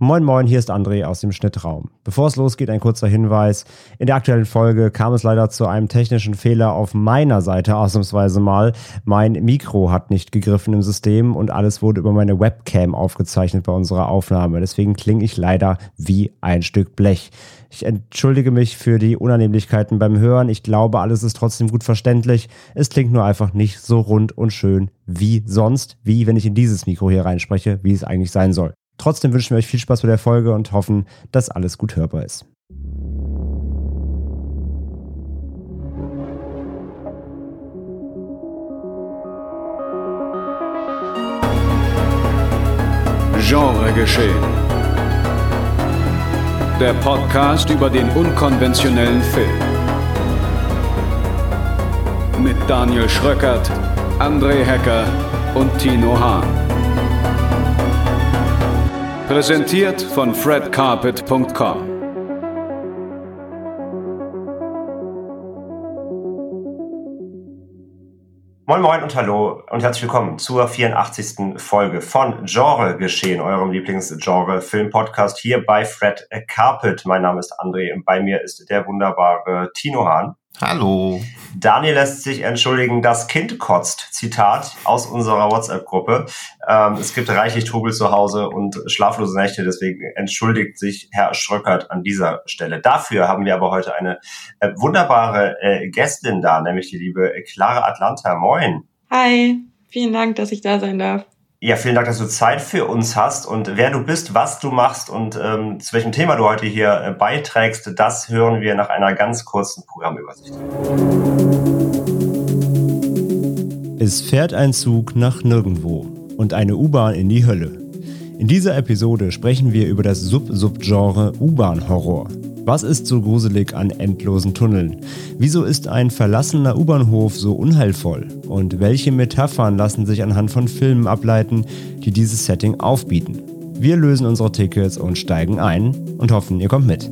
Moin Moin, hier ist André aus dem Schnittraum. Bevor es losgeht, ein kurzer Hinweis. In der aktuellen Folge kam es leider zu einem technischen Fehler auf meiner Seite ausnahmsweise mal. Mein Mikro hat nicht gegriffen im System und alles wurde über meine Webcam aufgezeichnet bei unserer Aufnahme. Deswegen klinge ich leider wie ein Stück Blech. Ich entschuldige mich für die Unannehmlichkeiten beim Hören. Ich glaube, alles ist trotzdem gut verständlich. Es klingt nur einfach nicht so rund und schön wie sonst, wie wenn ich in dieses Mikro hier reinspreche, wie es eigentlich sein soll. Trotzdem wünschen wir euch viel Spaß bei der Folge und hoffen, dass alles gut hörbar ist. Genre geschehen. Der Podcast über den unkonventionellen Film. Mit Daniel Schröckert, André Hecker und Tino Hahn. Präsentiert von fredcarpet.com. Moin Moin und Hallo und herzlich willkommen zur 84. Folge von Genre Geschehen, eurem Lieblingsgenre-Film-Podcast hier bei Fred Carpet. Mein Name ist André und bei mir ist der wunderbare Tino Hahn. Hallo. Daniel lässt sich entschuldigen, das Kind kotzt. Zitat aus unserer WhatsApp-Gruppe. Ähm, es gibt reichlich Trubel zu Hause und schlaflose Nächte, deswegen entschuldigt sich Herr Schröckert an dieser Stelle. Dafür haben wir aber heute eine äh, wunderbare äh, Gästin da, nämlich die liebe Clara Atlanta. Moin. Hi, vielen Dank, dass ich da sein darf. Ja, vielen Dank, dass du Zeit für uns hast und wer du bist, was du machst und ähm, zu welchem Thema du heute hier äh, beiträgst, das hören wir nach einer ganz kurzen Programmübersicht. Es fährt ein Zug nach nirgendwo und eine U-Bahn in die Hölle. In dieser Episode sprechen wir über das Sub-Subgenre U-Bahn-Horror. Was ist so gruselig an endlosen Tunneln? Wieso ist ein verlassener U-Bahnhof so unheilvoll? Und welche Metaphern lassen sich anhand von Filmen ableiten, die dieses Setting aufbieten? Wir lösen unsere Tickets und steigen ein und hoffen, ihr kommt mit.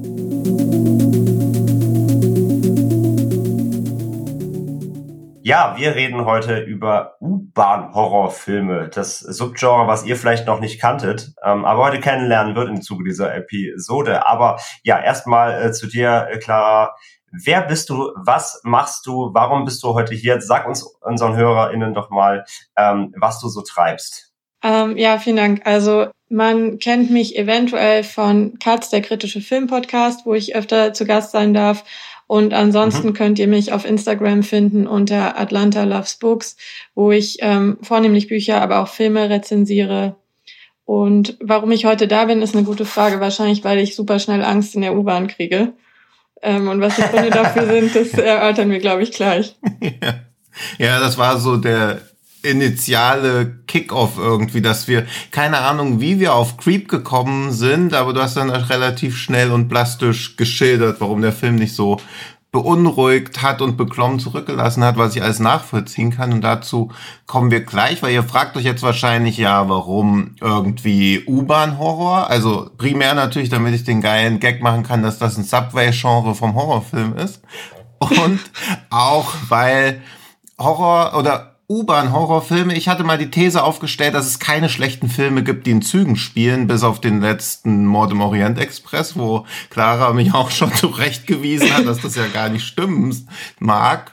Ja, wir reden heute über U-Bahn-Horrorfilme, das Subgenre, was ihr vielleicht noch nicht kanntet, ähm, aber heute kennenlernen wird im Zuge dieser Episode. Aber ja, erstmal äh, zu dir, äh, Clara. Wer bist du? Was machst du? Warum bist du heute hier? Sag uns unseren HörerInnen doch mal, ähm, was du so treibst. Ähm, ja, vielen Dank. Also man kennt mich eventuell von Katz, der kritische Filmpodcast, wo ich öfter zu Gast sein darf. Und ansonsten mhm. könnt ihr mich auf Instagram finden unter Atlanta Loves Books, wo ich ähm, vornehmlich Bücher, aber auch Filme rezensiere. Und warum ich heute da bin, ist eine gute Frage. Wahrscheinlich, weil ich super schnell Angst in der U-Bahn kriege. Ähm, und was die Gründe dafür sind, das erörtern wir, glaube ich, gleich. Ja. ja, das war so der initiale Kickoff irgendwie, dass wir, keine Ahnung, wie wir auf Creep gekommen sind, aber du hast dann relativ schnell und plastisch geschildert, warum der Film nicht so beunruhigt hat und beklommen zurückgelassen hat, was ich alles nachvollziehen kann. Und dazu kommen wir gleich, weil ihr fragt euch jetzt wahrscheinlich ja, warum irgendwie U-Bahn-Horror? Also primär natürlich, damit ich den geilen Gag machen kann, dass das ein Subway-Genre vom Horrorfilm ist. Und auch, weil Horror oder U-Bahn-Horrorfilme. Ich hatte mal die These aufgestellt, dass es keine schlechten Filme gibt, die in Zügen spielen, bis auf den letzten Mord im Orient Express, wo Clara mich auch schon zurechtgewiesen hat, dass das ja gar nicht stimmen mag.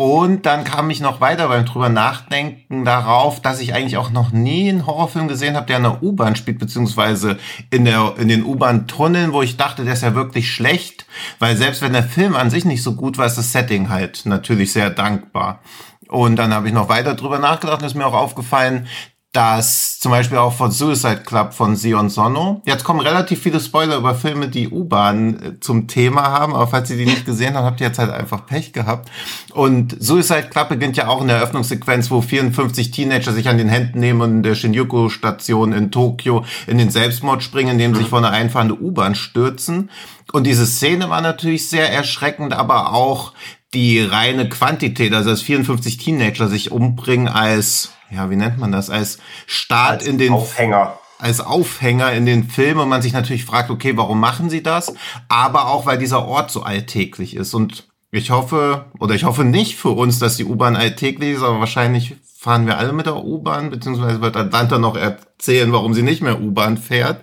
Und dann kam ich noch weiter beim drüber nachdenken darauf, dass ich eigentlich auch noch nie einen Horrorfilm gesehen habe, der in der U-Bahn spielt, beziehungsweise in, der, in den U-Bahn-Tunneln, wo ich dachte, der ist ja wirklich schlecht, weil selbst wenn der Film an sich nicht so gut war, ist das Setting halt natürlich sehr dankbar. Und dann habe ich noch weiter drüber nachgedacht und ist mir auch aufgefallen, dass zum Beispiel auch von Suicide Club von Sion Sonno. Jetzt kommen relativ viele Spoiler über Filme, die U-Bahn äh, zum Thema haben, aber falls ihr die nicht gesehen habt, habt ihr jetzt halt einfach Pech gehabt. Und Suicide Club beginnt ja auch in der Eröffnungssequenz, wo 54 Teenager sich an den Händen nehmen und in der Shinjuku-Station in Tokio in den Selbstmord springen, indem sie sich vor eine einfahrende U-Bahn stürzen. Und diese Szene war natürlich sehr erschreckend, aber auch die reine Quantität, also dass 54 Teenager sich umbringen als, ja, wie nennt man das, als Start als in den Aufhänger. Als Aufhänger in den Film und man sich natürlich fragt, okay, warum machen sie das? Aber auch, weil dieser Ort so alltäglich ist und ich hoffe, oder ich hoffe nicht für uns, dass die U-Bahn alltäglich ist, aber wahrscheinlich fahren wir alle mit der U-Bahn, beziehungsweise wird Atlanta noch erzählen, warum sie nicht mehr U-Bahn fährt.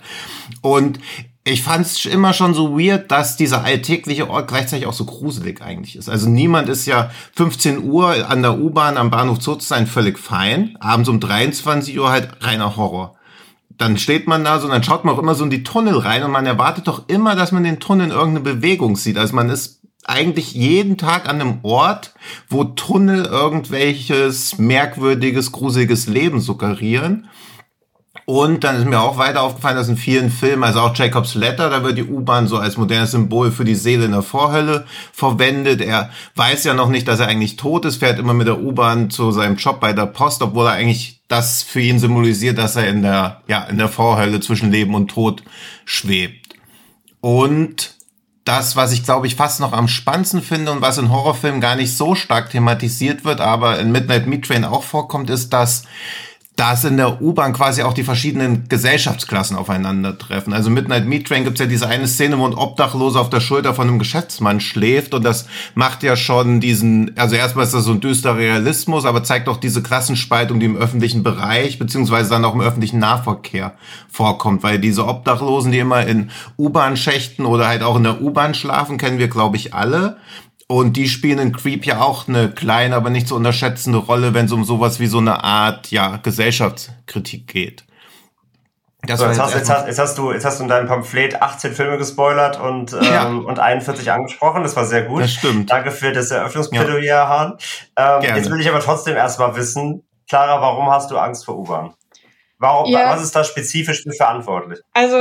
Und ich fand es immer schon so weird, dass dieser alltägliche Ort gleichzeitig auch so gruselig eigentlich ist. Also niemand ist ja 15 Uhr an der U-Bahn am Bahnhof Zoo zu sein völlig fein. Abends um 23 Uhr halt reiner Horror. Dann steht man da so und dann schaut man auch immer so in die Tunnel rein und man erwartet doch immer, dass man den Tunnel irgendeine Bewegung sieht. Also man ist eigentlich jeden Tag an einem Ort, wo Tunnel irgendwelches merkwürdiges, gruseliges Leben suggerieren. Und dann ist mir auch weiter aufgefallen, dass in vielen Filmen, also auch Jacobs Letter, da wird die U-Bahn so als modernes Symbol für die Seele in der Vorhölle verwendet. Er weiß ja noch nicht, dass er eigentlich tot ist, fährt immer mit der U-Bahn zu seinem Job bei der Post, obwohl er eigentlich das für ihn symbolisiert, dass er in der, ja, in der Vorhölle zwischen Leben und Tod schwebt. Und das, was ich glaube ich fast noch am spannendsten finde und was in Horrorfilmen gar nicht so stark thematisiert wird, aber in Midnight Meat Train auch vorkommt, ist, dass dass in der U-Bahn quasi auch die verschiedenen Gesellschaftsklassen aufeinandertreffen. Also Midnight Meat Train gibt's ja diese eine Szene, wo ein Obdachloser auf der Schulter von einem Geschäftsmann schläft und das macht ja schon diesen, also erstmal ist das so ein düsterer Realismus, aber zeigt auch diese Klassenspaltung, die im öffentlichen Bereich beziehungsweise dann auch im öffentlichen Nahverkehr vorkommt, weil diese Obdachlosen, die immer in U-Bahn-Schächten oder halt auch in der U-Bahn schlafen, kennen wir glaube ich alle und die spielen in Creep ja auch eine kleine, aber nicht zu unterschätzende Rolle, wenn es um sowas wie so eine Art, ja, Gesellschaftskritik geht. Das so, jetzt, hast, jetzt, hast, jetzt, hast, du, jetzt hast du in deinem Pamphlet 18 Filme gespoilert und, ähm, ja. und 41 angesprochen. Das war sehr gut. Das stimmt. Danke für das Eröffnungsplädoyer, ja. Hahn. Ähm, jetzt will ich aber trotzdem erstmal wissen, Clara, warum hast du Angst vor U-Bahn? Warum, ja. Was ist da spezifisch für verantwortlich? Also,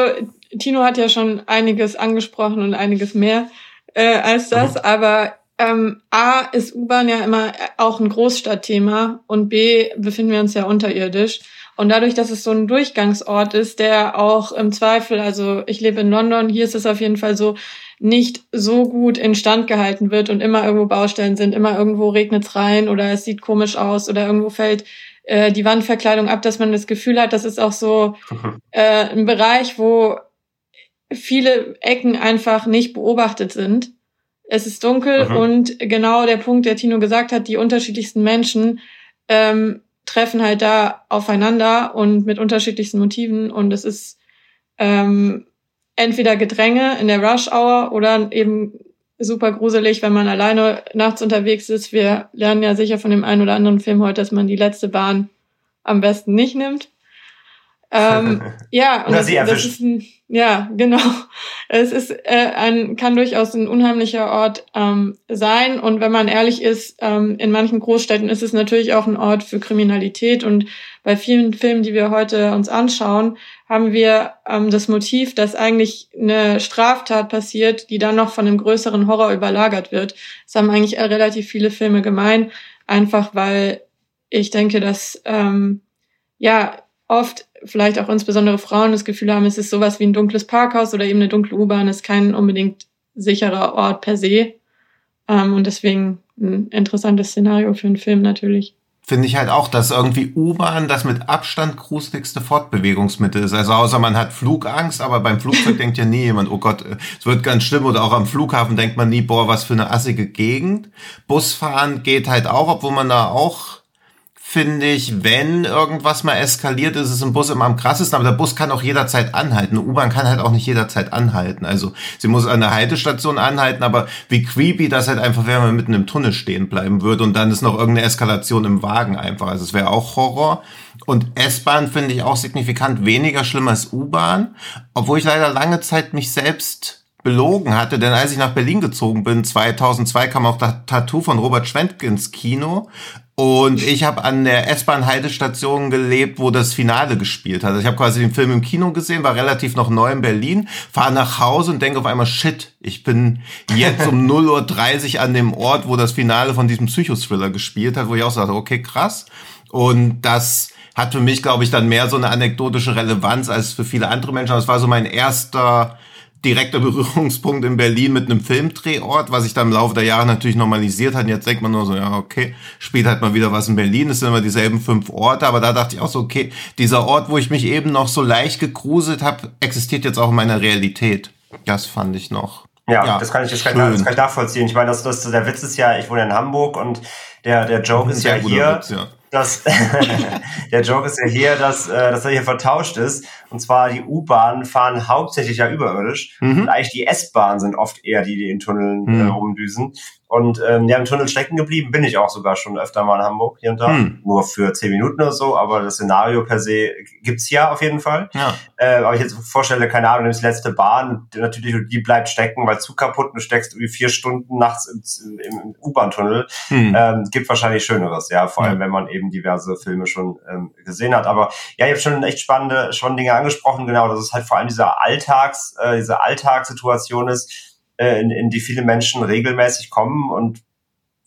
Tino hat ja schon einiges angesprochen und einiges mehr äh, als das, mhm. aber ähm, A ist U-Bahn ja immer auch ein Großstadtthema und B befinden wir uns ja unterirdisch. Und dadurch, dass es so ein Durchgangsort ist, der auch im Zweifel, also ich lebe in London, hier ist es auf jeden Fall so, nicht so gut instand gehalten wird und immer irgendwo Baustellen sind, immer irgendwo regnet's rein oder es sieht komisch aus oder irgendwo fällt äh, die Wandverkleidung ab, dass man das Gefühl hat, das ist auch so äh, ein Bereich, wo viele Ecken einfach nicht beobachtet sind. Es ist dunkel mhm. und genau der Punkt, der Tino gesagt hat, die unterschiedlichsten Menschen ähm, treffen halt da aufeinander und mit unterschiedlichsten Motiven und es ist ähm, entweder Gedränge in der Rush Hour oder eben super gruselig, wenn man alleine nachts unterwegs ist. Wir lernen ja sicher von dem einen oder anderen Film heute, dass man die letzte Bahn am besten nicht nimmt. Ähm, ja, und das, das, ist ein, ja, genau. Es ist äh, ein, kann durchaus ein unheimlicher Ort ähm, sein. Und wenn man ehrlich ist, ähm, in manchen Großstädten ist es natürlich auch ein Ort für Kriminalität. Und bei vielen Filmen, die wir heute uns anschauen, haben wir ähm, das Motiv, dass eigentlich eine Straftat passiert, die dann noch von einem größeren Horror überlagert wird. Das haben eigentlich relativ viele Filme gemein, einfach weil ich denke, dass ähm, ja oft vielleicht auch insbesondere Frauen das Gefühl haben, es ist sowas wie ein dunkles Parkhaus oder eben eine dunkle U-Bahn, ist kein unbedingt sicherer Ort per se. Ähm, und deswegen ein interessantes Szenario für einen Film natürlich. Finde ich halt auch, dass irgendwie U-Bahn das mit Abstand gruseligste Fortbewegungsmittel ist. Also außer man hat Flugangst, aber beim Flugzeug denkt ja nie jemand, oh Gott, es wird ganz schlimm. Oder auch am Flughafen denkt man nie, boah, was für eine assige Gegend. Busfahren geht halt auch, obwohl man da auch finde ich, wenn irgendwas mal eskaliert, ist es im Bus immer am krassesten, aber der Bus kann auch jederzeit anhalten. Eine U-Bahn kann halt auch nicht jederzeit anhalten. Also sie muss an der Haltestation anhalten, aber wie creepy das halt einfach wäre, wenn man mitten im Tunnel stehen bleiben würde und dann ist noch irgendeine Eskalation im Wagen einfach. Also es wäre auch Horror. Und S-Bahn finde ich auch signifikant weniger schlimm als U-Bahn, obwohl ich leider lange Zeit mich selbst belogen hatte, denn als ich nach Berlin gezogen bin, 2002 kam auch das Tattoo von Robert Schwentke ins Kino und ich habe an der S-Bahn-Haltestation gelebt, wo das Finale gespielt hat. Also ich habe quasi den Film im Kino gesehen, war relativ noch neu in Berlin, fahre nach Hause und denke auf einmal, shit, ich bin jetzt um 0.30 Uhr an dem Ort, wo das Finale von diesem Psychothriller gespielt hat, wo ich auch sagte, okay, krass. Und das hat für mich, glaube ich, dann mehr so eine anekdotische Relevanz als für viele andere Menschen. Das war so mein erster direkter Berührungspunkt in Berlin mit einem Filmdrehort, was sich dann im Laufe der Jahre natürlich normalisiert hat. Und jetzt denkt man nur so, ja, okay, spielt halt mal wieder was in Berlin. Es sind immer dieselben fünf Orte, aber da dachte ich auch so, okay, dieser Ort, wo ich mich eben noch so leicht gegruselt habe, existiert jetzt auch in meiner Realität. Das fand ich noch. Ja, ja das kann ich, das kann, das kann ich nachvollziehen. Ich meine, das, das, der Witz ist ja, ich wohne in Hamburg und der, der Joke ist ja hier, Witz, ja. Dass der Joke ist ja hier, dass, äh, dass er hier vertauscht ist. Und zwar die U-Bahnen fahren hauptsächlich ja überirdisch. Mhm. Und eigentlich die S-Bahnen sind oft eher die, die in Tunneln mhm. äh, rumdüsen. Und ähm, ja, im Tunnel stecken geblieben bin ich auch sogar schon öfter mal in Hamburg hier und da. Hm. Nur für zehn Minuten oder so, aber das Szenario per se gibt's ja auf jeden Fall. Ja. Äh, aber ich jetzt vorstelle, keine Ahnung, nimmst die letzte Bahn, die natürlich die bleibt stecken, weil Zug kaputt und du steckst irgendwie vier Stunden nachts im, im, im U-Bahn-Tunnel. Hm. Ähm, gibt wahrscheinlich Schöneres, ja, vor allem, wenn man eben diverse Filme schon ähm, gesehen hat. Aber ja, ich habe schon echt spannende, schon Dinge angesprochen, genau, dass es halt vor allem dieser Alltags, äh, diese Alltagssituation ist, äh, in, in die viele Menschen regelmäßig kommen und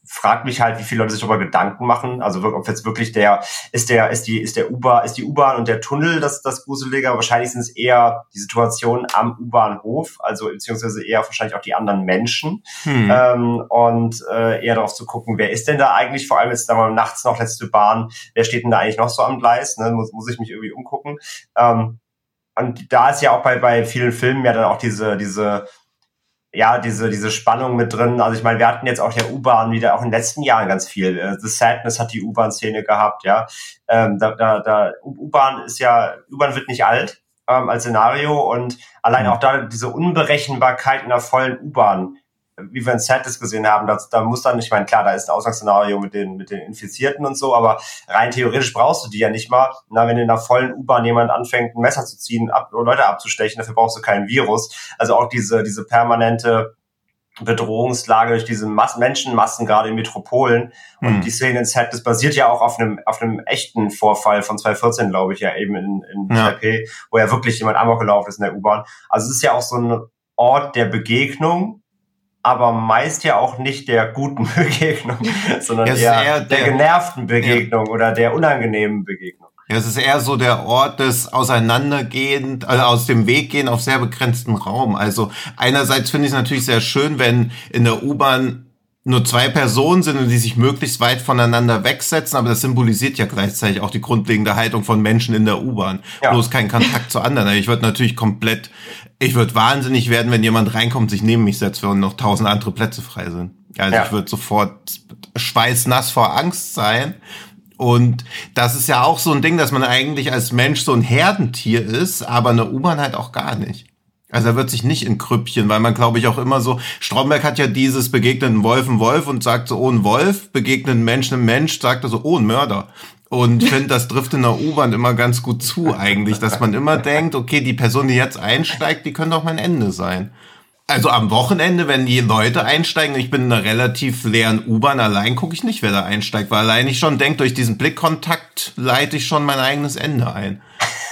frag mich halt, wie viele Leute sich darüber Gedanken machen. Also ob jetzt wirklich der ist der ist die ist der U-Bahn ist die U-Bahn und der Tunnel das das Gruselige. Wahrscheinlich sind es eher die Situation am U-Bahnhof, also beziehungsweise eher wahrscheinlich auch die anderen Menschen hm. ähm, und äh, eher darauf zu gucken, wer ist denn da eigentlich? Vor allem jetzt da mal nachts noch letzte Bahn. Wer steht denn da eigentlich noch so am Gleis? Ne? Muss, muss ich mich irgendwie umgucken. Ähm, und da ist ja auch bei bei vielen Filmen ja dann auch diese diese ja, diese, diese Spannung mit drin. Also ich meine, wir hatten jetzt auch der U-Bahn wieder auch in den letzten Jahren ganz viel. Äh, The Sadness hat die U-Bahn-Szene gehabt, ja. Ähm, da, da, da, U-Bahn ist ja, U-Bahn wird nicht alt ähm, als Szenario und allein mhm. auch da diese Unberechenbarkeit in der vollen U-Bahn wie wir in Sadness gesehen haben, da, da muss dann, ich meine, klar, da ist ein Ausgangsszenario mit den, mit den Infizierten und so, aber rein theoretisch brauchst du die ja nicht mal. Na, wenn in einer vollen U-Bahn jemand anfängt, ein Messer zu ziehen, ab, Leute abzustechen, dafür brauchst du kein Virus. Also auch diese, diese permanente Bedrohungslage durch diese Mas Menschenmassen, gerade in Metropolen. Und hm. die Szene in Sadness basiert ja auch auf einem, auf einem echten Vorfall von 2014, glaube ich, ja eben in, in ja. Taipei, wo ja wirklich jemand amok gelaufen ist in der U-Bahn. Also es ist ja auch so ein Ort der Begegnung, aber meist ja auch nicht der guten Begegnung, sondern eher, eher, der, der genervten Begegnung ja. oder der unangenehmen Begegnung. Ja, es ist eher so der Ort des Auseinandergehen, also aus dem Weg gehen auf sehr begrenzten Raum. Also einerseits finde ich es natürlich sehr schön, wenn in der U-Bahn nur zwei Personen sind und die sich möglichst weit voneinander wegsetzen, aber das symbolisiert ja gleichzeitig auch die grundlegende Haltung von Menschen in der U-Bahn. Ja. Bloß kein Kontakt zu anderen. Ich würde natürlich komplett, ich würde wahnsinnig werden, wenn jemand reinkommt, sich neben mich setzt, wenn noch tausend andere Plätze frei sind. Also ja. ich würde sofort schweißnass vor Angst sein. Und das ist ja auch so ein Ding, dass man eigentlich als Mensch so ein Herdentier ist, aber eine U-Bahn halt auch gar nicht. Also er wird sich nicht in Krüppchen, weil man glaube ich auch immer so, Stromberg hat ja dieses begegnen Wolf ein Wolf und sagt so, oh ein Wolf, begegnen Menschen ein Mensch, sagt er so, oh ein Mörder. Und ich finde, das trifft in der U-Bahn immer ganz gut zu eigentlich, dass man immer denkt, okay, die Person, die jetzt einsteigt, die könnte auch mein Ende sein. Also am Wochenende, wenn die Leute einsteigen, ich bin in einer relativ leeren U-Bahn, allein gucke ich nicht, wer da einsteigt, weil allein ich schon denke, durch diesen Blickkontakt leite ich schon mein eigenes Ende ein.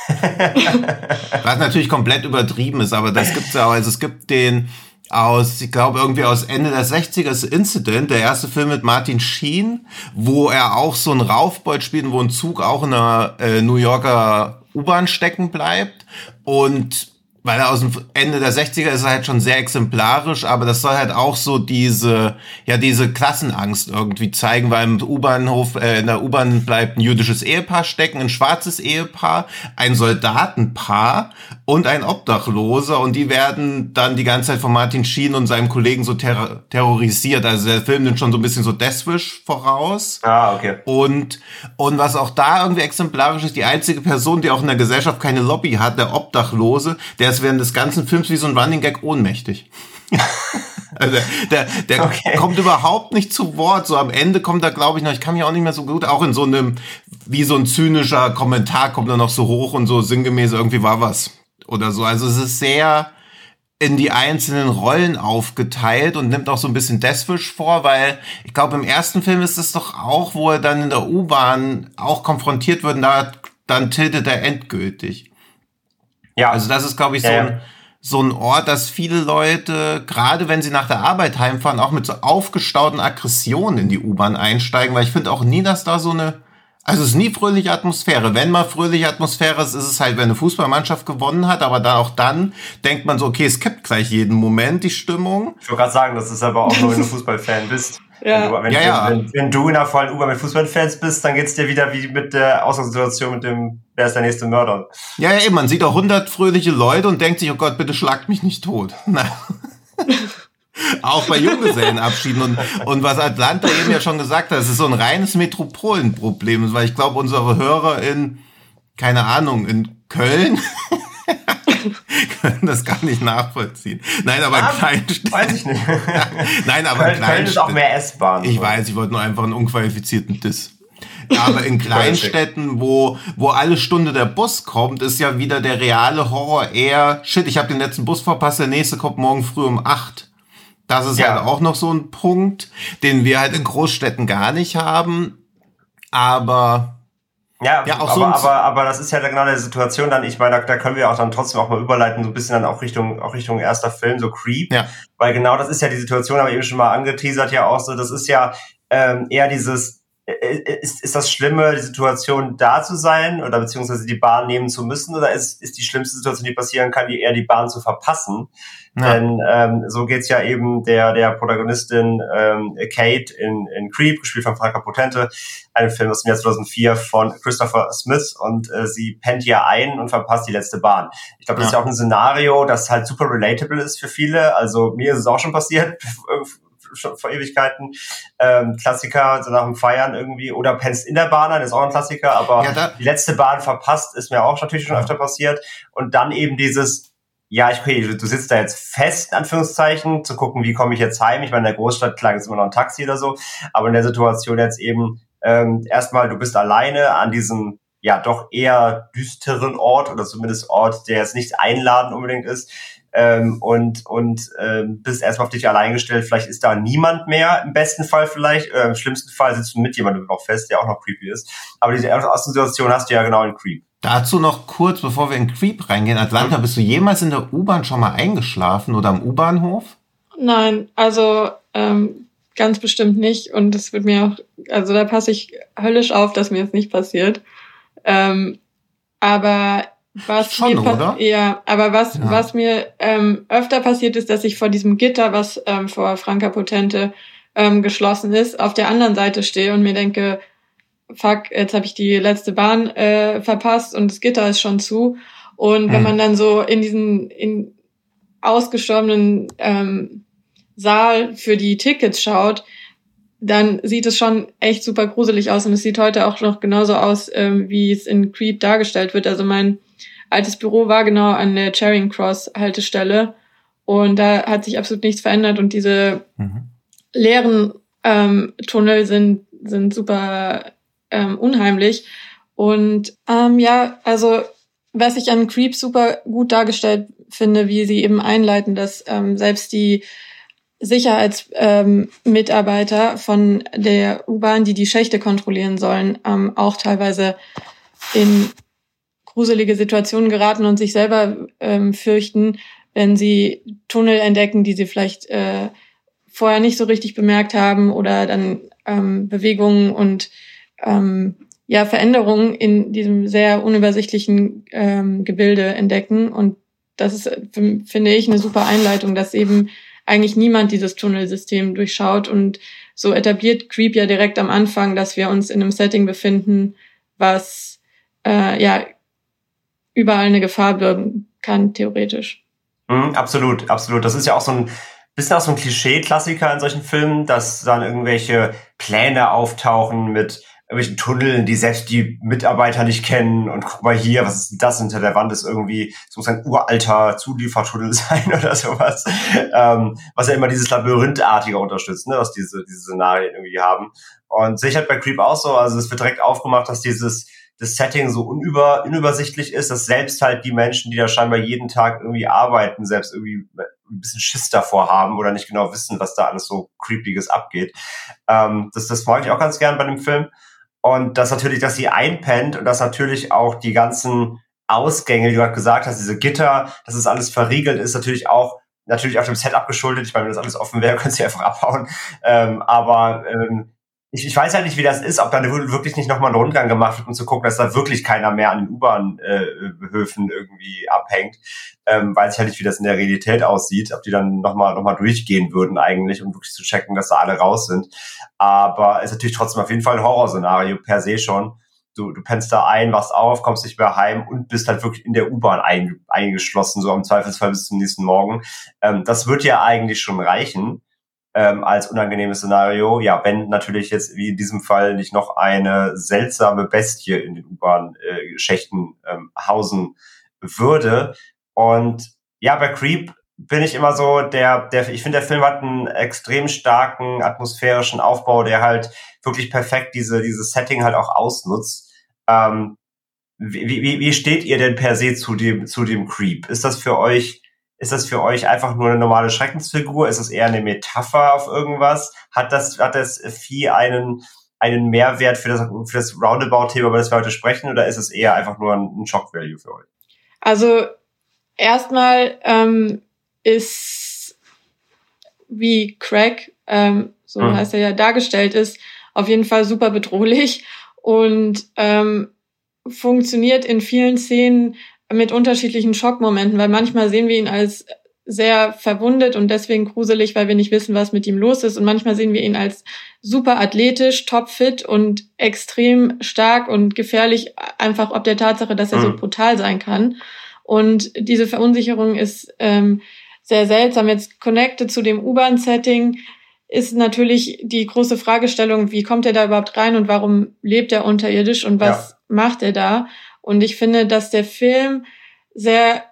Was natürlich komplett übertrieben ist, aber das gibt's ja auch. Also es gibt den aus, ich glaube, irgendwie aus Ende der 60er ist Incident, der erste Film mit Martin Sheen, wo er auch so ein Raufbeut spielt, wo ein Zug auch in einer äh, New Yorker U-Bahn stecken bleibt. Und weil er aus dem Ende der 60er ist er halt schon sehr exemplarisch, aber das soll halt auch so diese, ja, diese Klassenangst irgendwie zeigen, weil im U-Bahnhof, äh, in der U-Bahn bleibt ein jüdisches Ehepaar stecken, ein schwarzes Ehepaar, ein Soldatenpaar und ein Obdachloser und die werden dann die ganze Zeit von Martin Sheen und seinem Kollegen so ter terrorisiert. Also der Film nimmt schon so ein bisschen so Deathwish voraus. Ah, okay. Und, und was auch da irgendwie exemplarisch ist, die einzige Person, die auch in der Gesellschaft keine Lobby hat, der Obdachlose, der ist während des ganzen Films wie so ein Running Gag ohnmächtig. also der, der okay. kommt überhaupt nicht zu Wort. So am Ende kommt er, glaube ich, noch, ich kann mich auch nicht mehr so gut, auch in so einem, wie so ein zynischer Kommentar kommt er noch so hoch und so sinngemäß irgendwie war was. Oder so. Also es ist sehr in die einzelnen Rollen aufgeteilt und nimmt auch so ein bisschen Deathwish vor, weil ich glaube, im ersten Film ist es doch auch, wo er dann in der U-Bahn auch konfrontiert wird und da dann tiltet er endgültig. Ja. Also das ist, glaube ich, so, ja, ein, so ein Ort, dass viele Leute, gerade wenn sie nach der Arbeit heimfahren, auch mit so aufgestauten Aggressionen in die U-Bahn einsteigen, weil ich finde auch nie, dass da so eine also es ist nie fröhliche Atmosphäre. Wenn mal fröhliche Atmosphäre ist, ist es halt, wenn eine Fußballmannschaft gewonnen hat, aber dann auch dann denkt man so, okay, es kippt gleich jeden Moment die Stimmung. Ich wollte gerade sagen, das ist aber auch nur, wenn du Fußballfan bist. Ja. Wenn, du, wenn, ja, ja. Wenn, wenn, du in der vollen U-Bahn mit Fußballfans bist, dann geht's dir wieder wie mit der Ausgangssituation mit dem, wer ist der nächste Mörder. Ja, ja, eben, man sieht auch hundert fröhliche Leute und denkt sich, oh Gott, bitte schlagt mich nicht tot. Auch bei Junggesellenabschieden. Und, und was Atlanta eben ja schon gesagt hat, es ist so ein reines Metropolenproblem. Weil ich glaube, unsere Hörer in, keine Ahnung, in Köln können das gar nicht nachvollziehen. Nein, aber ah, Kleinstädten. Weiß ich nicht. Nein, aber Köln, Köln ist auch mehr S-Bahn. Ich weiß, ich wollte nur einfach einen unqualifizierten Diss. Aber in Kleinstädten, wo, wo alle Stunde der Bus kommt, ist ja wieder der reale Horror eher, shit, ich habe den letzten Bus verpasst, der nächste kommt morgen früh um acht. Das ist ja. halt auch noch so ein Punkt, den wir halt in Großstädten gar nicht haben. Aber ja, ja auch aber, aber, aber das ist ja genau der Situation dann, ich meine, da, da können wir auch dann trotzdem auch mal überleiten, so ein bisschen dann auch Richtung, auch Richtung erster Film, so Creep. Ja. Weil genau das ist ja die Situation, aber eben schon mal angeteasert ja auch so, das ist ja ähm, eher dieses, ist, ist das Schlimme, die Situation da zu sein oder beziehungsweise die Bahn nehmen zu müssen oder ist, ist die schlimmste Situation, die passieren kann, die eher die Bahn zu verpassen? Ja. Denn ähm, so geht's ja eben der der Protagonistin ähm, Kate in, in Creep, gespielt von Franka Potente, einem Film aus dem Jahr 2004 von Christopher Smith und äh, sie pennt hier ein und verpasst die letzte Bahn. Ich glaube, das ja. ist ja auch ein Szenario, das halt super relatable ist für viele. Also mir ist es auch schon passiert, schon vor Ewigkeiten. Ähm, Klassiker, so nach dem Feiern irgendwie. Oder pennst in der Bahn ein, ist auch ein Klassiker. Aber ja, die letzte Bahn verpasst, ist mir auch natürlich schon öfter passiert. Und dann eben dieses, ja, ich, okay, du sitzt da jetzt fest, in Anführungszeichen, zu gucken, wie komme ich jetzt heim. Ich meine, in der Großstadt klang es immer noch ein Taxi oder so, aber in der Situation jetzt eben ähm, erstmal, du bist alleine an diesem ja doch eher düsteren Ort oder zumindest Ort, der jetzt nicht einladend unbedingt ist. Ähm, und und ähm, bist erstmal auf dich allein gestellt. Vielleicht ist da niemand mehr, im besten Fall vielleicht. Äh, Im schlimmsten Fall sitzt du mit jemandem noch fest, der auch noch creepy ist. Aber diese erste Situation hast du ja genau in Creep. Dazu noch kurz, bevor wir in Creep reingehen. Atlanta, bist du jemals in der U-Bahn schon mal eingeschlafen oder am U-Bahnhof? Nein, also ähm, ganz bestimmt nicht. Und das wird mir auch, also da passe ich höllisch auf, dass mir das nicht passiert. Ähm, aber was Schon, mir oder? ja, aber was ja. was mir ähm, öfter passiert ist, dass ich vor diesem Gitter, was ähm, vor Franka Potente ähm, geschlossen ist, auf der anderen Seite stehe und mir denke, fuck, jetzt habe ich die letzte Bahn äh, verpasst und das Gitter ist schon zu. Und wenn mhm. man dann so in diesen in ausgestorbenen ähm, Saal für die Tickets schaut, dann sieht es schon echt super gruselig aus und es sieht heute auch noch genauso aus, ähm, wie es in Creep dargestellt wird. Also mein altes Büro war genau an der Charing Cross Haltestelle und da hat sich absolut nichts verändert und diese mhm. leeren ähm, Tunnel sind sind super ähm, unheimlich. Und ähm, ja, also was ich an Creep super gut dargestellt finde, wie sie eben einleiten, dass ähm, selbst die Sicherheitsmitarbeiter ähm, von der U-Bahn, die die Schächte kontrollieren sollen, ähm, auch teilweise in gruselige Situationen geraten und sich selber ähm, fürchten, wenn sie Tunnel entdecken, die sie vielleicht äh, vorher nicht so richtig bemerkt haben oder dann ähm, Bewegungen und ähm, ja, Veränderungen in diesem sehr unübersichtlichen ähm, Gebilde entdecken. Und das ist, finde ich, eine super Einleitung, dass eben eigentlich niemand dieses Tunnelsystem durchschaut. Und so etabliert Creep ja direkt am Anfang, dass wir uns in einem Setting befinden, was äh, ja überall eine Gefahr birgen kann, theoretisch. Mhm, absolut, absolut. Das ist ja auch so ein bisschen auch so ein Klischee-Klassiker in solchen Filmen, dass dann irgendwelche Pläne auftauchen mit irgendwelchen Tunneln, die selbst die Mitarbeiter nicht kennen und guck mal hier, was ist das hinter der Wand ist irgendwie, es muss ein uralter Zuliefertunnel sein oder sowas, ähm, was ja immer dieses Labyrinthartige unterstützt, ne, was diese, diese Szenarien irgendwie haben. Und ich halt bei Creep auch so, also es wird direkt aufgemacht, dass dieses das Setting so unüber, unübersichtlich ist, dass selbst halt die Menschen, die da scheinbar jeden Tag irgendwie arbeiten, selbst irgendwie ein bisschen Schiss davor haben oder nicht genau wissen, was da alles so creepiges abgeht. Ähm, das, das mag ich auch ganz gern bei dem Film. Und das natürlich, dass sie einpennt und dass natürlich auch die ganzen Ausgänge, die du gerade gesagt hast, diese Gitter, dass es alles verriegelt ist, natürlich auch natürlich auf dem Setup geschuldet. Ich meine, wenn das alles offen wäre, könntest du einfach abhauen. Ähm, aber ähm, ich, ich weiß ja nicht, wie das ist, ob da wirklich nicht nochmal ein Rundgang gemacht wird, um zu gucken, dass da wirklich keiner mehr an den U-Bahn-Höfen äh, irgendwie abhängt. Ähm, weiß ich ja nicht, wie das in der Realität aussieht, ob die dann nochmal noch mal durchgehen würden eigentlich, um wirklich zu checken, dass da alle raus sind. Aber es ist natürlich trotzdem auf jeden Fall ein Horrorszenario per se schon. du, du pennst da ein, wachst auf, kommst nicht mehr heim und bist halt wirklich in der U-Bahn ein, eingeschlossen, so am Zweifelsfall bis zum nächsten Morgen. Ähm, das wird ja eigentlich schon reichen ähm, als unangenehmes Szenario. Ja, wenn natürlich jetzt wie in diesem Fall nicht noch eine seltsame Bestie in den U-Bahn-Schächten äh, ähm, hausen würde. Und ja, bei Creep bin ich immer so, der, der, ich finde, der Film hat einen extrem starken atmosphärischen Aufbau, der halt wirklich perfekt diese, dieses Setting halt auch ausnutzt. Ähm, wie, wie, wie steht ihr denn per se zu dem, zu dem Creep? Ist das für euch, ist das für euch einfach nur eine normale Schreckensfigur? Ist es eher eine Metapher auf irgendwas? Hat das, hat das Vieh einen, einen Mehrwert für das, für das Roundabout-Thema, über das wir heute sprechen, oder ist es eher einfach nur ein, ein Shock-Value für euch? Also, erstmal, ähm, ist, wie Craig, ähm, so hm. heißt er ja, dargestellt ist, auf jeden Fall super bedrohlich und ähm, funktioniert in vielen Szenen mit unterschiedlichen Schockmomenten, weil manchmal sehen wir ihn als sehr verwundet und deswegen gruselig, weil wir nicht wissen, was mit ihm los ist. Und manchmal sehen wir ihn als super athletisch, topfit und extrem stark und gefährlich, einfach ob der Tatsache, dass er so hm. brutal sein kann. Und diese Verunsicherung ist ähm, sehr seltsam. Jetzt connected zu dem U-Bahn-Setting ist natürlich die große Fragestellung, wie kommt er da überhaupt rein und warum lebt er unterirdisch und was ja. macht er da? Und ich finde, dass der Film sehr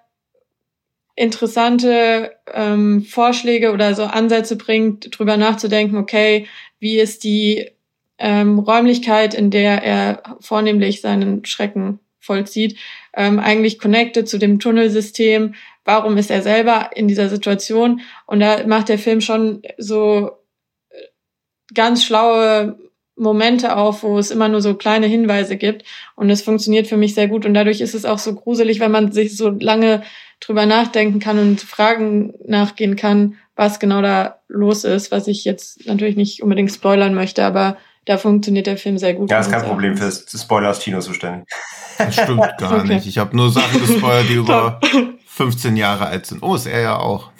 interessante ähm, Vorschläge oder so Ansätze bringt, drüber nachzudenken, okay, wie ist die ähm, Räumlichkeit, in der er vornehmlich seinen Schrecken vollzieht, ähm, eigentlich connected zu dem Tunnelsystem, warum ist er selber in dieser Situation? Und da macht der Film schon so äh, ganz schlaue Momente auf, wo es immer nur so kleine Hinweise gibt. Und es funktioniert für mich sehr gut. Und dadurch ist es auch so gruselig, wenn man sich so lange drüber nachdenken kann und Fragen nachgehen kann, was genau da los ist, was ich jetzt natürlich nicht unbedingt spoilern möchte, aber da funktioniert der Film sehr gut. Ja, ist kein Problem für Spoiler aus Tino zu stellen. Das stimmt gar okay. nicht. Ich habe nur Sachen gespoilert, die über 15 Jahre alt sind. Oh, ist er ja auch.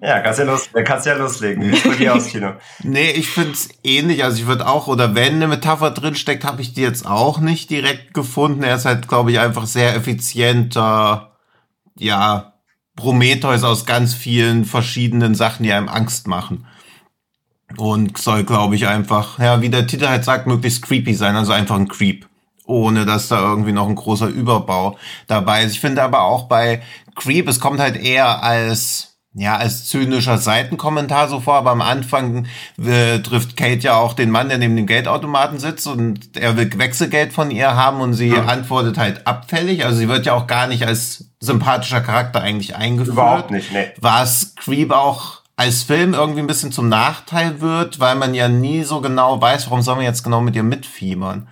Ja, kannst ja, los, kannst ja loslegen. Bei dir aus, Kino? nee, ich find's ähnlich. Also ich würde auch, oder wenn eine Metapher drinsteckt, habe ich die jetzt auch nicht direkt gefunden. Er ist halt, glaube ich, einfach sehr effizienter, ja, Prometheus aus ganz vielen verschiedenen Sachen, die einem Angst machen. Und soll, glaube ich, einfach, ja, wie der Titel halt sagt, möglichst creepy sein, also einfach ein Creep ohne dass da irgendwie noch ein großer Überbau dabei ist. Ich finde aber auch bei Creep, es kommt halt eher als ja, als zynischer Seitenkommentar so vor, aber am Anfang äh, trifft Kate ja auch den Mann, der neben dem Geldautomaten sitzt und er will Wechselgeld von ihr haben und sie ja. antwortet halt abfällig. Also sie wird ja auch gar nicht als sympathischer Charakter eigentlich eingeführt. Überhaupt nicht, ne. Was Creep auch als Film irgendwie ein bisschen zum Nachteil wird, weil man ja nie so genau weiß, warum soll man jetzt genau mit ihr mitfiebern.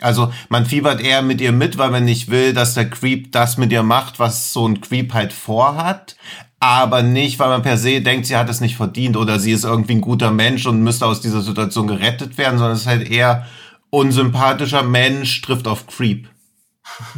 Also man fiebert eher mit ihr mit, weil man nicht will, dass der Creep das mit ihr macht, was so ein Creep halt vorhat. Aber nicht, weil man per se denkt, sie hat es nicht verdient oder sie ist irgendwie ein guter Mensch und müsste aus dieser Situation gerettet werden, sondern es ist halt eher unsympathischer Mensch trifft auf Creep.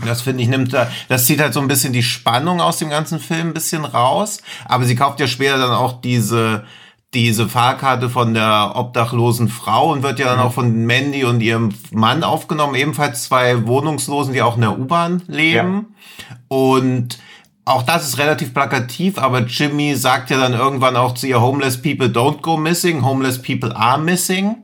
Das finde ich nimmt da, das zieht halt so ein bisschen die Spannung aus dem ganzen Film ein bisschen raus. Aber sie kauft ja später dann auch diese, diese Fahrkarte von der obdachlosen Frau und wird ja dann mhm. auch von Mandy und ihrem Mann aufgenommen, ebenfalls zwei Wohnungslosen, die auch in der U-Bahn leben. Ja. Und auch das ist relativ plakativ, aber Jimmy sagt ja dann irgendwann auch zu ihr, Homeless people don't go missing, homeless people are missing.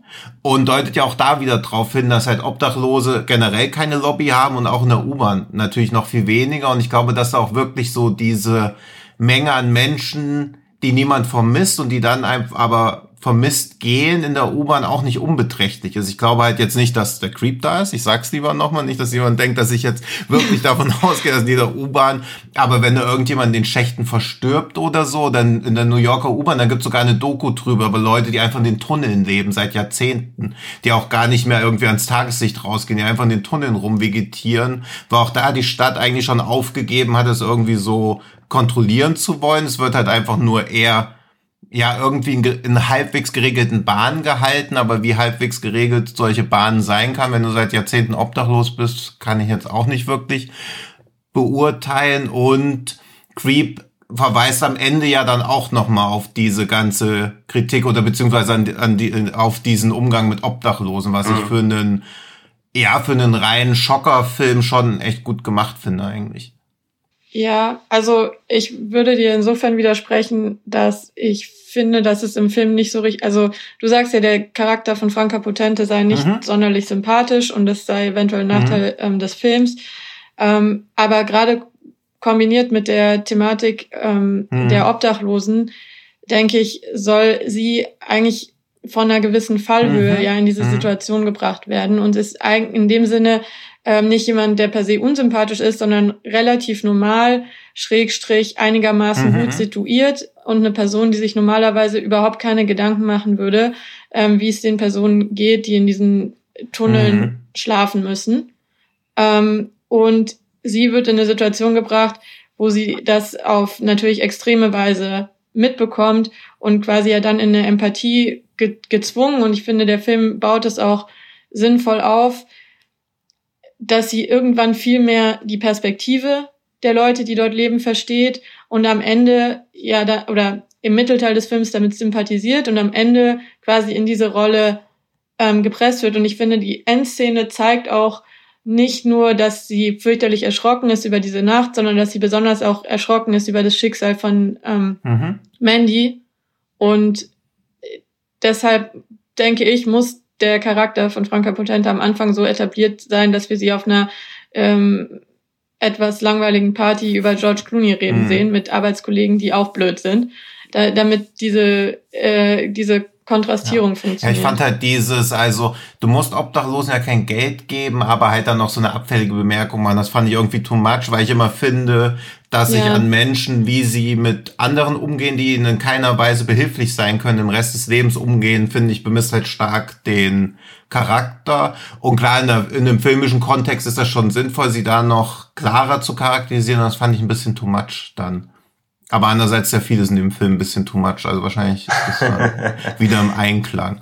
Und deutet ja auch da wieder drauf hin, dass halt Obdachlose generell keine Lobby haben und auch in der U-Bahn natürlich noch viel weniger. Und ich glaube, dass auch wirklich so diese Menge an Menschen die niemand vermisst und die dann einfach aber vermisst gehen in der U-Bahn auch nicht unbeträchtlich ist. Ich glaube halt jetzt nicht, dass der Creep da ist. Ich sag's lieber nochmal, nicht, dass jemand denkt, dass ich jetzt wirklich davon ausgehe, dass in jeder U-Bahn, aber wenn da irgendjemand in den Schächten verstirbt oder so, dann in der New Yorker U-Bahn, da gibt's sogar eine Doku drüber, aber Leute, die einfach in den Tunneln leben seit Jahrzehnten, die auch gar nicht mehr irgendwie ans Tageslicht rausgehen, die einfach in den Tunneln rumvegetieren, wo auch da die Stadt eigentlich schon aufgegeben hat, es irgendwie so kontrollieren zu wollen. Es wird halt einfach nur eher ja irgendwie in, in, halbwegs geregelten Bahnen gehalten, aber wie halbwegs geregelt solche Bahnen sein kann, wenn du seit Jahrzehnten obdachlos bist, kann ich jetzt auch nicht wirklich beurteilen und Creep verweist am Ende ja dann auch nochmal auf diese ganze Kritik oder beziehungsweise an, an die, auf diesen Umgang mit Obdachlosen, was mhm. ich für einen ja für einen reinen Schockerfilm schon echt gut gemacht finde eigentlich. Ja, also ich würde dir insofern widersprechen, dass ich finde, dass es im Film nicht so richtig, also du sagst ja, der Charakter von Franka Potente sei nicht mhm. sonderlich sympathisch und das sei eventuell ein Nachteil mhm. ähm, des Films. Ähm, aber gerade kombiniert mit der Thematik ähm, mhm. der Obdachlosen, denke ich, soll sie eigentlich von einer gewissen Fallhöhe mhm. ja in diese mhm. Situation gebracht werden und ist eigentlich in dem Sinne ähm, nicht jemand, der per se unsympathisch ist, sondern relativ normal, schrägstrich einigermaßen mhm. gut situiert und eine Person, die sich normalerweise überhaupt keine Gedanken machen würde, ähm, wie es den Personen geht, die in diesen Tunneln mhm. schlafen müssen. Ähm, und sie wird in eine Situation gebracht, wo sie das auf natürlich extreme Weise mitbekommt und quasi ja dann in eine Empathie ge gezwungen. Und ich finde, der Film baut es auch sinnvoll auf, dass sie irgendwann viel mehr die Perspektive der Leute, die dort leben, versteht und am Ende ja da oder im Mittelteil des Films damit sympathisiert und am Ende quasi in diese Rolle ähm, gepresst wird. Und ich finde, die Endszene zeigt auch nicht nur, dass sie fürchterlich erschrocken ist über diese Nacht, sondern dass sie besonders auch erschrocken ist über das Schicksal von ähm, mhm. Mandy. Und deshalb denke ich, muss der Charakter von Franka Potente am Anfang so etabliert sein, dass wir sie auf einer ähm, etwas langweiligen Party über George Clooney reden mhm. sehen mit Arbeitskollegen, die auch blöd sind, da, damit diese äh, diese Kontrastierung ja. funktioniert. Ja, ich fand halt dieses, also du musst Obdachlosen ja kein Geld geben, aber halt dann noch so eine abfällige Bemerkung machen. Das fand ich irgendwie too much, weil ich immer finde, dass ja. sich an Menschen, wie sie mit anderen umgehen, die ihnen in keiner Weise behilflich sein können, im Rest des Lebens umgehen, finde ich, bemisst halt stark den Charakter. Und klar, in, der, in einem filmischen Kontext ist das schon sinnvoll, sie da noch klarer zu charakterisieren. Das fand ich ein bisschen too much dann. Aber andererseits sehr vieles in dem Film ein bisschen too much. Also wahrscheinlich ist das wieder im Einklang.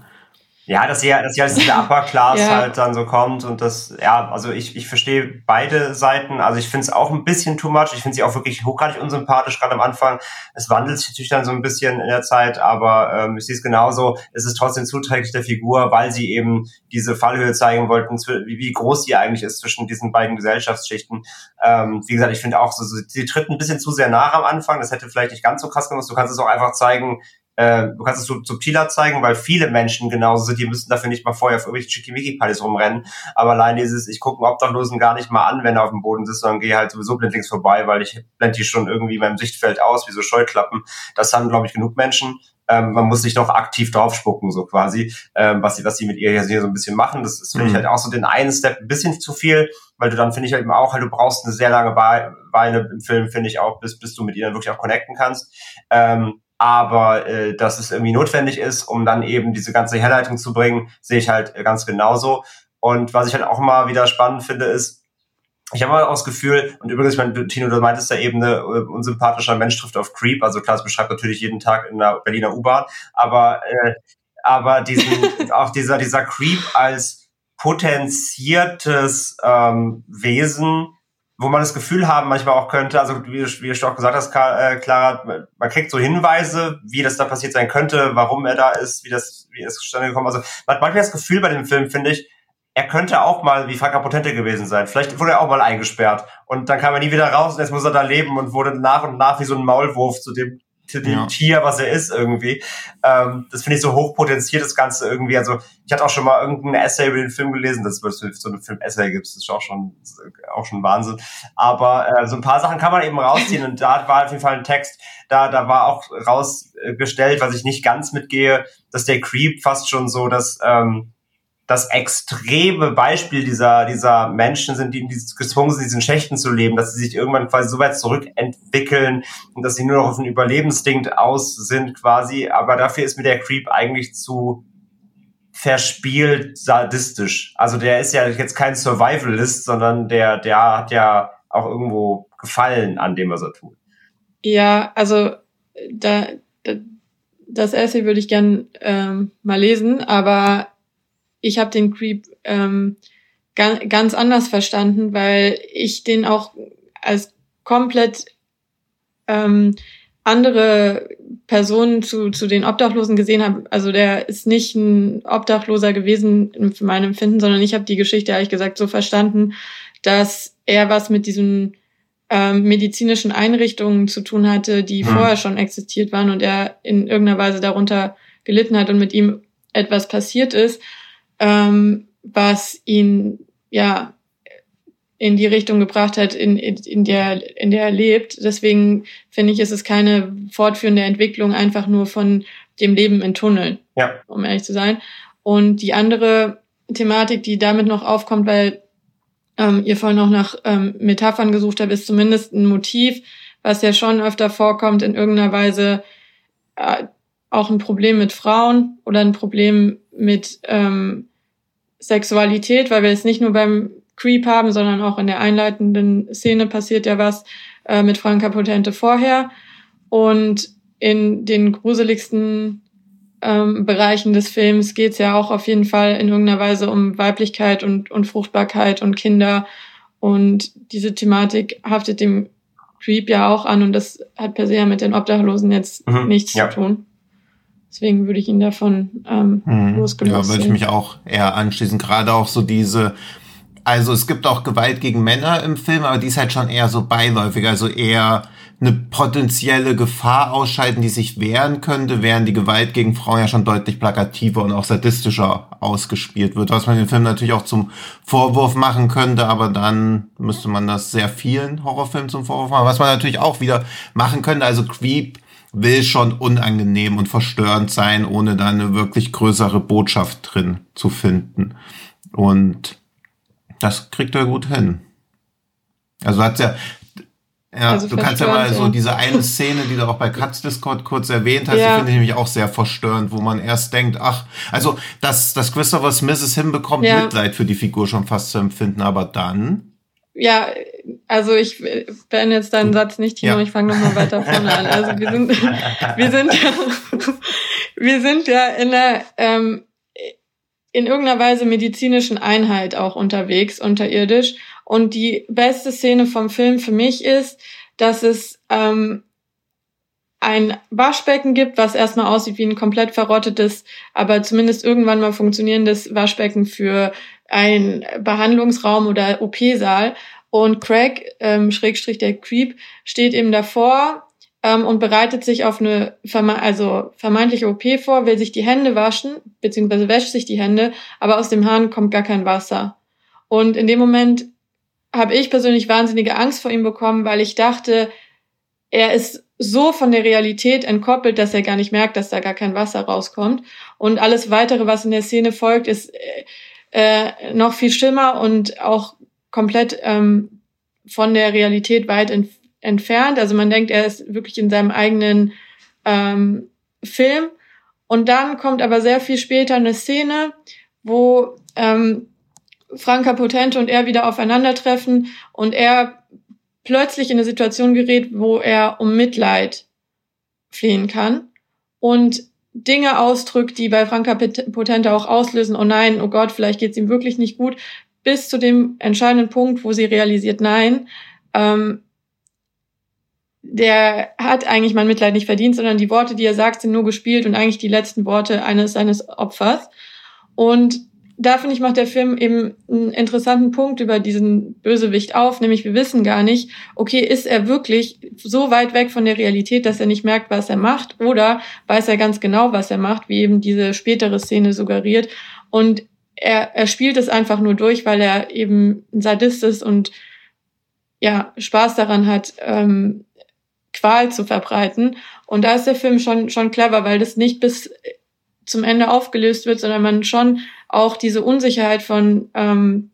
Ja, dass sie, dass sie als diese Upper Class ja. halt dann so kommt und das, ja, also ich, ich verstehe beide Seiten. Also ich finde es auch ein bisschen too much. Ich finde sie auch wirklich hochgradig unsympathisch, gerade am Anfang. Es wandelt sich natürlich dann so ein bisschen in der Zeit, aber ähm, ich sehe es genauso. Es ist trotzdem zuträglich der Figur, weil sie eben diese Fallhöhe zeigen wollten, wie, wie groß sie eigentlich ist zwischen diesen beiden Gesellschaftsschichten. Ähm, wie gesagt, ich finde auch, so, sie tritt ein bisschen zu sehr nach am Anfang. Das hätte vielleicht nicht ganz so krass gemacht. Du kannst es auch einfach zeigen, äh, du kannst es subtiler zeigen, weil viele Menschen genauso sind, die müssen dafür nicht mal vorher auf irgendwelche Schickimicki-Partys rumrennen. Aber allein dieses, ich gucke einen Obdachlosen gar nicht mal an, wenn er auf dem Boden sitzt, sondern gehe halt sowieso blindlings vorbei, weil ich blende die schon irgendwie in meinem Sichtfeld aus, wie so Scheuklappen. Das haben, glaube ich, genug Menschen. Ähm, man muss sich doch aktiv draufspucken, so quasi, ähm, was sie, was sie mit ihr hier so ein bisschen machen. Das ist, finde mhm. ich, halt auch so den einen Step ein bisschen zu viel, weil du dann, finde ich halt eben auch, halt, du brauchst eine sehr lange Weile im Film, finde ich auch, bis, bis du mit ihr dann wirklich auch connecten kannst. Ähm, aber äh, dass es irgendwie notwendig ist, um dann eben diese ganze Herleitung zu bringen, sehe ich halt ganz genauso. Und was ich halt auch immer wieder spannend finde, ist, ich habe mal auch das Gefühl, und übrigens, ich meine, Tino, du meintest ja eben, ne, unsympathischer Mensch trifft auf Creep, also klar, das beschreibt natürlich jeden Tag in der Berliner U-Bahn, aber, äh, aber diesen, auch dieser, dieser Creep als potenziertes ähm, Wesen, wo man das Gefühl haben manchmal auch könnte, also wie, wie du auch gesagt hast, äh, Clara, man kriegt so Hinweise, wie das da passiert sein könnte, warum er da ist, wie das, wie es zustande gekommen ist. Also man hat manchmal das Gefühl bei dem Film, finde ich, er könnte auch mal wie Franka Potente gewesen sein. Vielleicht wurde er auch mal eingesperrt und dann kam er nie wieder raus und jetzt muss er da leben und wurde nach und nach wie so ein Maulwurf zu dem zu dem ja. Tier, was er ist irgendwie. Ähm, das finde ich so hochpotenziert, das Ganze irgendwie. Also ich hatte auch schon mal irgendein Essay über den Film gelesen, dass es so einen Film-Essay gibt, das ist auch schon, auch schon Wahnsinn. Aber äh, so ein paar Sachen kann man eben rausziehen und da war auf jeden Fall ein Text, da, da war auch rausgestellt, was ich nicht ganz mitgehe, dass der Creep fast schon so, dass ähm, das extreme Beispiel dieser, dieser Menschen sind, die gezwungen sind, in diesen Schächten zu leben, dass sie sich irgendwann quasi so weit zurückentwickeln und dass sie nur noch auf einen Überlebensstinkt aus sind quasi. Aber dafür ist mir der Creep eigentlich zu verspielt sadistisch. Also der ist ja jetzt kein Survivalist, sondern der, der hat ja auch irgendwo Gefallen an dem, was er tut. Ja, also da, da das Essay würde ich gern ähm, mal lesen, aber ich habe den Creep ähm, ga ganz anders verstanden, weil ich den auch als komplett ähm, andere Personen zu, zu den Obdachlosen gesehen habe, also der ist nicht ein Obdachloser gewesen für mein Empfinden, sondern ich habe die Geschichte ehrlich gesagt so verstanden, dass er was mit diesen ähm, medizinischen Einrichtungen zu tun hatte, die hm. vorher schon existiert waren und er in irgendeiner Weise darunter gelitten hat und mit ihm etwas passiert ist, ähm, was ihn ja in die Richtung gebracht hat, in, in, der, in der er lebt. Deswegen finde ich, ist es keine fortführende Entwicklung einfach nur von dem Leben in Tunneln, ja. um ehrlich zu sein. Und die andere Thematik, die damit noch aufkommt, weil ähm, ihr vorhin noch nach ähm, Metaphern gesucht habt, ist zumindest ein Motiv, was ja schon öfter vorkommt, in irgendeiner Weise äh, auch ein Problem mit Frauen oder ein Problem mit ähm, Sexualität, weil wir es nicht nur beim Creep haben, sondern auch in der einleitenden Szene passiert ja was äh, mit Franka Potente vorher. Und in den gruseligsten ähm, Bereichen des Films geht es ja auch auf jeden Fall in irgendeiner Weise um Weiblichkeit und, und Fruchtbarkeit und Kinder. Und diese Thematik haftet dem Creep ja auch an und das hat per se ja mit den Obdachlosen jetzt mhm, nichts ja. zu tun. Deswegen würde ich ihn davon ähm, mhm. losgelöst Ja, würde ich mich auch eher anschließen. Gerade auch so diese also es gibt auch Gewalt gegen Männer im Film, aber die ist halt schon eher so beiläufig, also eher eine potenzielle Gefahr ausschalten, die sich wehren könnte, während die Gewalt gegen Frauen ja schon deutlich plakativer und auch sadistischer ausgespielt wird, was man den Film natürlich auch zum Vorwurf machen könnte, aber dann müsste man das sehr vielen Horrorfilmen zum Vorwurf machen, was man natürlich auch wieder machen könnte, also Creep will schon unangenehm und verstörend sein, ohne da eine wirklich größere Botschaft drin zu finden. Und das kriegt er gut hin. Also hat ja, ja, also du kannst ja mal so diese eine Szene, die du auch bei Katz Discord kurz erwähnt hast, ja. die finde ich nämlich auch sehr verstörend, wo man erst denkt, ach, also, dass, dass Christopher Smith es hinbekommt, ja. Mitleid für die Figur schon fast zu empfinden, aber dann. Ja, also ich beende jetzt deinen Satz nicht, Tino, ja. ich fange nochmal weiter vorne an. Also wir sind, wir sind ja, wir sind ja in der, ähm, in irgendeiner Weise medizinischen Einheit auch unterwegs, unterirdisch. Und die beste Szene vom Film für mich ist, dass es ähm, ein Waschbecken gibt, was erstmal aussieht wie ein komplett verrottetes, aber zumindest irgendwann mal funktionierendes Waschbecken für ein Behandlungsraum oder OP-Saal. Und Craig, ähm, Schrägstrich der Creep, steht eben davor ähm, und bereitet sich auf eine verme also vermeintliche OP vor, will sich die Hände waschen, beziehungsweise wäscht sich die Hände, aber aus dem Hahn kommt gar kein Wasser. Und in dem Moment habe ich persönlich wahnsinnige Angst vor ihm bekommen, weil ich dachte, er ist so von der Realität entkoppelt, dass er gar nicht merkt, dass da gar kein Wasser rauskommt. Und alles weitere, was in der Szene folgt, ist äh, noch viel schlimmer und auch komplett ähm, von der Realität weit entfernt entfernt. Also man denkt, er ist wirklich in seinem eigenen ähm, Film. Und dann kommt aber sehr viel später eine Szene, wo ähm, Franka Potente und er wieder aufeinandertreffen und er plötzlich in eine Situation gerät, wo er um Mitleid flehen kann und Dinge ausdrückt, die bei Franka Potente auch auslösen, oh nein, oh Gott, vielleicht geht's ihm wirklich nicht gut, bis zu dem entscheidenden Punkt, wo sie realisiert, nein, ähm, der hat eigentlich mein Mitleid nicht verdient, sondern die Worte, die er sagt, sind nur gespielt und eigentlich die letzten Worte eines seines Opfers. Und da finde ich, macht der Film eben einen interessanten Punkt über diesen Bösewicht auf, nämlich wir wissen gar nicht, okay, ist er wirklich so weit weg von der Realität, dass er nicht merkt, was er macht, oder weiß er ganz genau, was er macht, wie eben diese spätere Szene suggeriert. Und er, er spielt es einfach nur durch, weil er eben ein Sadist ist und ja, Spaß daran hat, ähm, Qual zu verbreiten. Und da ist der Film schon, schon clever, weil das nicht bis zum Ende aufgelöst wird, sondern man schon auch diese Unsicherheit von ähm,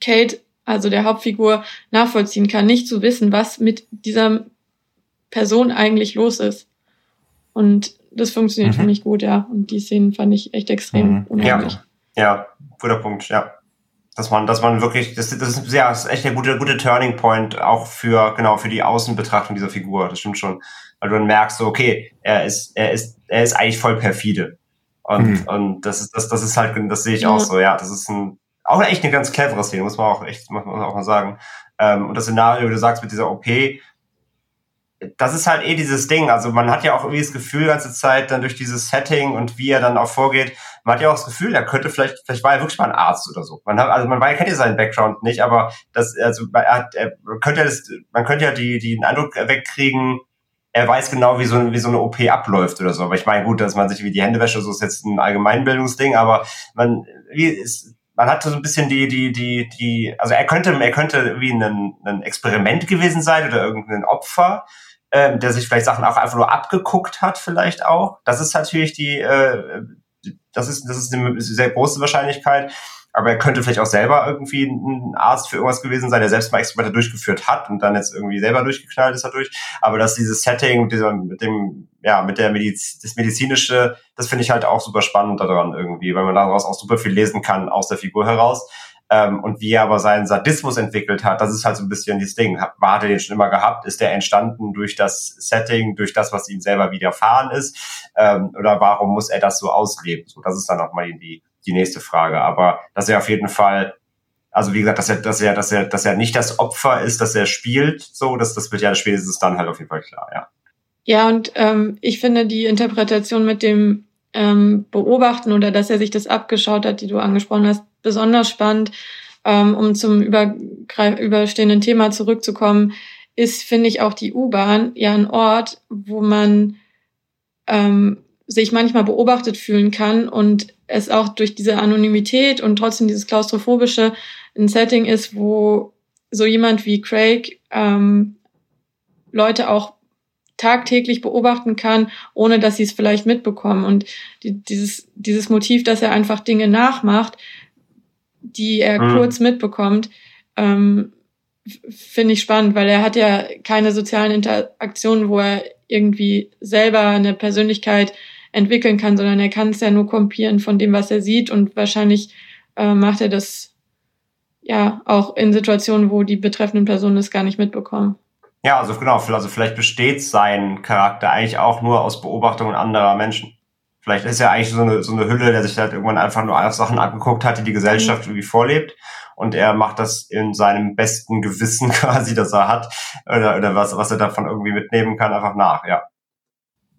Kate, also der Hauptfigur, nachvollziehen kann, nicht zu wissen, was mit dieser Person eigentlich los ist. Und das funktioniert mhm. für mich gut, ja. Und die Szenen fand ich echt extrem mhm. unheimlich. Ja. ja, guter Punkt, ja dass man, dass man wirklich, das, das ist ja das ist echt ein guter, guter Turning Point auch für, genau, für die Außenbetrachtung dieser Figur. Das stimmt schon. Weil du dann merkst, so, okay, er ist, er ist, er ist eigentlich voll perfide. Und, mhm. und das ist, das, das ist halt, das sehe ich auch so, ja. Das ist ein, auch echt eine ganz clevere Szene, muss man auch echt, muss man auch mal sagen. Ähm, und das Szenario, wie du sagst, mit dieser OP, das ist halt eh dieses Ding. Also man hat ja auch irgendwie das Gefühl, die ganze Zeit dann durch dieses Setting und wie er dann auch vorgeht, man hat ja auch das Gefühl, er könnte vielleicht, vielleicht war er wirklich mal ein Arzt oder so. Man hat, also man kennt ja seinen Background nicht, aber das, also er hat, er könnte ja das, man könnte ja die, die den Eindruck wegkriegen, er weiß genau, wie so, wie so eine OP abläuft oder so. Aber ich meine, gut, dass man sich wie die Hände wäscht, so ist jetzt ein Allgemeinbildungsding, aber man, wie ist, man hatte so ein bisschen die, die, die, die, also er könnte, er könnte wie ein, ein Experiment gewesen sein oder irgendein Opfer, äh, der sich vielleicht Sachen auch einfach nur abgeguckt hat, vielleicht auch. Das ist natürlich die, äh, das ist, das ist eine sehr große Wahrscheinlichkeit. Aber er könnte vielleicht auch selber irgendwie ein Arzt für irgendwas gewesen sein, der selbst mal Experimente durchgeführt hat und dann jetzt irgendwie selber durchgeknallt ist dadurch. Aber dass dieses Setting mit, dieser, mit dem, ja, mit der Mediz das medizinische, das finde ich halt auch super spannend daran irgendwie, weil man daraus auch super viel lesen kann aus der Figur heraus. Ähm, und wie er aber seinen Sadismus entwickelt hat, das ist halt so ein bisschen das Ding. War hat er den schon immer gehabt? Ist der entstanden durch das Setting, durch das, was ihm selber widerfahren ist? Ähm, oder warum muss er das so ausleben? So, das ist dann auch mal die, die nächste Frage. Aber dass er auf jeden Fall, also wie gesagt, dass er, dass er, dass er, dass er nicht das Opfer ist, dass er spielt, so, das, das wird ja spätestens dann halt auf jeden Fall klar, ja. Ja, und ähm, ich finde die Interpretation mit dem ähm, Beobachten oder dass er sich das abgeschaut hat, die du angesprochen hast, besonders spannend, ähm, um zum überstehenden Thema zurückzukommen, ist, finde ich, auch die U-Bahn ja ein Ort, wo man ähm, sich manchmal beobachtet fühlen kann und es auch durch diese Anonymität und trotzdem dieses klaustrophobische ein Setting ist, wo so jemand wie Craig ähm, Leute auch tagtäglich beobachten kann, ohne dass sie es vielleicht mitbekommen. Und die, dieses, dieses Motiv, dass er einfach Dinge nachmacht, die er mhm. kurz mitbekommt, ähm, finde ich spannend, weil er hat ja keine sozialen Interaktionen, wo er irgendwie selber eine Persönlichkeit entwickeln kann, sondern er kann es ja nur kopieren von dem, was er sieht und wahrscheinlich äh, macht er das ja auch in Situationen, wo die betreffenden Personen es gar nicht mitbekommen. Ja, also genau, also vielleicht besteht sein Charakter eigentlich auch nur aus Beobachtungen anderer Menschen. Vielleicht ist er eigentlich so eine, so eine Hülle, der sich halt irgendwann einfach nur Sachen angeguckt hat, die die Gesellschaft mhm. irgendwie vorlebt. Und er macht das in seinem besten Gewissen quasi, das er hat, oder, oder was, was er davon irgendwie mitnehmen kann, einfach nach, ja.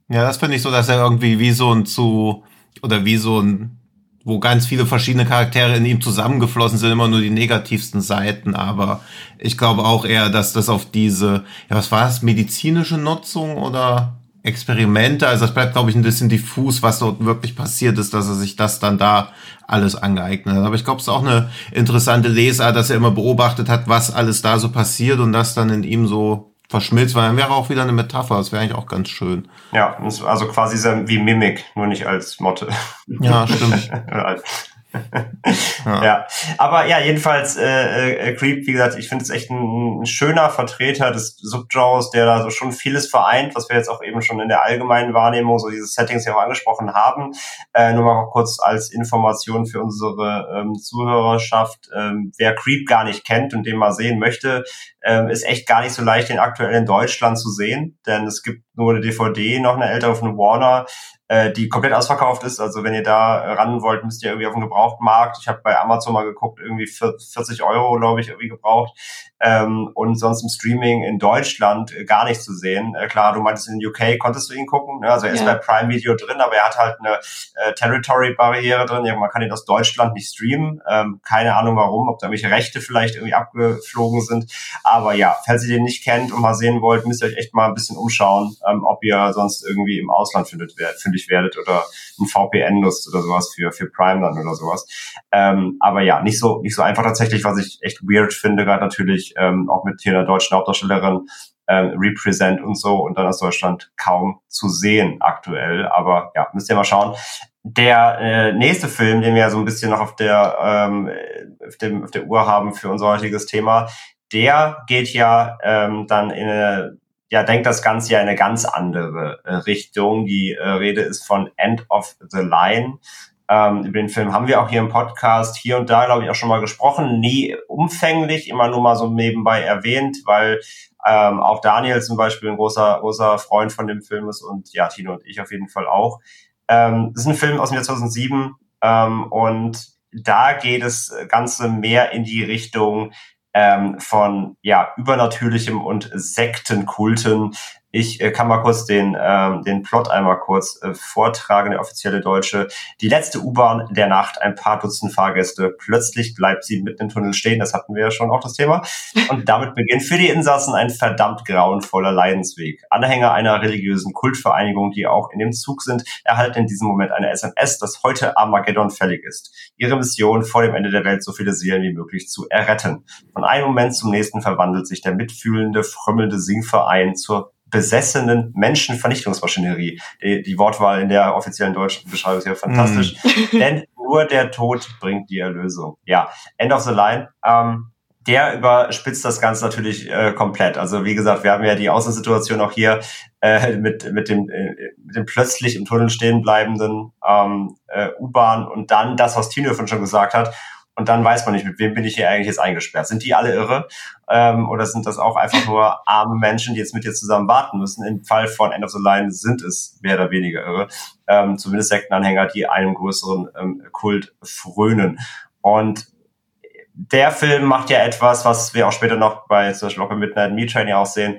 Ja, das finde ich so, dass er irgendwie wie so ein zu, oder wie so ein, wo ganz viele verschiedene Charaktere in ihm zusammengeflossen sind, immer nur die negativsten Seiten, aber ich glaube auch eher, dass das auf diese, ja, was war das, medizinische Nutzung oder Experimente. Also das bleibt, glaube ich, ein bisschen diffus, was dort wirklich passiert ist, dass er sich das dann da alles angeeignet hat. Aber ich glaube, es ist auch eine interessante Lesart, dass er immer beobachtet hat, was alles da so passiert und das dann in ihm so verschmilzt, weil dann wäre auch wieder eine Metapher. Das wäre eigentlich auch ganz schön. Ja, also quasi wie Mimik, nur nicht als Motte. Ja, stimmt. ja. ja. aber ja, jedenfalls äh, äh, Creep, wie gesagt, ich finde es echt ein, ein, schöner Vertreter des Subgenres, der da so schon vieles vereint, was wir jetzt auch eben schon in der allgemeinen Wahrnehmung, so diese Settings ja auch angesprochen haben. Äh, nur mal kurz als Information für unsere ähm, Zuhörerschaft, ähm, wer Creep gar nicht kennt und den mal sehen möchte, ähm, ist echt gar nicht so leicht, den aktuell in Deutschland zu sehen, denn es gibt nur eine DVD, noch eine ältere von Warner, äh, die komplett ausverkauft ist. Also wenn ihr da ran wollt, müsst ihr irgendwie auf dem Gebrauchtmarkt. Ich habe bei Amazon mal geguckt, irgendwie 40 Euro, glaube ich, irgendwie gebraucht. Ähm, und sonst im Streaming in Deutschland äh, gar nicht zu sehen. Äh, klar, du meintest in UK konntest du ihn gucken. Ne? Also er ist ja. bei Prime Video drin, aber er hat halt eine äh, Territory-Barriere drin. Ja, man kann ihn aus Deutschland nicht streamen. Ähm, keine Ahnung warum, ob da irgendwelche Rechte vielleicht irgendwie abgeflogen sind. Aber ja, falls ihr den nicht kennt und mal sehen wollt, müsst ihr euch echt mal ein bisschen umschauen, ähm, ob ihr sonst irgendwie im Ausland findet, fündig werdet oder ein VPN nutzt oder sowas für, für Prime dann oder sowas. Ähm, aber ja, nicht so, nicht so einfach tatsächlich, was ich echt weird finde, gerade natürlich ähm, auch mit hier der deutschen Hauptdarstellerin ähm, Represent und so und dann aus Deutschland kaum zu sehen aktuell. Aber ja, müsst ihr mal schauen. Der äh, nächste Film, den wir ja so ein bisschen noch auf der, ähm, auf, dem, auf der Uhr haben für unser heutiges Thema, der geht ja ähm, dann in eine, ja, denkt das Ganze ja in eine ganz andere äh, Richtung. Die äh, Rede ist von End of the Line. Ähm, über den Film haben wir auch hier im Podcast hier und da, glaube ich, auch schon mal gesprochen. Nie umfänglich, immer nur mal so nebenbei erwähnt, weil ähm, auch Daniel zum Beispiel ein großer, großer Freund von dem Film ist und ja, Tino und ich auf jeden Fall auch. Ähm, das ist ein Film aus dem Jahr 2007 ähm, und da geht es Ganze mehr in die Richtung ähm, von ja übernatürlichem und Sektenkulten Ich äh, kann mal kurz den, ähm, den Plot einmal kurz äh, vortragen, der offizielle Deutsche. Die letzte U-Bahn der Nacht, ein paar Dutzend Fahrgäste. Plötzlich bleibt sie mitten im Tunnel stehen, das hatten wir ja schon auch das Thema. Und damit beginnt für die Insassen ein verdammt grauenvoller Leidensweg. Anhänger einer religiösen Kultvereinigung, die auch in dem Zug sind, erhalten in diesem Moment eine SMS, dass heute Armageddon fällig ist. Ihre Mission, vor dem Ende der Welt so viele Seelen wie möglich zu erretten. Von einem Moment zum nächsten verwandelt sich der mitfühlende, frömmelnde Singverein zur besessenen Menschenvernichtungsmaschinerie. Die, die Wortwahl in der offiziellen deutschen Beschreibung ist ja fantastisch. Mm. Denn nur der Tod bringt die Erlösung. Ja, End of the Line. Ähm, der überspitzt das Ganze natürlich äh, komplett. Also wie gesagt, wir haben ja die Außensituation auch hier äh, mit, mit, dem, äh, mit dem plötzlich im Tunnel stehen bleibenden ähm, äh, U-Bahn und dann das, was Tino schon gesagt hat. Und dann weiß man nicht, mit wem bin ich hier eigentlich jetzt eingesperrt. Sind die alle irre? Ähm, oder sind das auch einfach nur arme Menschen, die jetzt mit dir zusammen warten müssen? Im Fall von End of the Line sind es mehr oder weniger irre. Ähm, zumindest Sektenanhänger, die einem größeren ähm, Kult frönen. Und der Film macht ja etwas, was wir auch später noch bei zum Beispiel auch bei Midnight Meat Train ja auch sehen.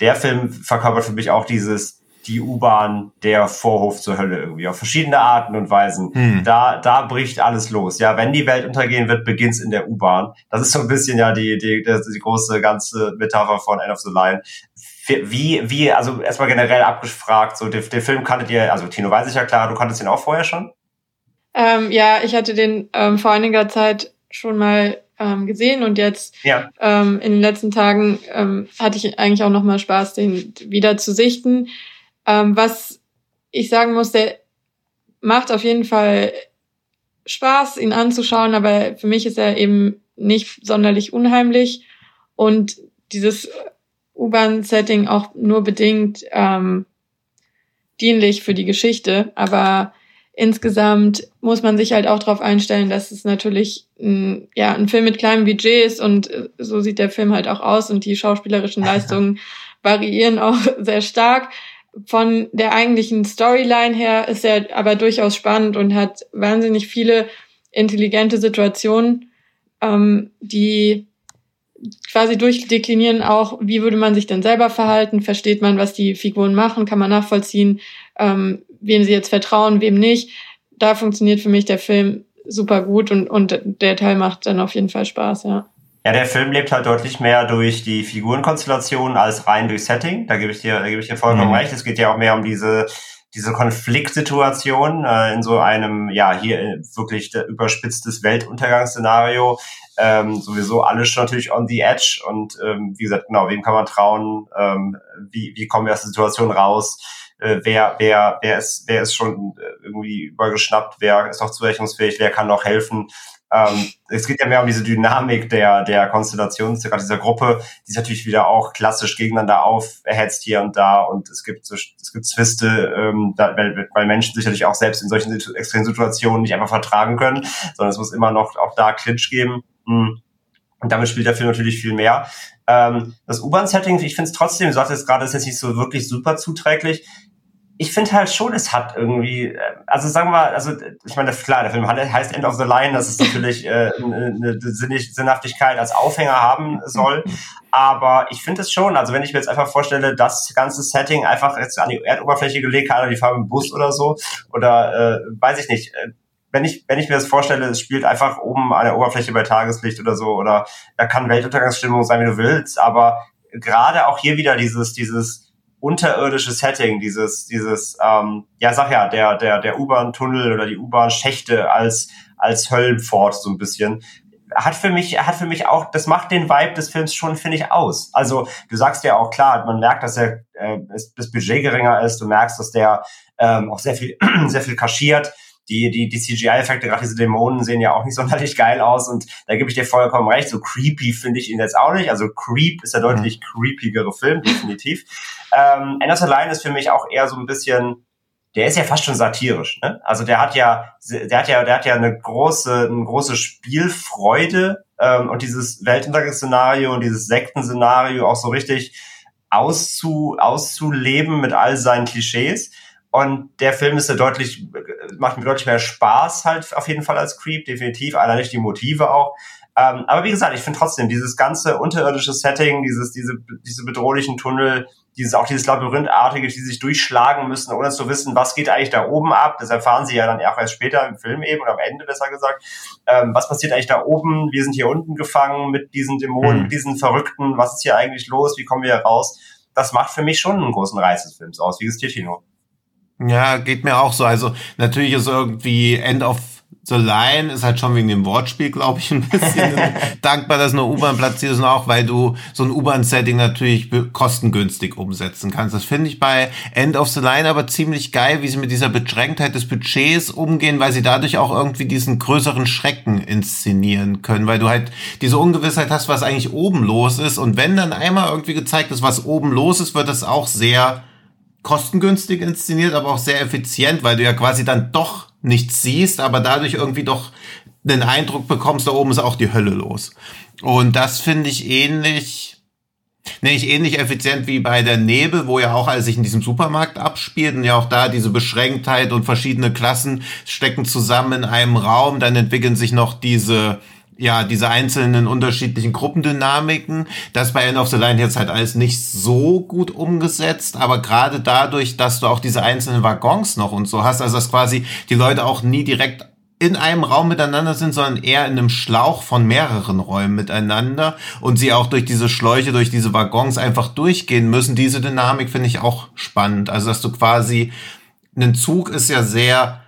Der Film verkörpert für mich auch dieses die U-Bahn der Vorhof zur Hölle irgendwie auf verschiedene Arten und Weisen. Hm. Da, da bricht alles los. Ja, wenn die Welt untergehen wird, beginnt's in der U-Bahn. Das ist so ein bisschen ja die, die, die, die große ganze Metapher von End of the Line. Wie, wie, also erstmal generell abgefragt, so der, der Film kanntet ihr, also Tino weiß ich ja klar, du kanntest ihn auch vorher schon? Ähm, ja, ich hatte den ähm, vor einiger Zeit schon mal ähm, gesehen und jetzt ja. ähm, in den letzten Tagen ähm, hatte ich eigentlich auch noch mal Spaß, den wieder zu sichten. Ähm, was ich sagen muss, der macht auf jeden Fall Spaß, ihn anzuschauen, aber für mich ist er eben nicht sonderlich unheimlich und dieses U-Bahn-Setting auch nur bedingt ähm, dienlich für die Geschichte. Aber insgesamt muss man sich halt auch darauf einstellen, dass es natürlich ein, ja, ein Film mit kleinem Budget ist und äh, so sieht der Film halt auch aus und die schauspielerischen Leistungen variieren auch sehr stark von der eigentlichen Storyline her ist er aber durchaus spannend und hat wahnsinnig viele intelligente Situationen, ähm, die quasi durchdeklinieren auch, wie würde man sich denn selber verhalten, versteht man, was die Figuren machen, kann man nachvollziehen, ähm, wem sie jetzt vertrauen, wem nicht. Da funktioniert für mich der Film super gut und, und der Teil macht dann auf jeden Fall Spaß, ja. Ja, der Film lebt halt deutlich mehr durch die Figurenkonstellation als rein durch Setting. Da gebe ich dir, da gebe ich dir vollkommen mhm. recht. Es geht ja auch mehr um diese diese Konfliktsituation äh, in so einem, ja, hier äh, wirklich überspitztes Weltuntergangsszenario. Ähm, sowieso alles schon natürlich on the edge und ähm, wie gesagt, genau, wem kann man trauen, ähm, wie, wie kommen wir aus der Situation raus, äh, wer, wer, wer ist, wer ist schon äh, irgendwie übergeschnappt, wer ist noch zurechnungsfähig, wer kann noch helfen. Ähm, es geht ja mehr um diese Dynamik der, der Konstellation, dieser Gruppe, die ist natürlich wieder auch klassisch gegeneinander aufhetzt hier und da und es gibt es gibt Zwiste, ähm, da, weil, weil Menschen sicherlich auch selbst in solchen extremen Situationen nicht einfach vertragen können, sondern es muss immer noch auch da Clinch geben. Hm. Und damit spielt der Film natürlich viel mehr. Ähm, das U-Bahn-Setting, ich finde es trotzdem, du sagtest gerade, ist jetzt nicht so wirklich super zuträglich ich finde halt schon, es hat irgendwie, äh, also sagen wir also ich meine, klar, der Film heißt End of the Line, dass es natürlich äh, eine Sinnhaftigkeit als Aufhänger haben soll. Aber ich finde es schon, also wenn ich mir jetzt einfach vorstelle, das ganze Setting einfach jetzt an die Erdoberfläche gelegt, hat, die Farbe im Bus oder so, oder äh, weiß ich nicht, äh, wenn ich, wenn ich mir das vorstelle, es spielt einfach oben an der Oberfläche bei Tageslicht oder so, oder da kann Weltuntergangsstimmung sein, wie du willst, aber gerade auch hier wieder dieses, dieses, unterirdische Setting, dieses, dieses, ähm, ja, sag ja, der, der, der U-Bahn-Tunnel oder die U-Bahn-Schächte als, als Höllenpfort so ein bisschen, hat für mich, hat für mich auch, das macht den Vibe des Films schon, finde ich, aus. Also, du sagst ja auch klar, man merkt, dass er, äh, das Budget geringer ist, du merkst, dass der ähm, auch sehr viel, sehr viel kaschiert die, die, die CGI-Effekte, gerade diese Dämonen sehen ja auch nicht sonderlich geil aus und da gebe ich dir vollkommen recht. So creepy finde ich ihn jetzt auch nicht. Also Creep ist der deutlich mhm. creepigere Film, definitiv. ähm, Anders Line ist für mich auch eher so ein bisschen, der ist ja fast schon satirisch, ne? Also der hat ja, der hat ja, der hat ja eine große, eine große Spielfreude ähm, und dieses Weltuntergangsszenario und dieses Sektenszenario auch so richtig auszu, auszuleben mit all seinen Klischees. Und der Film ist ja deutlich, macht mir deutlich mehr Spaß halt auf jeden Fall als Creep, definitiv, allein die Motive auch. Ähm, aber wie gesagt, ich finde trotzdem dieses ganze unterirdische Setting, dieses, diese, diese bedrohlichen Tunnel, dieses, auch dieses Labyrinthartige, die sich durchschlagen müssen, ohne zu wissen, was geht eigentlich da oben ab. Das erfahren sie ja dann auch erst später im Film eben oder am Ende besser gesagt. Ähm, was passiert eigentlich da oben? Wir sind hier unten gefangen mit diesen Dämonen, mhm. mit diesen Verrückten. Was ist hier eigentlich los? Wie kommen wir hier raus? Das macht für mich schon einen großen Reiz des Films aus. Wie ist dir, Tino? Ja, geht mir auch so. Also natürlich ist irgendwie End of The Line ist halt schon wegen dem Wortspiel, glaube ich, ein bisschen dankbar, dass eine U-Bahn platziert ist und auch, weil du so ein U-Bahn-Setting natürlich kostengünstig umsetzen kannst. Das finde ich bei End of the Line aber ziemlich geil, wie sie mit dieser Beschränktheit des Budgets umgehen, weil sie dadurch auch irgendwie diesen größeren Schrecken inszenieren können, weil du halt diese Ungewissheit hast, was eigentlich oben los ist und wenn dann einmal irgendwie gezeigt ist, was oben los ist, wird das auch sehr kostengünstig inszeniert, aber auch sehr effizient, weil du ja quasi dann doch nichts siehst, aber dadurch irgendwie doch den Eindruck bekommst, da oben ist auch die Hölle los. Und das finde ich ähnlich, nee, ich ähnlich effizient wie bei der Nebel, wo ja auch alles sich in diesem Supermarkt abspielt und ja auch da diese Beschränktheit und verschiedene Klassen stecken zusammen in einem Raum, dann entwickeln sich noch diese ja, diese einzelnen unterschiedlichen Gruppendynamiken. Das bei End of the Line jetzt halt alles nicht so gut umgesetzt, aber gerade dadurch, dass du auch diese einzelnen Waggons noch und so hast, also dass quasi die Leute auch nie direkt in einem Raum miteinander sind, sondern eher in einem Schlauch von mehreren Räumen miteinander und sie auch durch diese Schläuche, durch diese Waggons einfach durchgehen müssen. Diese Dynamik finde ich auch spannend. Also, dass du quasi, ein Zug ist ja sehr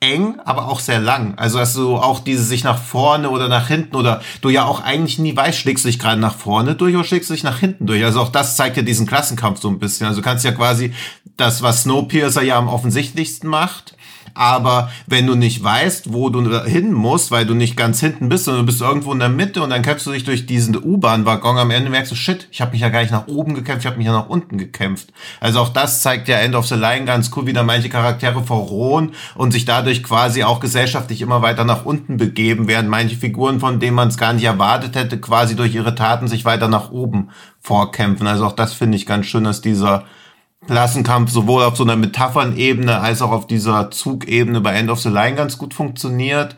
eng, aber auch sehr lang. Also dass du auch diese sich nach vorne oder nach hinten oder du ja auch eigentlich nie weißt, schlägst du dich gerade nach vorne durch oder schlägst du dich nach hinten durch. Also auch das zeigt ja diesen Klassenkampf so ein bisschen. Also du kannst ja quasi das, was Snowpiercer ja am offensichtlichsten macht, aber wenn du nicht weißt, wo du hin musst, weil du nicht ganz hinten bist, sondern du bist irgendwo in der Mitte und dann kämpfst du dich durch diesen U-Bahn-Waggon, am Ende merkst du, shit, ich habe mich ja gar nicht nach oben gekämpft, ich habe mich ja nach unten gekämpft. Also auch das zeigt ja End of the Line ganz cool, wie da manche Charaktere verrohen und sich dadurch quasi auch gesellschaftlich immer weiter nach unten begeben, während manche Figuren, von denen man es gar nicht erwartet hätte, quasi durch ihre Taten sich weiter nach oben vorkämpfen. Also auch das finde ich ganz schön, dass dieser Klassenkampf sowohl auf so einer Metaphernebene als auch auf dieser Zugebene bei End of the Line ganz gut funktioniert.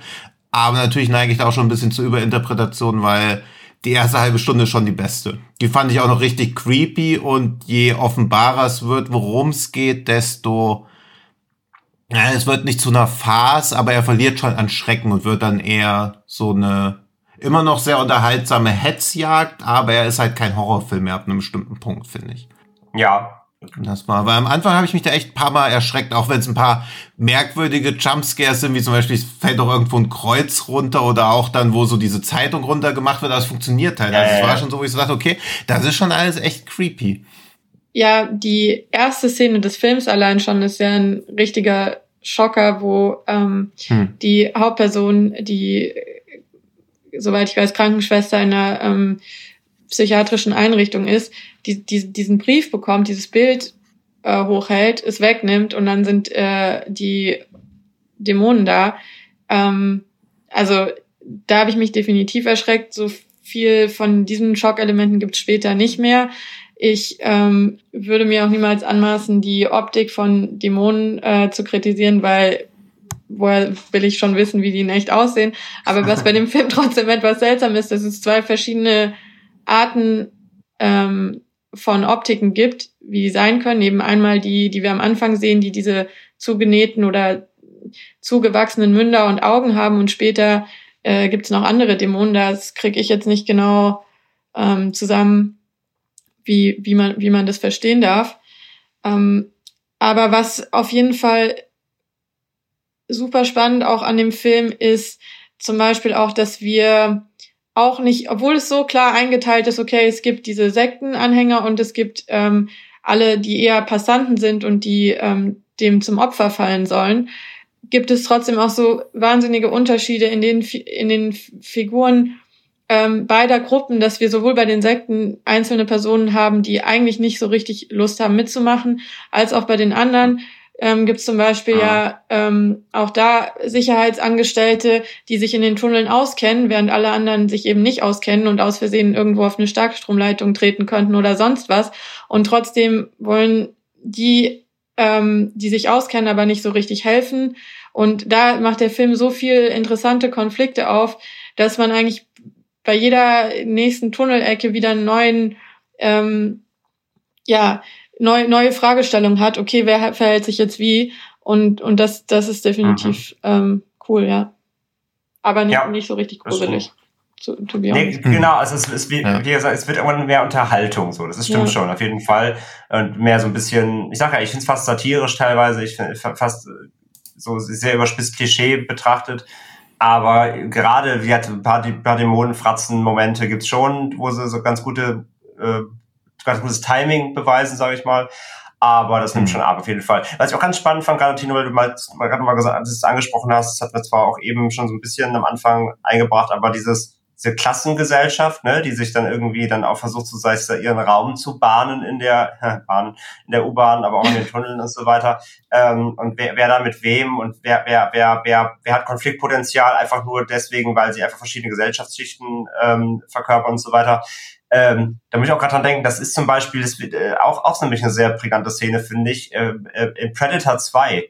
Aber natürlich neige ich da auch schon ein bisschen zur Überinterpretation, weil die erste halbe Stunde ist schon die beste. Die fand ich auch noch richtig creepy und je offenbarer es wird, worum es geht, desto ja, es wird nicht zu einer Farce, aber er verliert schon an Schrecken und wird dann eher so eine immer noch sehr unterhaltsame Hetzjagd, aber er ist halt kein Horrorfilm mehr ab einem bestimmten Punkt, finde ich. Ja, das war, weil am Anfang habe ich mich da echt ein paar Mal erschreckt, auch wenn es ein paar merkwürdige Jumpscares sind, wie zum Beispiel es fällt doch irgendwo ein Kreuz runter oder auch dann, wo so diese Zeitung runtergemacht wird, aber es funktioniert halt. Also es war schon so, wo ich so dachte, okay, das ist schon alles echt creepy. Ja, die erste Szene des Films allein schon ist ja ein richtiger Schocker, wo ähm, hm. die Hauptperson, die, soweit ich weiß, Krankenschwester in einer ähm, psychiatrischen Einrichtung ist, die, die, diesen Brief bekommt, dieses Bild äh, hochhält, es wegnimmt und dann sind äh, die Dämonen da. Ähm, also da habe ich mich definitiv erschreckt. So viel von diesen Schockelementen gibt es später nicht mehr. Ich ähm, würde mir auch niemals anmaßen, die Optik von Dämonen äh, zu kritisieren, weil woher will ich schon wissen, wie die in echt aussehen. Aber was bei dem Film trotzdem etwas seltsam ist, dass es zwei verschiedene Arten ähm, von Optiken gibt, wie die sein können. Eben einmal die, die wir am Anfang sehen, die diese zugenähten oder zugewachsenen Münder und Augen haben und später äh, gibt es noch andere Dämonen. Das kriege ich jetzt nicht genau ähm, zusammen, wie, wie, man, wie man das verstehen darf. Ähm, aber was auf jeden Fall super spannend auch an dem Film ist zum Beispiel auch, dass wir auch nicht, obwohl es so klar eingeteilt ist, okay, es gibt diese Sektenanhänger und es gibt ähm, alle, die eher Passanten sind und die ähm, dem zum Opfer fallen sollen, gibt es trotzdem auch so wahnsinnige Unterschiede in den, in den Figuren ähm, beider Gruppen, dass wir sowohl bei den Sekten einzelne Personen haben, die eigentlich nicht so richtig Lust haben mitzumachen, als auch bei den anderen ähm, gibt es zum Beispiel ah. ja ähm, auch da Sicherheitsangestellte, die sich in den Tunneln auskennen, während alle anderen sich eben nicht auskennen und aus Versehen irgendwo auf eine Starkstromleitung treten könnten oder sonst was. Und trotzdem wollen die, ähm, die sich auskennen, aber nicht so richtig helfen. Und da macht der Film so viel interessante Konflikte auf, dass man eigentlich bei jeder nächsten Tunnelecke wieder einen neuen ähm, ja, neu, neue Fragestellung hat, okay, wer verhält sich jetzt wie? Und, und das, das ist definitiv mhm. ähm, cool, ja. Aber nicht, ja, nicht so richtig gruselig. To, to nee, genau, also es, es, wie, ja. wie gesagt, es wird irgendwann mehr Unterhaltung, so, das ist stimmt ja. schon, auf jeden Fall. Und mehr so ein bisschen, ich sag ja, ich finde es fast satirisch teilweise, ich finde fast so sehr überspitzt Klischee betrachtet. Aber gerade, wie hat ein paar, ein paar Dämonenfratzen-Momente gibt's schon, wo sie so ganz gute, äh, ganz gutes Timing beweisen, sage ich mal. Aber das nimmt mhm. schon ab, auf jeden Fall. Was ich auch ganz spannend fand, gerade Tino, weil du mal, mal gerade mal gesagt, es angesprochen hast, das hat wir zwar auch eben schon so ein bisschen am Anfang eingebracht, aber dieses, diese Klassengesellschaft, ne, die sich dann irgendwie dann auch versucht, so sei es da ihren Raum zu bahnen in der Bahn, in der U-Bahn, aber auch in den Tunneln und so weiter. Ähm, und wer, wer da mit wem und wer, wer, wer, wer, wer hat Konfliktpotenzial einfach nur deswegen, weil sie einfach verschiedene Gesellschaftsschichten ähm, verkörpern und so weiter. Ähm, da muss ich auch gerade dran denken, das ist zum Beispiel das, äh, auch, auch so nämlich eine sehr prägnante Szene, finde ich, äh, äh, in Predator 2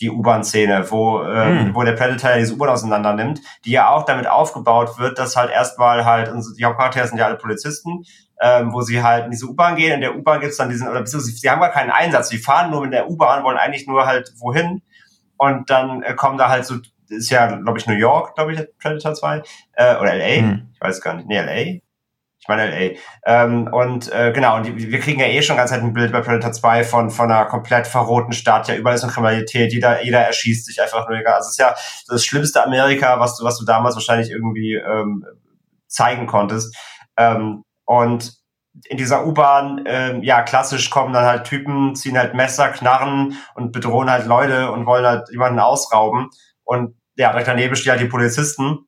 die U-Bahn-Szene, wo, äh, hm. wo der Predator ja diese U-Bahn auseinander nimmt, die ja auch damit aufgebaut wird, dass halt erstmal halt, die Hauptcharaktere sind ja alle Polizisten, ähm, wo sie halt in diese U-Bahn gehen. In der U-Bahn gibt's dann diesen, oder beziehungsweise sie haben gar keinen Einsatz, sie fahren nur in der U-Bahn, wollen eigentlich nur halt wohin. Und dann äh, kommen da halt so, ist ja, glaube ich, New York, glaube ich, Predator 2, äh, oder LA, hm. ich weiß gar nicht, nee, LA, ich meine LA. Ähm, und äh, genau, und wir kriegen ja eh schon ganz halt ein Bild bei Predator 2 von, von einer komplett verroten Stadt. Ja, überall ist eine Kriminalität, jeder, jeder erschießt sich einfach nur egal. Also es ist ja das schlimmste Amerika, was du, was du damals wahrscheinlich irgendwie ähm, zeigen konntest. Ähm, und in dieser U-Bahn, ähm, ja, klassisch kommen dann halt Typen, ziehen halt Messer, Knarren und bedrohen halt Leute und wollen halt jemanden ausrauben. Und ja, direkt daneben stehen halt die Polizisten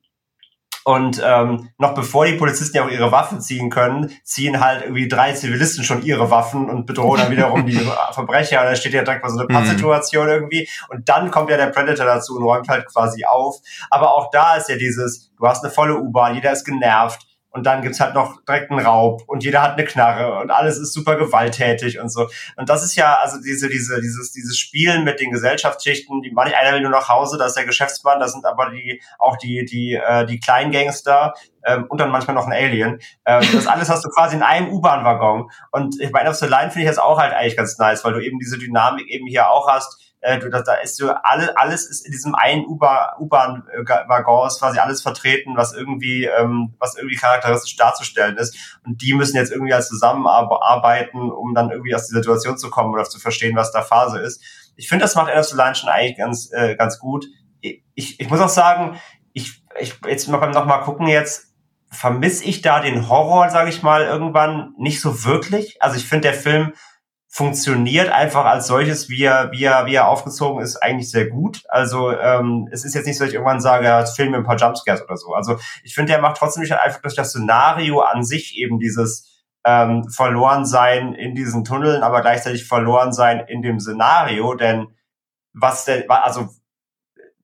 und ähm, noch bevor die Polizisten ja auch ihre Waffen ziehen können, ziehen halt irgendwie drei Zivilisten schon ihre Waffen und bedrohen dann wiederum die Verbrecher. Und dann steht ja direkt mal so eine mhm. Pattsituation irgendwie. Und dann kommt ja der Predator dazu und räumt halt quasi auf. Aber auch da ist ja dieses, du hast eine volle U-Bahn, jeder ist genervt und dann gibt's halt noch direkt einen Raub und jeder hat eine Knarre und alles ist super gewalttätig und so. Und das ist ja, also diese, diese, dieses, dieses Spielen mit den Gesellschaftsschichten, die manch einer will nur nach Hause, da ist der Geschäftsmann, da sind aber die, auch die, die, äh, die Kleingangster, ähm, und dann manchmal noch ein Alien. Ähm, das alles hast du quasi in einem U-Bahn-Waggon. Und ich meine, auf the Line finde ich das auch halt eigentlich ganz nice, weil du eben diese Dynamik eben hier auch hast äh, du, da, da ist so alle, alles ist in diesem einen U-Bahn-Waggon ist quasi alles vertreten, was irgendwie, ähm, was irgendwie charakteristisch darzustellen ist. Und die müssen jetzt irgendwie als zusammenarbeiten, um dann irgendwie aus der Situation zu kommen oder zu verstehen, was da Phase ist. Ich finde, das macht the Line schon eigentlich ganz, äh, ganz gut. Ich, ich muss auch sagen, ich, ich jetzt mal beim nochmal gucken jetzt, vermisse ich da den Horror, sage ich mal, irgendwann nicht so wirklich. Also ich finde, der Film funktioniert einfach als solches, wie er, wie er, wie er aufgezogen ist, eigentlich sehr gut. Also ähm, es ist jetzt nicht so, dass ich irgendwann sage, ja, Film mit ein paar Jumpscares oder so. Also ich finde, der macht trotzdem nicht einfach durch das Szenario an sich eben dieses ähm, verloren sein in diesen Tunneln, aber gleichzeitig verloren sein in dem Szenario, denn was denn, also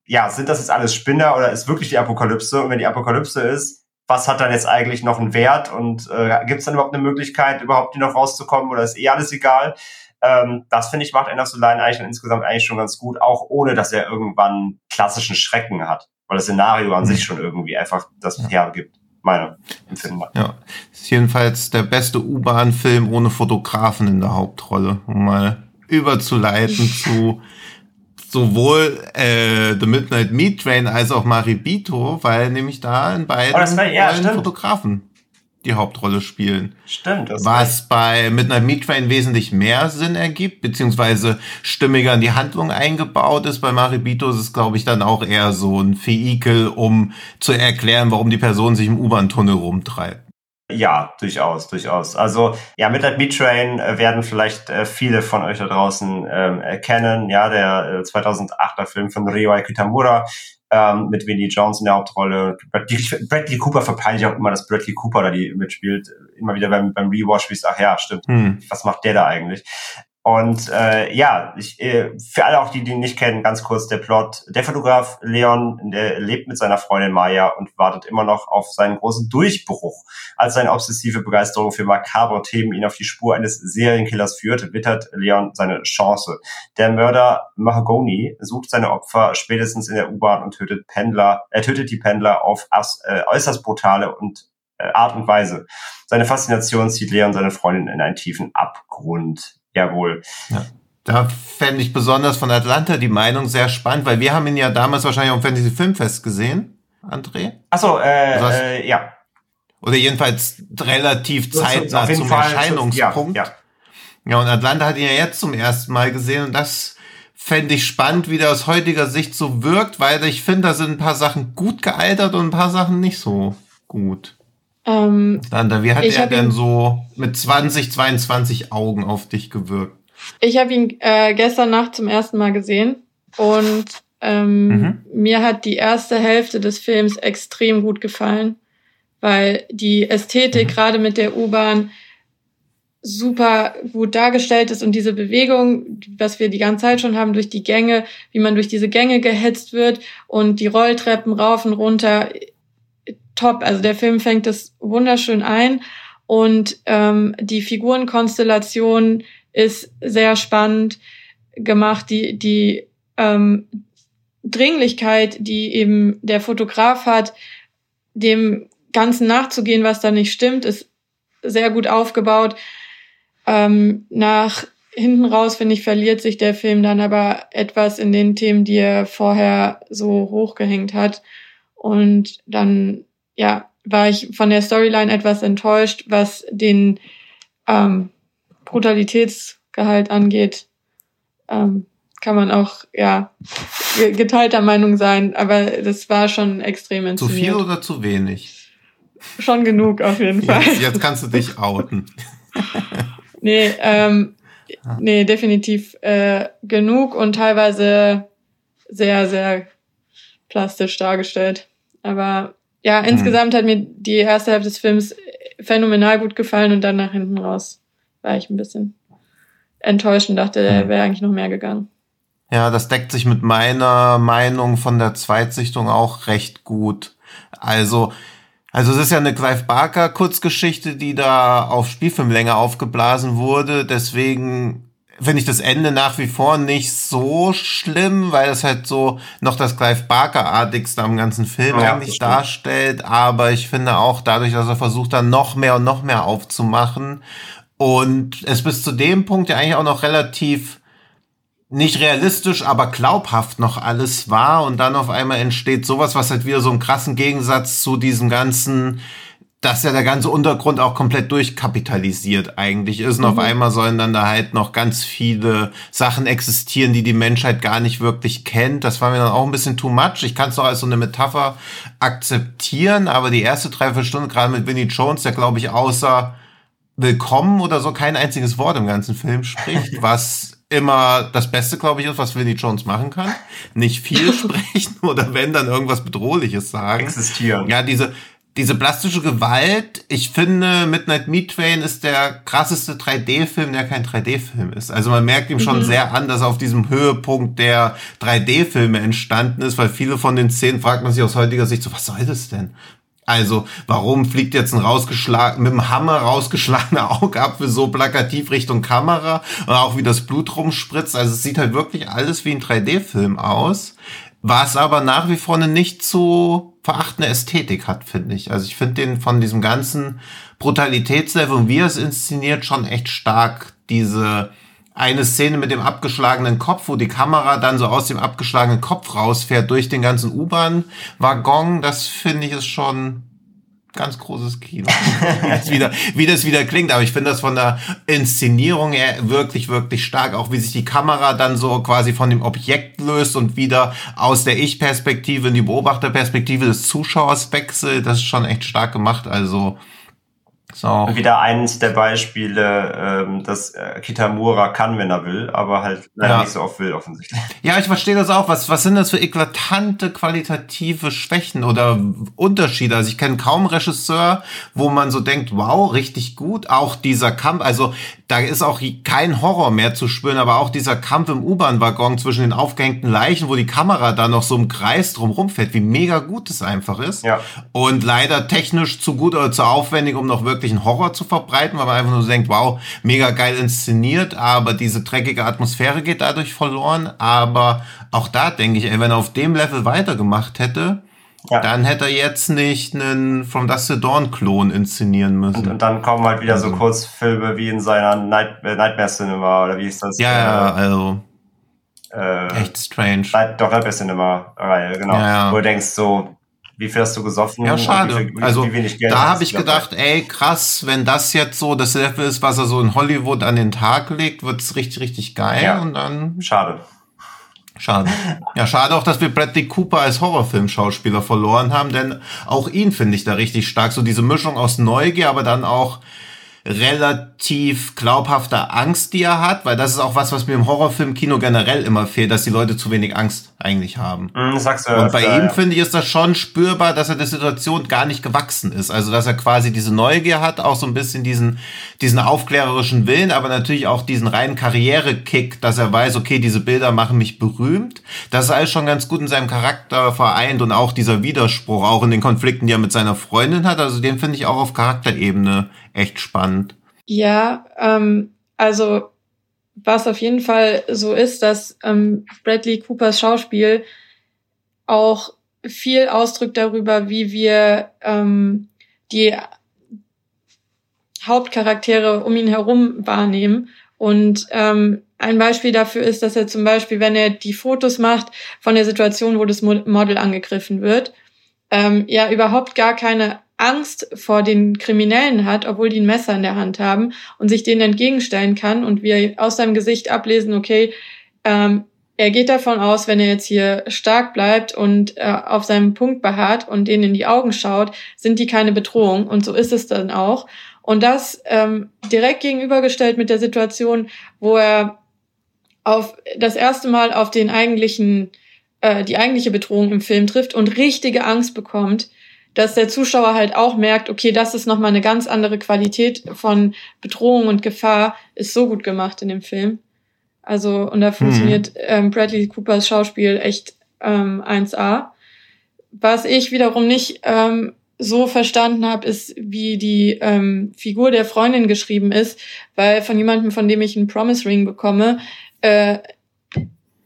ja, sind das jetzt alles Spinner oder ist wirklich die Apokalypse? Und wenn die Apokalypse ist, was hat dann jetzt eigentlich noch einen Wert und äh, gibt es dann überhaupt eine Möglichkeit, überhaupt die noch rauszukommen oder ist eh alles egal? Ähm, das finde ich macht End of the Line eigentlich insgesamt eigentlich schon ganz gut, auch ohne dass er irgendwann klassischen Schrecken hat, weil das Szenario an mhm. sich schon irgendwie einfach das ja. hergibt. Meine Empfindung. Ja, ist jedenfalls der beste U-Bahn-Film ohne Fotografen in der Hauptrolle, um mal überzuleiten zu sowohl äh, The Midnight Meat Train als auch Maribito, weil nämlich da in beiden oh, war, ja, Fotografen die Hauptrolle spielen. Stimmt. Das was bei Midnight Meat Train wesentlich mehr Sinn ergibt, beziehungsweise stimmiger in die Handlung eingebaut ist. Bei Maribito ist es, glaube ich, dann auch eher so ein Vehikel, um zu erklären, warum die Person sich im U-Bahn-Tunnel rumtreibt. Ja, durchaus, durchaus. Also ja, Midnight Meat Train äh, werden vielleicht äh, viele von euch da draußen ähm, erkennen. Ja, der äh, 2008er Film von Ryoai Kitamura ähm, mit Vinnie Jones in der Hauptrolle. Bradley, Bradley Cooper verpeile ich auch immer, dass Bradley Cooper da die mitspielt. Immer wieder beim, beim Rewatch, wie es, ach ja, stimmt. Hm. Was macht der da eigentlich? Und äh, ja, ich, äh, für alle auch die, ihn nicht kennen, ganz kurz der Plot. Der Fotograf Leon der lebt mit seiner Freundin Maya und wartet immer noch auf seinen großen Durchbruch. Als seine obsessive Begeisterung für makabre Themen ihn auf die Spur eines Serienkillers führt, wittert Leon seine Chance. Der Mörder Mahagoni sucht seine Opfer spätestens in der U-Bahn und tötet Pendler, er tötet die Pendler auf äh, äußerst brutale und äh, Art und Weise. Seine Faszination zieht Leon seine Freundin in einen tiefen Abgrund. Jawohl. Ja. Da fände ich besonders von Atlanta die Meinung sehr spannend, weil wir haben ihn ja damals wahrscheinlich am Fantasy Filmfest gesehen, André. Achso, äh, also äh, ja. Oder jedenfalls relativ zeitnah zum Fall Erscheinungspunkt. Ja, ja. ja, und Atlanta hat ihn ja jetzt zum ersten Mal gesehen und das fände ich spannend, wie der aus heutiger Sicht so wirkt, weil ich finde, da sind ein paar Sachen gut gealtert und ein paar Sachen nicht so gut. Ähm, Atlanta, wie hat er denn so mit 20, 22 Augen auf dich gewirkt? Ich habe ihn äh, gestern Nacht zum ersten Mal gesehen und ähm, mhm. mir hat die erste Hälfte des Films extrem gut gefallen, weil die Ästhetik mhm. gerade mit der U-Bahn super gut dargestellt ist und diese Bewegung, was wir die ganze Zeit schon haben durch die Gänge, wie man durch diese Gänge gehetzt wird und die Rolltreppen rauf und runter, top. Also der Film fängt das wunderschön ein und ähm, die Figurenkonstellation ist sehr spannend gemacht. Die, die ähm, Dringlichkeit, die eben der Fotograf hat, dem Ganzen nachzugehen, was da nicht stimmt, ist sehr gut aufgebaut. Ähm, nach hinten raus, finde ich, verliert sich der Film dann aber etwas in den Themen, die er vorher so hochgehängt hat. Und dann, ja, war ich von der Storyline etwas enttäuscht, was den ähm, Brutalitätsgehalt angeht, ähm, kann man auch ja geteilter Meinung sein, aber das war schon extrem inszeniert. Zu viel oder zu wenig? Schon genug auf jeden Fall. Jetzt, jetzt kannst du dich outen. nee, ähm, nee, definitiv äh, genug und teilweise sehr, sehr plastisch dargestellt. Aber ja, hm. insgesamt hat mir die erste Hälfte des Films phänomenal gut gefallen und dann nach hinten raus war ich ein bisschen enttäuscht und dachte, er hm. wäre eigentlich noch mehr gegangen. Ja, das deckt sich mit meiner Meinung von der Zweitsichtung auch recht gut. Also, also es ist ja eine Clive Barker Kurzgeschichte, die da auf Spielfilmlänge aufgeblasen wurde. Deswegen finde ich das Ende nach wie vor nicht so schlimm, weil es halt so noch das Clive Barker-artigste am ganzen Film ja, eigentlich darstellt. Aber ich finde auch dadurch, dass er versucht, dann noch mehr und noch mehr aufzumachen und es bis zu dem Punkt ja eigentlich auch noch relativ nicht realistisch, aber glaubhaft noch alles war und dann auf einmal entsteht sowas, was halt wieder so einen krassen Gegensatz zu diesem ganzen, dass ja der ganze Untergrund auch komplett durchkapitalisiert eigentlich ist und mhm. auf einmal sollen dann da halt noch ganz viele Sachen existieren, die die Menschheit gar nicht wirklich kennt. Das war mir dann auch ein bisschen too much. Ich kann es noch als so eine Metapher akzeptieren, aber die erste Dreiviertelstunde, gerade mit Vinnie Jones, der glaube ich außer Willkommen oder so kein einziges Wort im ganzen Film spricht, was immer das Beste, glaube ich, ist, was Vinnie Jones machen kann. Nicht viel sprechen oder wenn, dann irgendwas Bedrohliches sagen. Existieren. Ja, diese, diese plastische Gewalt, ich finde, Midnight Meat Train ist der krasseste 3D-Film, der kein 3D-Film ist. Also man merkt ihm schon mhm. sehr an, dass er auf diesem Höhepunkt der 3D-Filme entstanden ist, weil viele von den Szenen fragt man sich aus heutiger Sicht so, was soll das denn? Also, warum fliegt jetzt ein rausgeschlagen, mit dem Hammer rausgeschlagener Augapfel so plakativ Richtung Kamera und auch wie das Blut rumspritzt? Also, es sieht halt wirklich alles wie ein 3D-Film aus, was aber nach wie vor eine nicht zu verachtende Ästhetik hat, finde ich. Also, ich finde den von diesem ganzen Brutalitätslevel und wie er es inszeniert schon echt stark, diese eine Szene mit dem abgeschlagenen Kopf, wo die Kamera dann so aus dem abgeschlagenen Kopf rausfährt durch den ganzen U-Bahn-Waggon. Das finde ich ist schon ganz großes Kino. wieder, wie das wieder klingt, aber ich finde das von der Inszenierung her wirklich, wirklich stark. Auch wie sich die Kamera dann so quasi von dem Objekt löst und wieder aus der Ich-Perspektive in die Beobachterperspektive des Zuschauers wechselt. Das ist schon echt stark gemacht. Also so. Wieder eines der Beispiele, ähm, dass äh, Kitamura kann, wenn er will, aber halt ja. nicht so oft will, offensichtlich. Ja, ich verstehe das auch. Was, was sind das für eklatante qualitative Schwächen oder Unterschiede? Also ich kenne kaum Regisseur, wo man so denkt, wow, richtig gut. Auch dieser Kampf, also da ist auch kein Horror mehr zu spüren, aber auch dieser Kampf im U-Bahn-Waggon zwischen den aufgehängten Leichen, wo die Kamera da noch so im Kreis drum rumfährt, wie mega gut es einfach ist. Ja. Und leider technisch zu gut oder zu aufwendig, um noch wirklich einen Horror zu verbreiten, weil man einfach nur denkt, wow, mega geil inszeniert, aber diese dreckige Atmosphäre geht dadurch verloren. Aber auch da denke ich, ey, wenn er auf dem Level weitergemacht hätte, Ja. Dann hätte er jetzt nicht einen From Dust to Dawn Klon inszenieren müssen. Und, und dann kommen halt wieder also. so Kurzfilme wie in seiner Night, äh, Nightmare Cinema oder wie ist das? Ja, ja, äh, also. Äh, echt strange. Night, doch, Nightmare Cinema Reihe, genau. Ja, ja. Wo du denkst so, wie viel hast du gesoffen? Ja, schade. Wie viel, also da habe ich gedacht, ey, krass, wenn das jetzt so das Level ist, was er so in Hollywood an den Tag legt, wird's richtig, richtig geil. Ja. Und dann. Schade. Schade. Ja, schade auch, dass wir Bradley Cooper als Horrorfilmschauspieler verloren haben, denn auch ihn finde ich da richtig stark. So diese Mischung aus Neugier, aber dann auch relativ glaubhafter Angst, die er hat, weil das ist auch was, was mir im Horrorfilmkino generell immer fehlt, dass die Leute zu wenig Angst eigentlich haben. Mm, sagst du Und bei ihm ja. finde ich ist das schon spürbar, dass er der Situation gar nicht gewachsen ist. Also dass er quasi diese Neugier hat, auch so ein bisschen diesen diesen aufklärerischen Willen, aber natürlich auch diesen reinen Karrierekick, dass er weiß, okay, diese Bilder machen mich berühmt. Das ist alles schon ganz gut in seinem Charakter vereint und auch dieser Widerspruch, auch in den Konflikten, die er mit seiner Freundin hat. Also den finde ich auch auf Charakterebene echt spannend. Ja, ähm, also was auf jeden Fall so ist, dass ähm, Bradley Coopers Schauspiel auch viel ausdrückt darüber, wie wir ähm, die Hauptcharaktere um ihn herum wahrnehmen. Und ähm, ein Beispiel dafür ist, dass er zum Beispiel, wenn er die Fotos macht von der Situation, wo das Model angegriffen wird, ähm, ja überhaupt gar keine Angst vor den Kriminellen hat, obwohl die ein Messer in der Hand haben und sich denen entgegenstellen kann und wir aus seinem Gesicht ablesen, okay, ähm, er geht davon aus, wenn er jetzt hier stark bleibt und äh, auf seinem Punkt beharrt und denen in die Augen schaut, sind die keine Bedrohung. Und so ist es dann auch. Und das ähm, direkt gegenübergestellt mit der Situation, wo er auf das erste Mal auf den eigentlichen, äh, die eigentliche Bedrohung im Film trifft und richtige Angst bekommt, dass der Zuschauer halt auch merkt, okay, das ist nochmal eine ganz andere Qualität von Bedrohung und Gefahr, ist so gut gemacht in dem Film. Also, und da mhm. funktioniert ähm, Bradley Coopers Schauspiel echt ähm, 1A. Was ich wiederum nicht ähm, so verstanden habe, ist, wie die ähm, Figur der Freundin geschrieben ist, weil von jemandem, von dem ich einen Promise Ring bekomme, äh,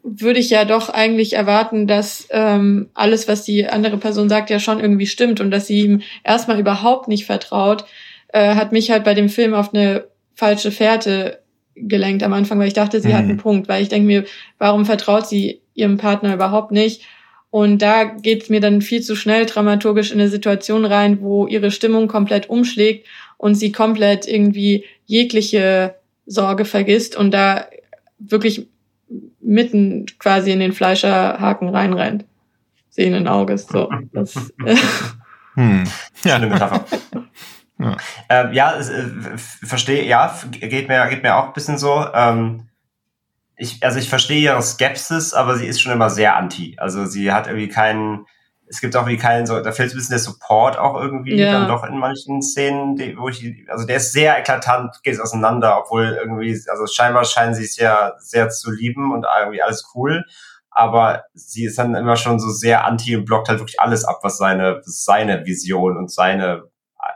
würde ich ja doch eigentlich erwarten, dass ähm, alles, was die andere Person sagt, ja schon irgendwie stimmt und dass sie ihm erstmal überhaupt nicht vertraut, äh, hat mich halt bei dem Film auf eine falsche Fährte gelenkt am Anfang, weil ich dachte, sie mhm. hat einen Punkt, weil ich denke mir, warum vertraut sie ihrem Partner überhaupt nicht? Und da geht's mir dann viel zu schnell dramaturgisch in eine Situation rein, wo ihre Stimmung komplett umschlägt und sie komplett irgendwie jegliche Sorge vergisst und da wirklich mitten quasi in den Fleischerhaken reinrennt. Sehenden Auges. So. Das, hm. Ja, eine Metapher. ja, ähm, ja äh, verstehe, ja, geht mir, geht mir auch ein bisschen so. Ähm, ich, also ich verstehe ihre Skepsis, aber sie ist schon immer sehr anti. Also sie hat irgendwie keinen, es gibt auch irgendwie keinen so, da fehlt ein bisschen der Support auch irgendwie ja. dann doch in manchen Szenen, die, wo ich, also der ist sehr eklatant, geht es auseinander, obwohl irgendwie, also scheinbar scheinen sie es ja sehr zu lieben und irgendwie alles cool. Aber sie ist dann immer schon so sehr anti und blockt halt wirklich alles ab, was seine, seine Vision und seine,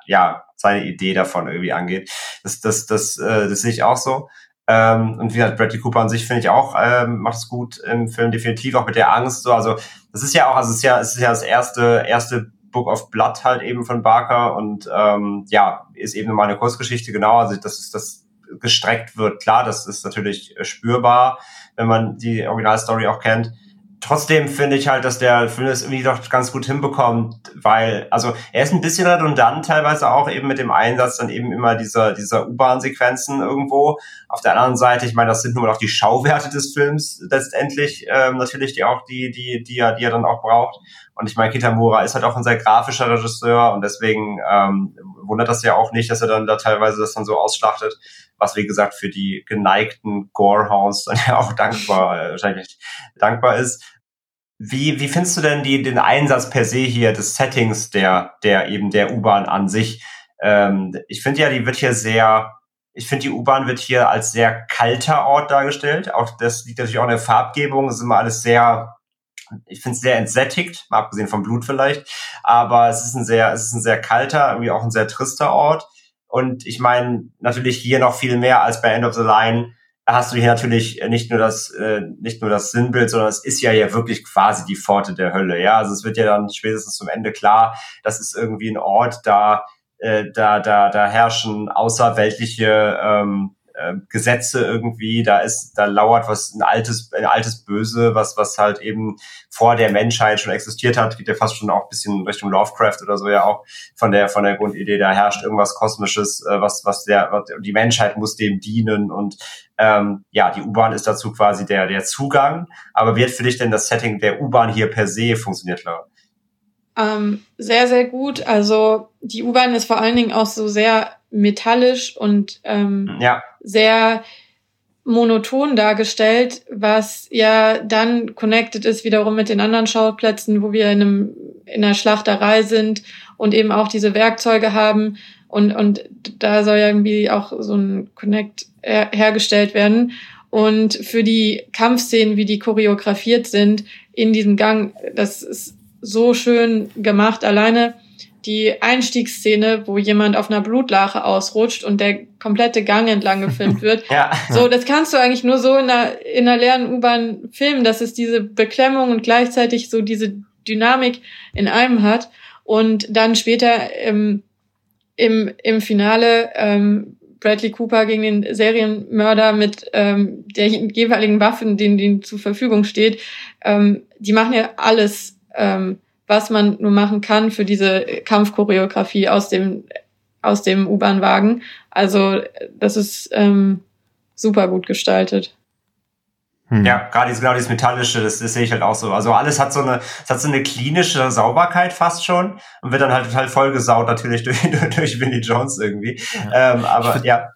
ja, seine Idee davon irgendwie angeht. Das, das, das, äh, das sehe ich auch so. Ähm, und wie gesagt, Bradley Cooper an sich finde ich auch, ähm, macht es gut im Film, definitiv auch mit der Angst. So, also das ist ja auch, also es ist ja, es ist ja das erste, erste Book of Blood halt eben von Barker und ähm, ja, ist eben mal eine Kurzgeschichte, genau, also dass es das gestreckt wird, klar, das ist natürlich spürbar, wenn man die Originalstory auch kennt trotzdem finde ich halt, dass der Film es irgendwie doch ganz gut hinbekommt, weil, also er ist ein bisschen redundant teilweise auch eben mit dem Einsatz dann eben immer dieser, dieser U-Bahn-Sequenzen irgendwo. Auf der anderen Seite, ich meine, das sind nur noch die Schauwerte des Films letztendlich, ähm, natürlich, die auch, die, die, die er, die er dann auch braucht. Und ich meine, Kitamura ist halt auch ein sehr grafischer Regisseur und deswegen ähm, wundert das ja auch nicht, dass er dann da teilweise das dann so ausschlachtet was wie gesagt für die geneigten Gorehounds dann ja auch dankbar, äh, wahrscheinlich dankbar ist. Wie, wie findest du denn die, den Einsatz per se hier des Settings der, der eben der U-Bahn an sich? Ähm, ich finde ja, die wird hier sehr, ich finde die U-Bahn wird hier als sehr kalter Ort dargestellt. Auch das liegt natürlich auch in der Farbgebung. Es ist immer alles sehr, ich finde es sehr entsättigt, mal abgesehen vom Blut vielleicht. Aber es ist ein sehr, es ist ein sehr kalter, irgendwie auch ein sehr trister Ort. Und ich meine, natürlich hier noch viel mehr als bei End of the Line, hast du hier natürlich nicht nur das, äh, nicht nur das Sinnbild, sondern es ist ja ja wirklich quasi die Pforte der Hölle. Ja, also es wird ja dann spätestens zum Ende klar, das ist irgendwie ein Ort, da, äh, da, da, da herrschen außerweltliche ähm, äh, Gesetze irgendwie, da ist, da lauert was, ein altes, ein altes Böse, was, was halt eben vor der Menschheit schon existiert hat, geht ja fast schon auch ein bisschen Richtung Lovecraft oder so ja auch von der, von der Grundidee, da herrscht irgendwas Kosmisches, äh, was, was der, was, die Menschheit muss dem dienen und ähm, ja, die U-Bahn ist dazu quasi der, der Zugang. Aber wird für dich denn das Setting der U-Bahn hier per se funktioniert, Laura? Ähm, sehr, sehr gut. Also die U-Bahn ist vor allen Dingen auch so sehr metallisch und ähm, ja. Sehr monoton dargestellt, was ja dann connected ist wiederum mit den anderen Schauplätzen, wo wir in, einem, in einer Schlachterei sind und eben auch diese Werkzeuge haben und, und da soll ja irgendwie auch so ein Connect her hergestellt werden. Und für die Kampfszenen, wie die choreografiert sind in diesem Gang, das ist so schön gemacht. Alleine die Einstiegsszene, wo jemand auf einer Blutlache ausrutscht und der komplette Gang entlang gefilmt wird. ja. So, das kannst du eigentlich nur so in einer, in einer leeren U-Bahn filmen, dass es diese Beklemmung und gleichzeitig so diese Dynamik in einem hat. Und dann später im, im, im Finale ähm, Bradley Cooper gegen den Serienmörder mit ähm, der jeweiligen Waffen, denen, denen zur Verfügung steht. Ähm, die machen ja alles ähm, was man nur machen kann für diese Kampfchoreografie aus dem aus dem U-Bahn-Wagen. Also das ist ähm, super gut gestaltet. Hm. Ja, gerade dieses, genau dieses Metallische, das, das sehe ich halt auch so. Also alles hat so eine, es hat so eine klinische Sauberkeit fast schon und wird dann halt total vollgesaut natürlich durch, durch Vinnie Jones irgendwie. Ja. Ähm, aber ja.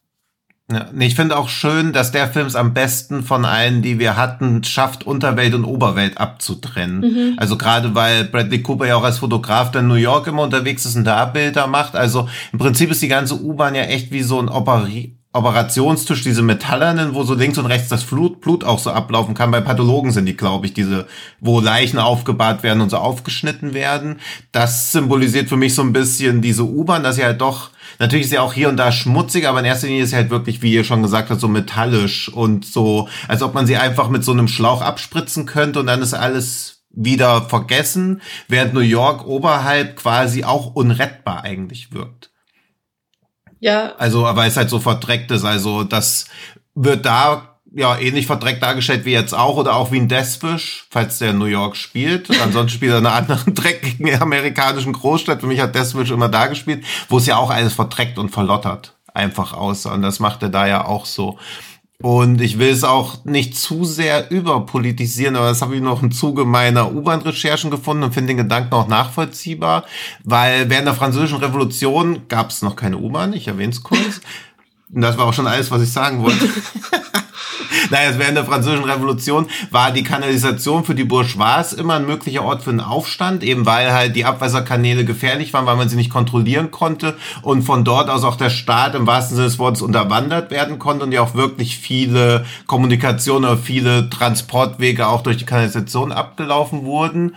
Ja, ich finde auch schön, dass der Film es am besten von allen, die wir hatten, schafft, Unterwelt und Oberwelt abzutrennen. Mhm. Also gerade weil Bradley Cooper ja auch als Fotograf dann in New York immer unterwegs ist und da Bilder macht. Also im Prinzip ist die ganze U-Bahn ja echt wie so ein Operi Operationstisch, diese metallernen, wo so links und rechts das Blut, Blut auch so ablaufen kann. Bei Pathologen sind die, glaube ich, diese, wo Leichen aufgebahrt werden und so aufgeschnitten werden. Das symbolisiert für mich so ein bisschen diese U-Bahn, dass sie halt doch Natürlich ist ja auch hier und da schmutzig, aber in erster Linie ist sie halt wirklich, wie ihr schon gesagt habt, so metallisch und so, als ob man sie einfach mit so einem Schlauch abspritzen könnte und dann ist alles wieder vergessen, während New York oberhalb quasi auch unrettbar eigentlich wirkt. Ja. Also, weil es halt so verdreckt ist. Also, das wird da ja ähnlich verdreckt dargestellt wie jetzt auch oder auch wie ein Deathwish, falls der in New York spielt. Ansonsten spielt er in einer anderen dreckigen amerikanischen Großstadt. Für mich hat Deathwish immer da gespielt, wo es ja auch alles verdreckt und verlottert einfach aussah. Und das macht er da ja auch so. Und ich will es auch nicht zu sehr überpolitisieren, aber das habe ich noch im Zuge meiner U-Bahn-Recherchen gefunden und finde den Gedanken auch nachvollziehbar, weil während der Französischen Revolution gab es noch keine U-Bahn, ich erwähne es kurz. Und das war auch schon alles, was ich sagen wollte. naja, während der Französischen Revolution war die Kanalisation für die Bourgeois immer ein möglicher Ort für einen Aufstand, eben weil halt die Abwasserkanäle gefährlich waren, weil man sie nicht kontrollieren konnte und von dort aus auch der Staat im wahrsten Sinne des Wortes unterwandert werden konnte und ja auch wirklich viele Kommunikationen oder viele Transportwege auch durch die Kanalisation abgelaufen wurden.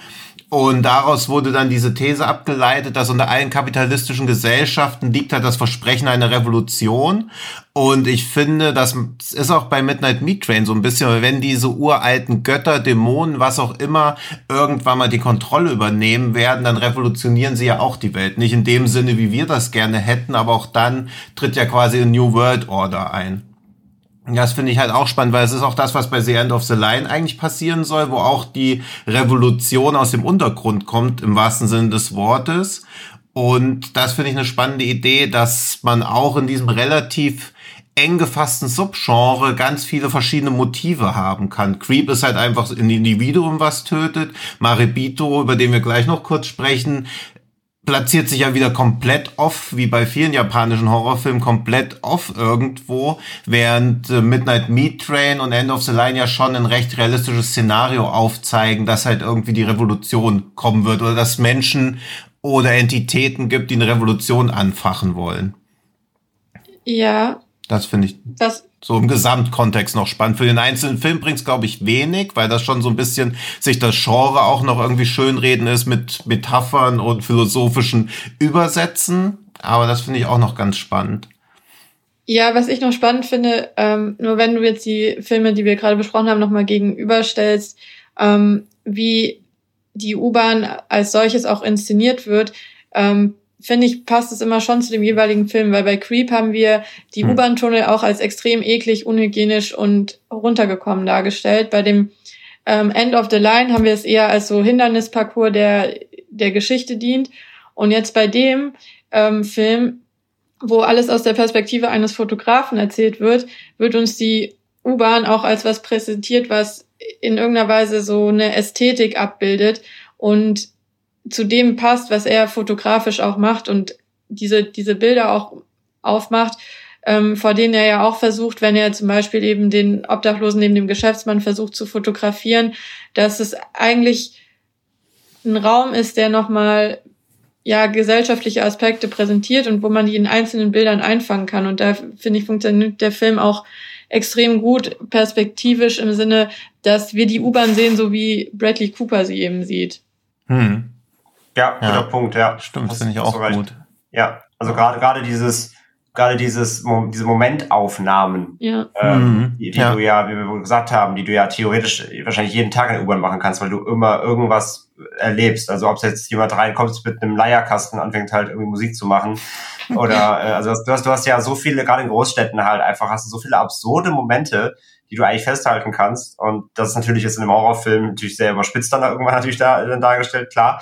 Und daraus wurde dann diese These abgeleitet, dass unter allen kapitalistischen Gesellschaften liegt halt das Versprechen einer Revolution. Und ich finde, das ist auch bei Midnight Meat Train so ein bisschen, wenn diese uralten Götter, Dämonen, was auch immer, irgendwann mal die Kontrolle übernehmen werden, dann revolutionieren sie ja auch die Welt. Nicht in dem Sinne, wie wir das gerne hätten, aber auch dann tritt ja quasi eine New World Order ein. Das finde ich halt auch spannend, weil es ist auch das, was bei The End of the Line eigentlich passieren soll, wo auch die Revolution aus dem Untergrund kommt, im wahrsten Sinne des Wortes. Und das finde ich eine spannende Idee, dass man auch in diesem relativ eng gefassten Subgenre ganz viele verschiedene Motive haben kann. Creep ist halt einfach ein Individuum, was tötet. Maribito, über den wir gleich noch kurz sprechen, platziert sich ja wieder komplett off, wie bei vielen japanischen Horrorfilmen, komplett off irgendwo, während äh, Midnight Meat Train und End of the Line ja schon ein recht realistisches Szenario aufzeigen, dass halt irgendwie die Revolution kommen wird oder dass Menschen oder Entitäten gibt, die eine Revolution anfachen wollen. Ja. Das finde ich. Das so im Gesamtkontext noch spannend. Für den einzelnen Film bringt es, glaube ich, wenig, weil das schon so ein bisschen sich das Genre auch noch irgendwie schönreden ist mit Metaphern und philosophischen Übersetzen. Aber das finde ich auch noch ganz spannend. Ja, was ich noch spannend finde, ähm, nur wenn du jetzt die Filme, die wir gerade besprochen haben, nochmal gegenüberstellst, ähm, wie die U-Bahn als solches auch inszeniert wird, ähm, finde ich, passt es immer schon zu dem jeweiligen Film, weil bei Creep haben wir die hm. U-Bahn-Tunnel auch als extrem eklig, unhygienisch und runtergekommen dargestellt. Bei dem ähm, End of the Line haben wir es eher als so Hindernisparcours, der der Geschichte dient. Und jetzt bei dem ähm, Film, wo alles aus der Perspektive eines Fotografen erzählt wird, wird uns die U-Bahn auch als was präsentiert, was in irgendeiner Weise so eine Ästhetik abbildet und zu dem passt, was er fotografisch auch macht und diese, diese Bilder auch aufmacht, ähm, vor denen er ja auch versucht, wenn er zum Beispiel eben den Obdachlosen neben dem Geschäftsmann versucht zu fotografieren, dass es eigentlich ein Raum ist, der nochmal ja gesellschaftliche Aspekte präsentiert und wo man die in einzelnen Bildern einfangen kann. Und da finde ich, funktioniert der Film auch extrem gut perspektivisch im Sinne, dass wir die U-Bahn sehen, so wie Bradley Cooper sie eben sieht. Hm. Ja, guter ja. Punkt, ja. Stimmt, finde ich auch gut. Ja, also gerade gerade dieses gerade dieses diese Momentaufnahmen, ja. ähm, mhm. die, die ja. du ja, wie wir gesagt haben, die du ja theoretisch wahrscheinlich jeden Tag in der U-Bahn machen kannst, weil du immer irgendwas erlebst. Also ob jetzt jemand reinkommt mit einem Leierkasten anfängt halt irgendwie Musik zu machen oder äh, also du hast du hast ja so viele gerade in Großstädten halt einfach hast du so viele absurde Momente, die du eigentlich festhalten kannst und das ist natürlich jetzt in einem Horrorfilm natürlich sehr überspitzt dann irgendwann natürlich da, dann dargestellt, klar.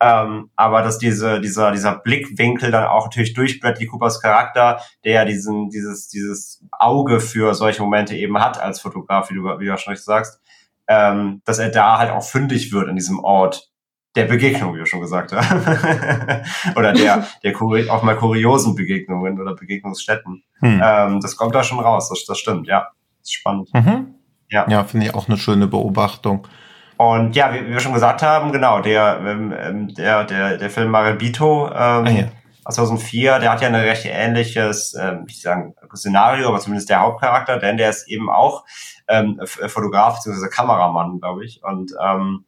Ähm, aber dass diese, dieser, dieser Blickwinkel dann auch natürlich durch Bradley Coopers Charakter, der ja diesen, dieses, dieses Auge für solche Momente eben hat als Fotograf, wie du, wie du schon richtig sagst, ähm, dass er da halt auch fündig wird in diesem Ort der Begegnung, wie du schon gesagt hast. oder der, der auch mal kuriosen Begegnungen oder Begegnungsstätten. Hm. Ähm, das kommt da schon raus, das, das stimmt, ja. Das ist spannend. Mhm. Ja, ja finde ich auch eine schöne Beobachtung. Und ja, wie, wie wir schon gesagt haben, genau, der, ähm, ähm der, der, der Film Marabito ähm, ah, ja. aus 2004, der hat ja ein recht ähnliches, ähm, ich sagen, Szenario, aber zumindest der Hauptcharakter, denn der ist eben auch ähm, Fotograf bzw. Kameramann, glaube ich. Und ähm,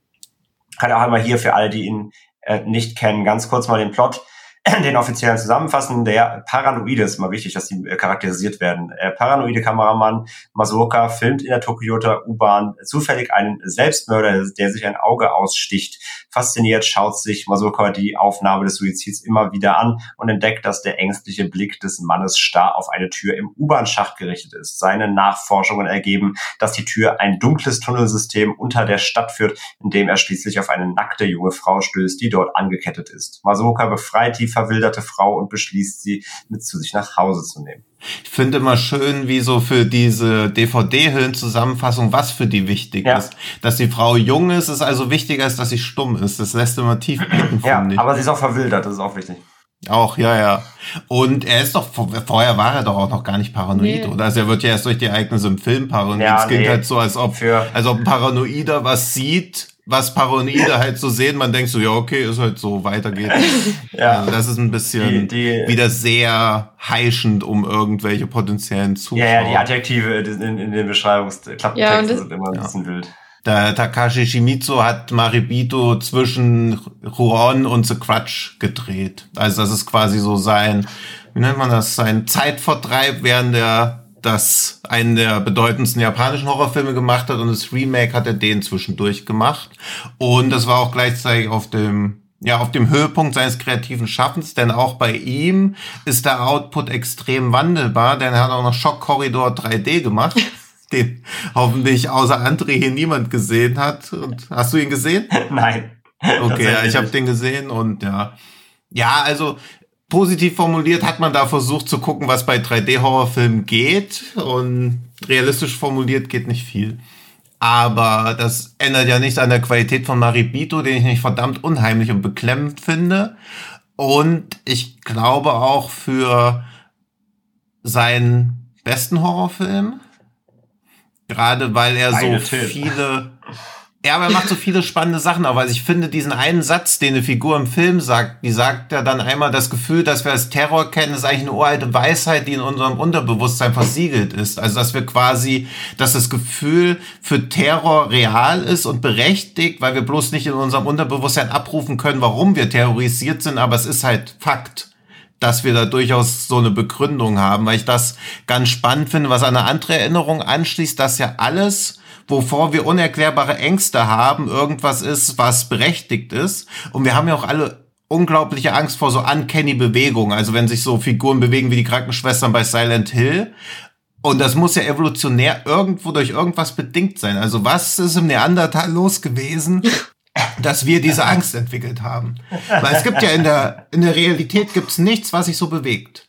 kann auch einmal hier für alle, die ihn äh, nicht kennen, ganz kurz mal den Plot den offiziellen zusammenfassen. Der Paranoide ist mal wichtig, dass die äh, charakterisiert werden. Der paranoide Kameramann Masuoka filmt in der Tokyota U-Bahn zufällig einen Selbstmörder, der sich ein Auge aussticht. Fasziniert schaut sich Masuoka die Aufnahme des Suizids immer wieder an und entdeckt, dass der ängstliche Blick des Mannes starr auf eine Tür im U-Bahn-Schacht gerichtet ist. Seine Nachforschungen ergeben, dass die Tür ein dunkles Tunnelsystem unter der Stadt führt, in dem er schließlich auf eine nackte junge Frau stößt, die dort angekettet ist. Masuoka befreit die verwilderte Frau und beschließt sie mit zu sich nach Hause zu nehmen. Ich finde immer schön, wie so für diese DVD-Hüllen-Zusammenfassung, was für die wichtig ja. ist. Dass die Frau jung ist, ist also wichtiger, als dass sie stumm ist. Das lässt immer tief blicken, ja, ich. aber sie ist auch verwildert, das ist auch wichtig. Auch, ja, ja. Und er ist doch, vorher war er doch auch noch gar nicht paranoid, nee. oder? Also er wird ja erst durch die Ereignisse im Film paranoid. Ja, es klingt nee. halt so, als ob, als ob ein Paranoider was sieht was Paranoide halt so sehen, man denkt so, ja, okay, ist halt so, weitergeht. ja. Also das ist ein bisschen die, die, wieder sehr heischend um irgendwelche potenziellen Zuschauer. Ja, ja, die Adjektive in, in den Beschreibungsklappentexten ja, sind immer ein bisschen wild. Der Takashi Shimizu hat Maribito zwischen Huron und The Crutch gedreht. Also das ist quasi so sein, wie nennt man das, sein Zeitvertreib während der das einen der bedeutendsten japanischen Horrorfilme gemacht hat und das Remake hat er den zwischendurch gemacht. Und das war auch gleichzeitig auf dem ja, auf dem Höhepunkt seines kreativen Schaffens, denn auch bei ihm ist der Output extrem wandelbar, denn er hat auch noch Shock Corridor 3D gemacht, den hoffentlich außer André hier niemand gesehen hat. Und hast du ihn gesehen? Nein. Okay, ja, ich habe den gesehen und ja. Ja, also positiv formuliert hat man da versucht zu gucken, was bei 3D-Horrorfilmen geht. Und realistisch formuliert geht nicht viel. Aber das ändert ja nichts an der Qualität von Maribito, den ich nicht verdammt unheimlich und beklemmend finde. Und ich glaube auch für seinen besten Horrorfilm. Gerade weil er Beide so viele ja, aber er macht so viele spannende Sachen auch. Also ich finde diesen einen Satz, den eine Figur im Film sagt, die sagt ja dann einmal, das Gefühl, dass wir als Terror kennen, ist eigentlich eine uralte Weisheit, die in unserem Unterbewusstsein versiegelt ist. Also dass wir quasi, dass das Gefühl für Terror real ist und berechtigt, weil wir bloß nicht in unserem Unterbewusstsein abrufen können, warum wir terrorisiert sind, aber es ist halt Fakt dass wir da durchaus so eine Begründung haben, weil ich das ganz spannend finde, was an eine andere Erinnerung anschließt, dass ja alles, wovor wir unerklärbare Ängste haben, irgendwas ist, was berechtigt ist. Und wir haben ja auch alle unglaubliche Angst vor so uncanny Bewegungen. Also wenn sich so Figuren bewegen wie die Krankenschwestern bei Silent Hill. Und das muss ja evolutionär irgendwo durch irgendwas bedingt sein. Also was ist im Neandertal los gewesen, dass wir diese Angst entwickelt haben? Weil es gibt ja in der, in der Realität gibt's nichts, was sich so bewegt.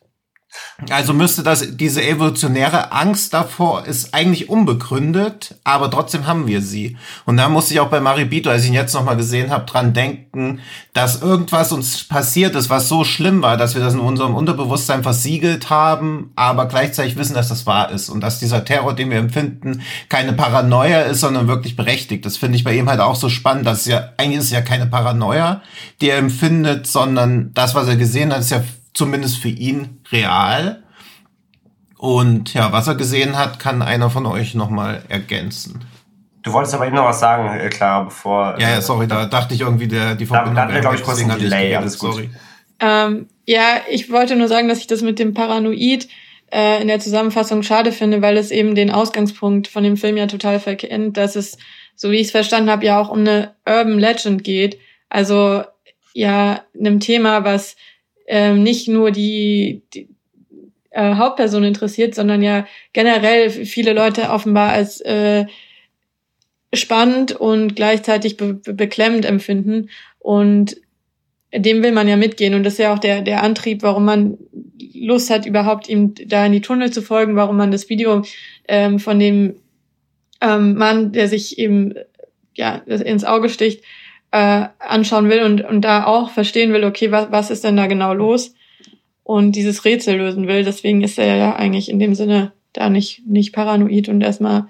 Also müsste das, diese evolutionäre Angst davor ist eigentlich unbegründet, aber trotzdem haben wir sie. Und da muss ich auch bei Maribito, als ich ihn jetzt nochmal gesehen habe, dran denken, dass irgendwas uns passiert ist, was so schlimm war, dass wir das in unserem Unterbewusstsein versiegelt haben, aber gleichzeitig wissen, dass das wahr ist und dass dieser Terror, den wir empfinden, keine Paranoia ist, sondern wirklich berechtigt. Das finde ich bei ihm halt auch so spannend, dass ja, eigentlich ist es ja keine Paranoia, die er empfindet, sondern das, was er gesehen hat, ist ja zumindest für ihn real. Und ja, was er gesehen hat, kann einer von euch nochmal ergänzen. Du wolltest aber eben noch was sagen, äh, klar, bevor. Ja, ja, sorry, da dachte ich irgendwie, der, die Verbindung. Da, da glaube ich, kurz ein Delay, alles gut. Sorry. Ähm, ja, ich wollte nur sagen, dass ich das mit dem Paranoid äh, in der Zusammenfassung schade finde, weil es eben den Ausgangspunkt von dem Film ja total verkennt, dass es, so wie ich es verstanden habe, ja auch um eine Urban Legend geht. Also ja, einem Thema, was ähm, nicht nur die, die äh, Hauptperson interessiert, sondern ja generell viele Leute offenbar als äh, spannend und gleichzeitig be beklemmend empfinden. Und dem will man ja mitgehen. Und das ist ja auch der, der Antrieb, warum man Lust hat, überhaupt ihm da in die Tunnel zu folgen, warum man das Video ähm, von dem ähm, Mann, der sich eben ja ins Auge sticht, äh, anschauen will und, und da auch verstehen will, okay, was, was ist denn da genau los? Und dieses Rätsel lösen will. Deswegen ist er ja eigentlich in dem Sinne da nicht, nicht paranoid und erstmal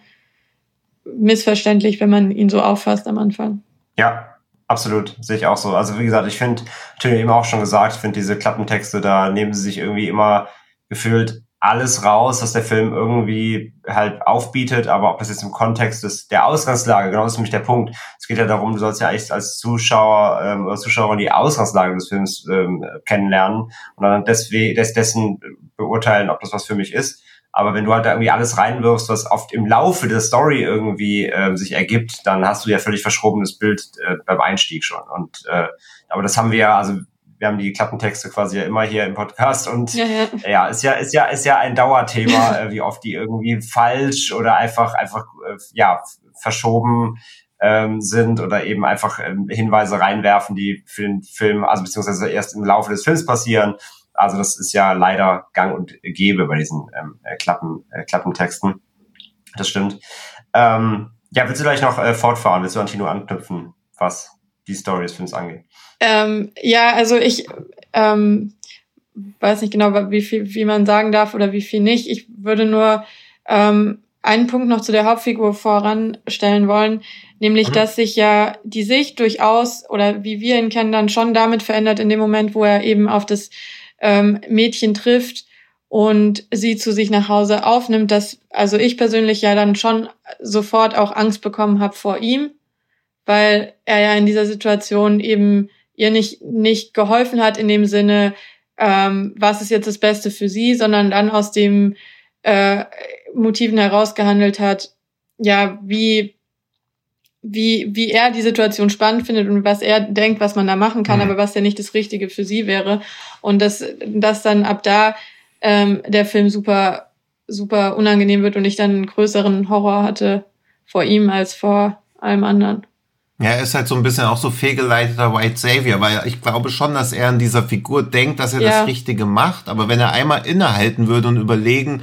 missverständlich, wenn man ihn so auffasst am Anfang. Ja, absolut. Sehe ich auch so. Also wie gesagt, ich finde, natürlich eben auch schon gesagt, ich finde diese Klappentexte, da nehmen sie sich irgendwie immer gefühlt alles raus, was der Film irgendwie halt aufbietet, aber ob das jetzt im Kontext ist, der Ausgangslage, genau das ist nämlich der Punkt. Es geht ja darum, du sollst ja echt als Zuschauer ähm, oder Zuschauerin die Ausgangslage des Films ähm, kennenlernen und dann deswegen, des, dessen beurteilen, ob das was für mich ist. Aber wenn du halt da irgendwie alles reinwirfst, was oft im Laufe der Story irgendwie äh, sich ergibt, dann hast du ja völlig verschrobenes Bild äh, beim Einstieg schon. Und äh, aber das haben wir ja, also wir haben die Klappentexte quasi ja immer hier im Podcast und ja, ja. ja ist ja ist ja ist ja ein Dauerthema, äh, wie oft die irgendwie falsch oder einfach einfach äh, ja verschoben ähm, sind oder eben einfach ähm, Hinweise reinwerfen, die für den Film, also beziehungsweise erst im Laufe des Films passieren. Also das ist ja leider Gang und Gäbe bei diesen ähm, äh, Klappen, äh, Klappentexten. Das stimmt. Ähm, ja, willst du gleich noch äh, fortfahren? Willst du an Tino anknüpfen, was die Story des Films angeht? Ähm, ja, also ich ähm, weiß nicht genau, wie viel, wie man sagen darf oder wie viel nicht. Ich würde nur ähm, einen Punkt noch zu der Hauptfigur voranstellen wollen, nämlich, mhm. dass sich ja die Sicht durchaus oder wie wir ihn kennen, dann schon damit verändert in dem Moment, wo er eben auf das ähm, Mädchen trifft und sie zu sich nach Hause aufnimmt, dass also ich persönlich ja dann schon sofort auch Angst bekommen habe vor ihm, weil er ja in dieser Situation eben ihr nicht, nicht geholfen hat in dem Sinne, ähm, was ist jetzt das Beste für sie, sondern dann aus dem äh, Motiven herausgehandelt hat, ja, wie, wie, wie er die Situation spannend findet und was er denkt, was man da machen kann, mhm. aber was ja nicht das Richtige für sie wäre. Und dass, dass dann ab da ähm, der Film super, super unangenehm wird und ich dann einen größeren Horror hatte vor ihm als vor allem anderen. Ja, er ist halt so ein bisschen auch so fehlgeleiteter White Savior, weil ich glaube schon, dass er in dieser Figur denkt, dass er ja. das Richtige macht. Aber wenn er einmal innehalten würde und überlegen,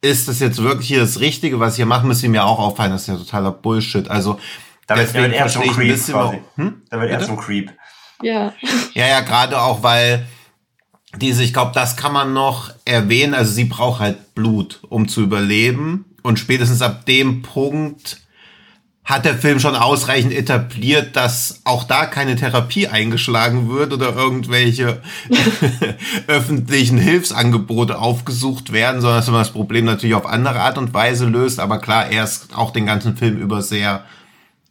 ist das jetzt wirklich hier das Richtige, was ich hier mache, müsste ihm ja auch auffallen, das ist ja totaler Bullshit. Also, da wird, deswegen er zum Creep quasi. Hm? Da wird er zum Creep. Ja. Ja, ja, gerade auch, weil diese, ich glaube, das kann man noch erwähnen. Also sie braucht halt Blut, um zu überleben. Und spätestens ab dem Punkt hat der Film schon ausreichend etabliert, dass auch da keine Therapie eingeschlagen wird oder irgendwelche öffentlichen Hilfsangebote aufgesucht werden, sondern dass man das Problem natürlich auf andere Art und Weise löst. Aber klar, er ist auch den ganzen Film über sehr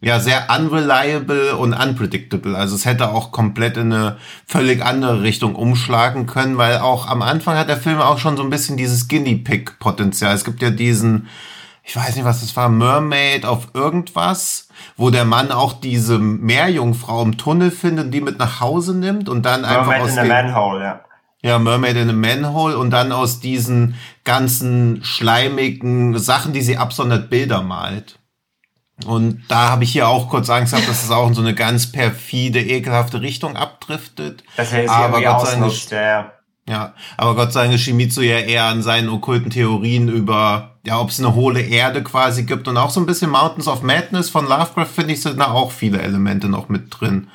ja sehr unreliable und unpredictable. Also es hätte auch komplett in eine völlig andere Richtung umschlagen können, weil auch am Anfang hat der Film auch schon so ein bisschen dieses Guinea Pig Potenzial. Es gibt ja diesen, ich weiß nicht, was das war, Mermaid auf irgendwas, wo der Mann auch diese Meerjungfrau im Tunnel findet, die mit nach Hause nimmt und dann Mermaid einfach aus in a Manhole, ja. Ja, Mermaid in a Manhole und dann aus diesen ganzen schleimigen Sachen, die sie absondert, Bilder malt. Und da habe ich hier auch kurz Angst gehabt, dass es auch in so eine ganz perfide, ekelhafte Richtung abdriftet. Das hält aber Gott sei Dank, ja. Ja, aber Gott sei Dank ist Shimizu ja eher an seinen okkulten Theorien über, ja, ob es eine hohle Erde quasi gibt und auch so ein bisschen Mountains of Madness von Lovecraft finde ich sind da auch viele Elemente noch mit drin.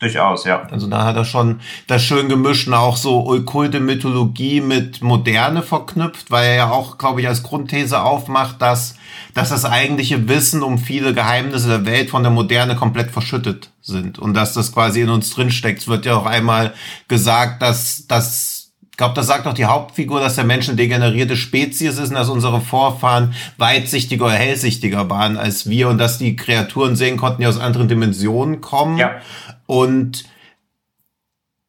Durchaus, ja. Also da hat er schon das schön gemischt und auch so okkulte Mythologie mit Moderne verknüpft, weil er ja auch, glaube ich, als Grundthese aufmacht, dass, dass das eigentliche Wissen um viele Geheimnisse der Welt von der Moderne komplett verschüttet sind und dass das quasi in uns drinsteckt. Es wird ja auch einmal gesagt, dass, dass glaube, das sagt auch die Hauptfigur, dass der Mensch eine degenerierte Spezies ist und dass unsere Vorfahren weitsichtiger oder hellsichtiger waren als wir und dass die Kreaturen sehen konnten, die aus anderen Dimensionen kommen. Ja. Und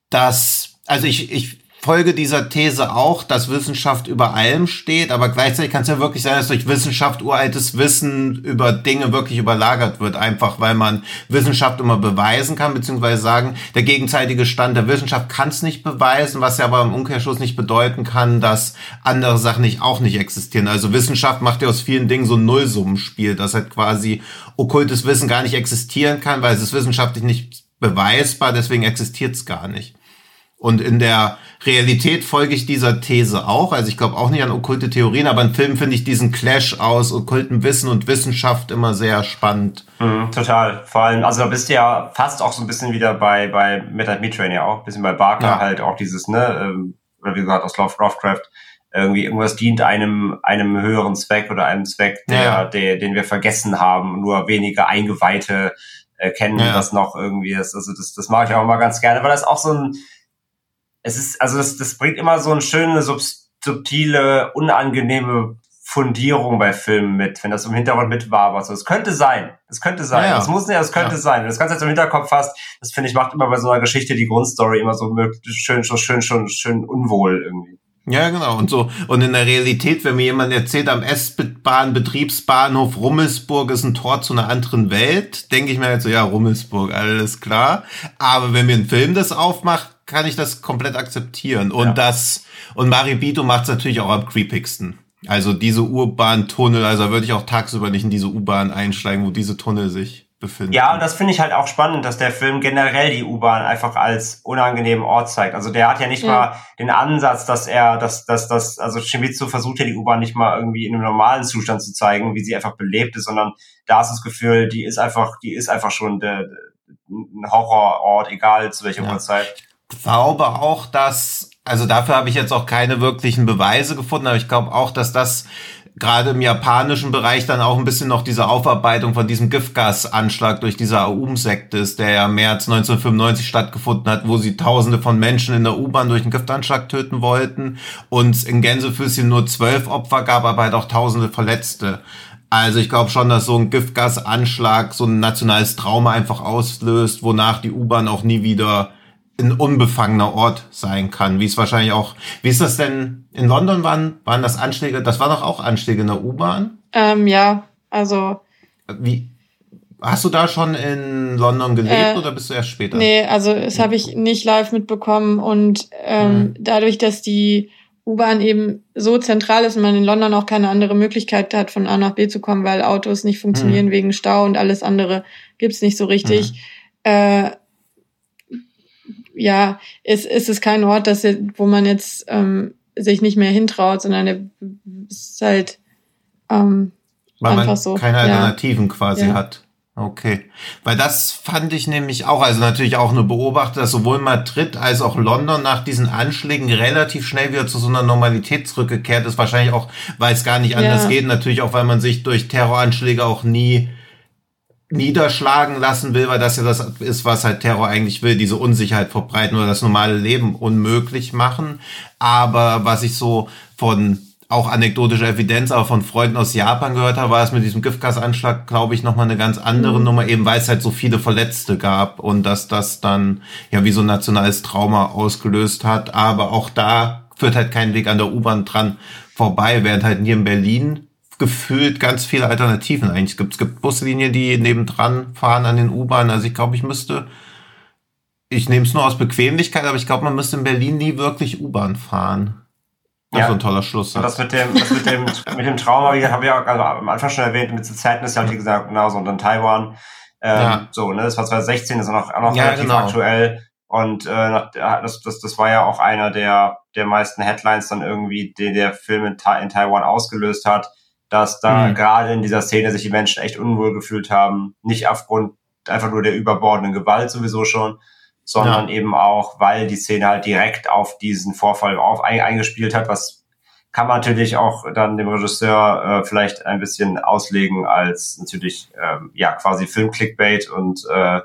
das, also ich, ich folge dieser These auch, dass Wissenschaft über allem steht, aber gleichzeitig kann es ja wirklich sein, dass durch Wissenschaft uraltes Wissen über Dinge wirklich überlagert wird, einfach weil man Wissenschaft immer beweisen kann, beziehungsweise sagen, der gegenseitige Stand der Wissenschaft kann es nicht beweisen, was ja aber im Umkehrschluss nicht bedeuten kann, dass andere Sachen nicht auch nicht existieren. Also Wissenschaft macht ja aus vielen Dingen so ein Nullsummenspiel, dass halt quasi okkultes Wissen gar nicht existieren kann, weil es ist wissenschaftlich nicht beweisbar, deswegen existiert es gar nicht. Und in der Realität folge ich dieser These auch. Also ich glaube auch nicht an okkulte Theorien, aber in Filmen finde ich diesen Clash aus okkultem Wissen und Wissenschaft immer sehr spannend. Mhm, total. Vor allem, also da bist du ja fast auch so ein bisschen wieder bei, bei Midnight Meat Train ja auch, ein bisschen bei Barker ja. halt auch dieses, ne, ähm, oder wie gesagt aus Lovecraft, irgendwie irgendwas dient einem, einem höheren Zweck oder einem Zweck, der, ja. der, den wir vergessen haben, nur wenige Eingeweihte erkennen ja. das noch irgendwie. Das, also das, das mag ich auch mal ganz gerne, weil das auch so ein, es ist, also das, das bringt immer so eine schöne, subtile, unangenehme Fundierung bei Filmen mit, wenn das im Hintergrund mit war. Also es könnte sein, es könnte sein, ja, das muss nicht, es könnte ja. sein. Wenn du das Ganze jetzt im Hinterkopf hast, das finde ich macht immer bei so einer Geschichte die Grundstory immer so schön, schön, schön, schön, schön unwohl irgendwie. Ja, genau. Und so, und in der Realität, wenn mir jemand erzählt, am S-Bahn-Betriebsbahnhof Rummelsburg ist ein Tor zu einer anderen Welt, denke ich mir halt so, ja, Rummelsburg, alles klar. Aber wenn mir ein Film das aufmacht, kann ich das komplett akzeptieren. Und ja. das, und Maribito macht es natürlich auch am creepigsten. Also diese U-Bahn-Tunnel, also würde ich auch tagsüber nicht in diese U-Bahn einsteigen, wo diese Tunnel sich befinden. Ja, und das finde ich halt auch spannend, dass der Film generell die U-Bahn einfach als unangenehmen Ort zeigt. Also der hat ja nicht ja. mal den Ansatz, dass er, dass, dass, dass, also Shimizu versucht ja die U-Bahn nicht mal irgendwie in einem normalen Zustand zu zeigen, wie sie einfach belebt ist, sondern da ist das Gefühl, die ist einfach, die ist einfach schon der, ein Horrorort, egal zu welcher ja. Uhrzeit. Ich glaube auch, dass, also dafür habe ich jetzt auch keine wirklichen Beweise gefunden, aber ich glaube auch, dass das gerade im japanischen Bereich dann auch ein bisschen noch diese Aufarbeitung von diesem Giftgasanschlag durch diese Aum-Sekte ist, der ja im März 1995 stattgefunden hat, wo sie tausende von Menschen in der U-Bahn durch einen Giftanschlag töten wollten und in Gänsefüßchen nur zwölf Opfer gab, aber halt auch tausende Verletzte. Also ich glaube schon, dass so ein Giftgasanschlag so ein nationales Trauma einfach auslöst, wonach die U-Bahn auch nie wieder ein unbefangener Ort sein kann, wie es wahrscheinlich auch, wie ist das denn, in London waren, waren das Anschläge, das war doch auch Anschläge in der U-Bahn? Ähm, ja, also. Wie, hast du da schon in London gelebt äh, oder bist du erst später? Nee, also das habe ich nicht live mitbekommen und ähm, mhm. dadurch, dass die U-Bahn eben so zentral ist und man in London auch keine andere Möglichkeit hat, von A nach B zu kommen, weil Autos nicht funktionieren mhm. wegen Stau und alles andere gibt's nicht so richtig. Mhm. Äh, ja, es, es ist kein Ort, das, wo man jetzt ähm, sich nicht mehr hintraut, sondern es ist halt ähm, Weil einfach man so. keine Alternativen ja. quasi ja. hat. Okay. Weil das fand ich nämlich auch, also natürlich auch eine Beobachtung, dass sowohl Madrid als auch London nach diesen Anschlägen relativ schnell wieder zu so einer Normalität zurückgekehrt ist. Wahrscheinlich auch, weil es gar nicht anders ja. geht. Natürlich auch, weil man sich durch Terroranschläge auch nie niederschlagen lassen will, weil das ja das ist, was halt Terror eigentlich will, diese Unsicherheit verbreiten oder das normale Leben unmöglich machen. Aber was ich so von auch anekdotische Evidenz, aber von Freunden aus Japan gehört habe, war es mit diesem Giftgasanschlag, glaube ich, nochmal eine ganz andere mhm. Nummer, eben weil es halt so viele Verletzte gab und dass das dann ja wie so ein nationales Trauma ausgelöst hat. Aber auch da führt halt kein Weg an der U-Bahn dran vorbei, während halt hier in Berlin gefühlt ganz viele Alternativen eigentlich gibt. Es gibt Buslinien, die nebendran fahren an den U-Bahnen. Also ich glaube, ich müsste, ich nehme es nur aus Bequemlichkeit, aber ich glaube, man müsste in Berlin nie wirklich U-Bahn fahren. Das ja. ist so ein toller Schluss. Das mit dem, das mit dem, mit dem Trauma, habe ich ja also am Anfang schon erwähnt, mit den Zeiten ist ja, wie gesagt, genauso. Und dann Taiwan, ähm, ja. so, ne, das war 2016, das ist noch, auch noch ja, relativ genau. aktuell. Und äh, das, das, das war ja auch einer der, der meisten Headlines dann irgendwie, die der Film in, Ta in Taiwan ausgelöst hat, dass da mhm. gerade in dieser Szene sich die Menschen echt unwohl gefühlt haben. Nicht aufgrund einfach nur der überbordenden Gewalt sowieso schon, sondern ja. eben auch, weil die Szene halt direkt auf diesen Vorfall auf, ein, eingespielt hat, was kann man natürlich auch dann dem Regisseur äh, vielleicht ein bisschen auslegen als natürlich ähm, ja quasi Film-Clickbait und äh,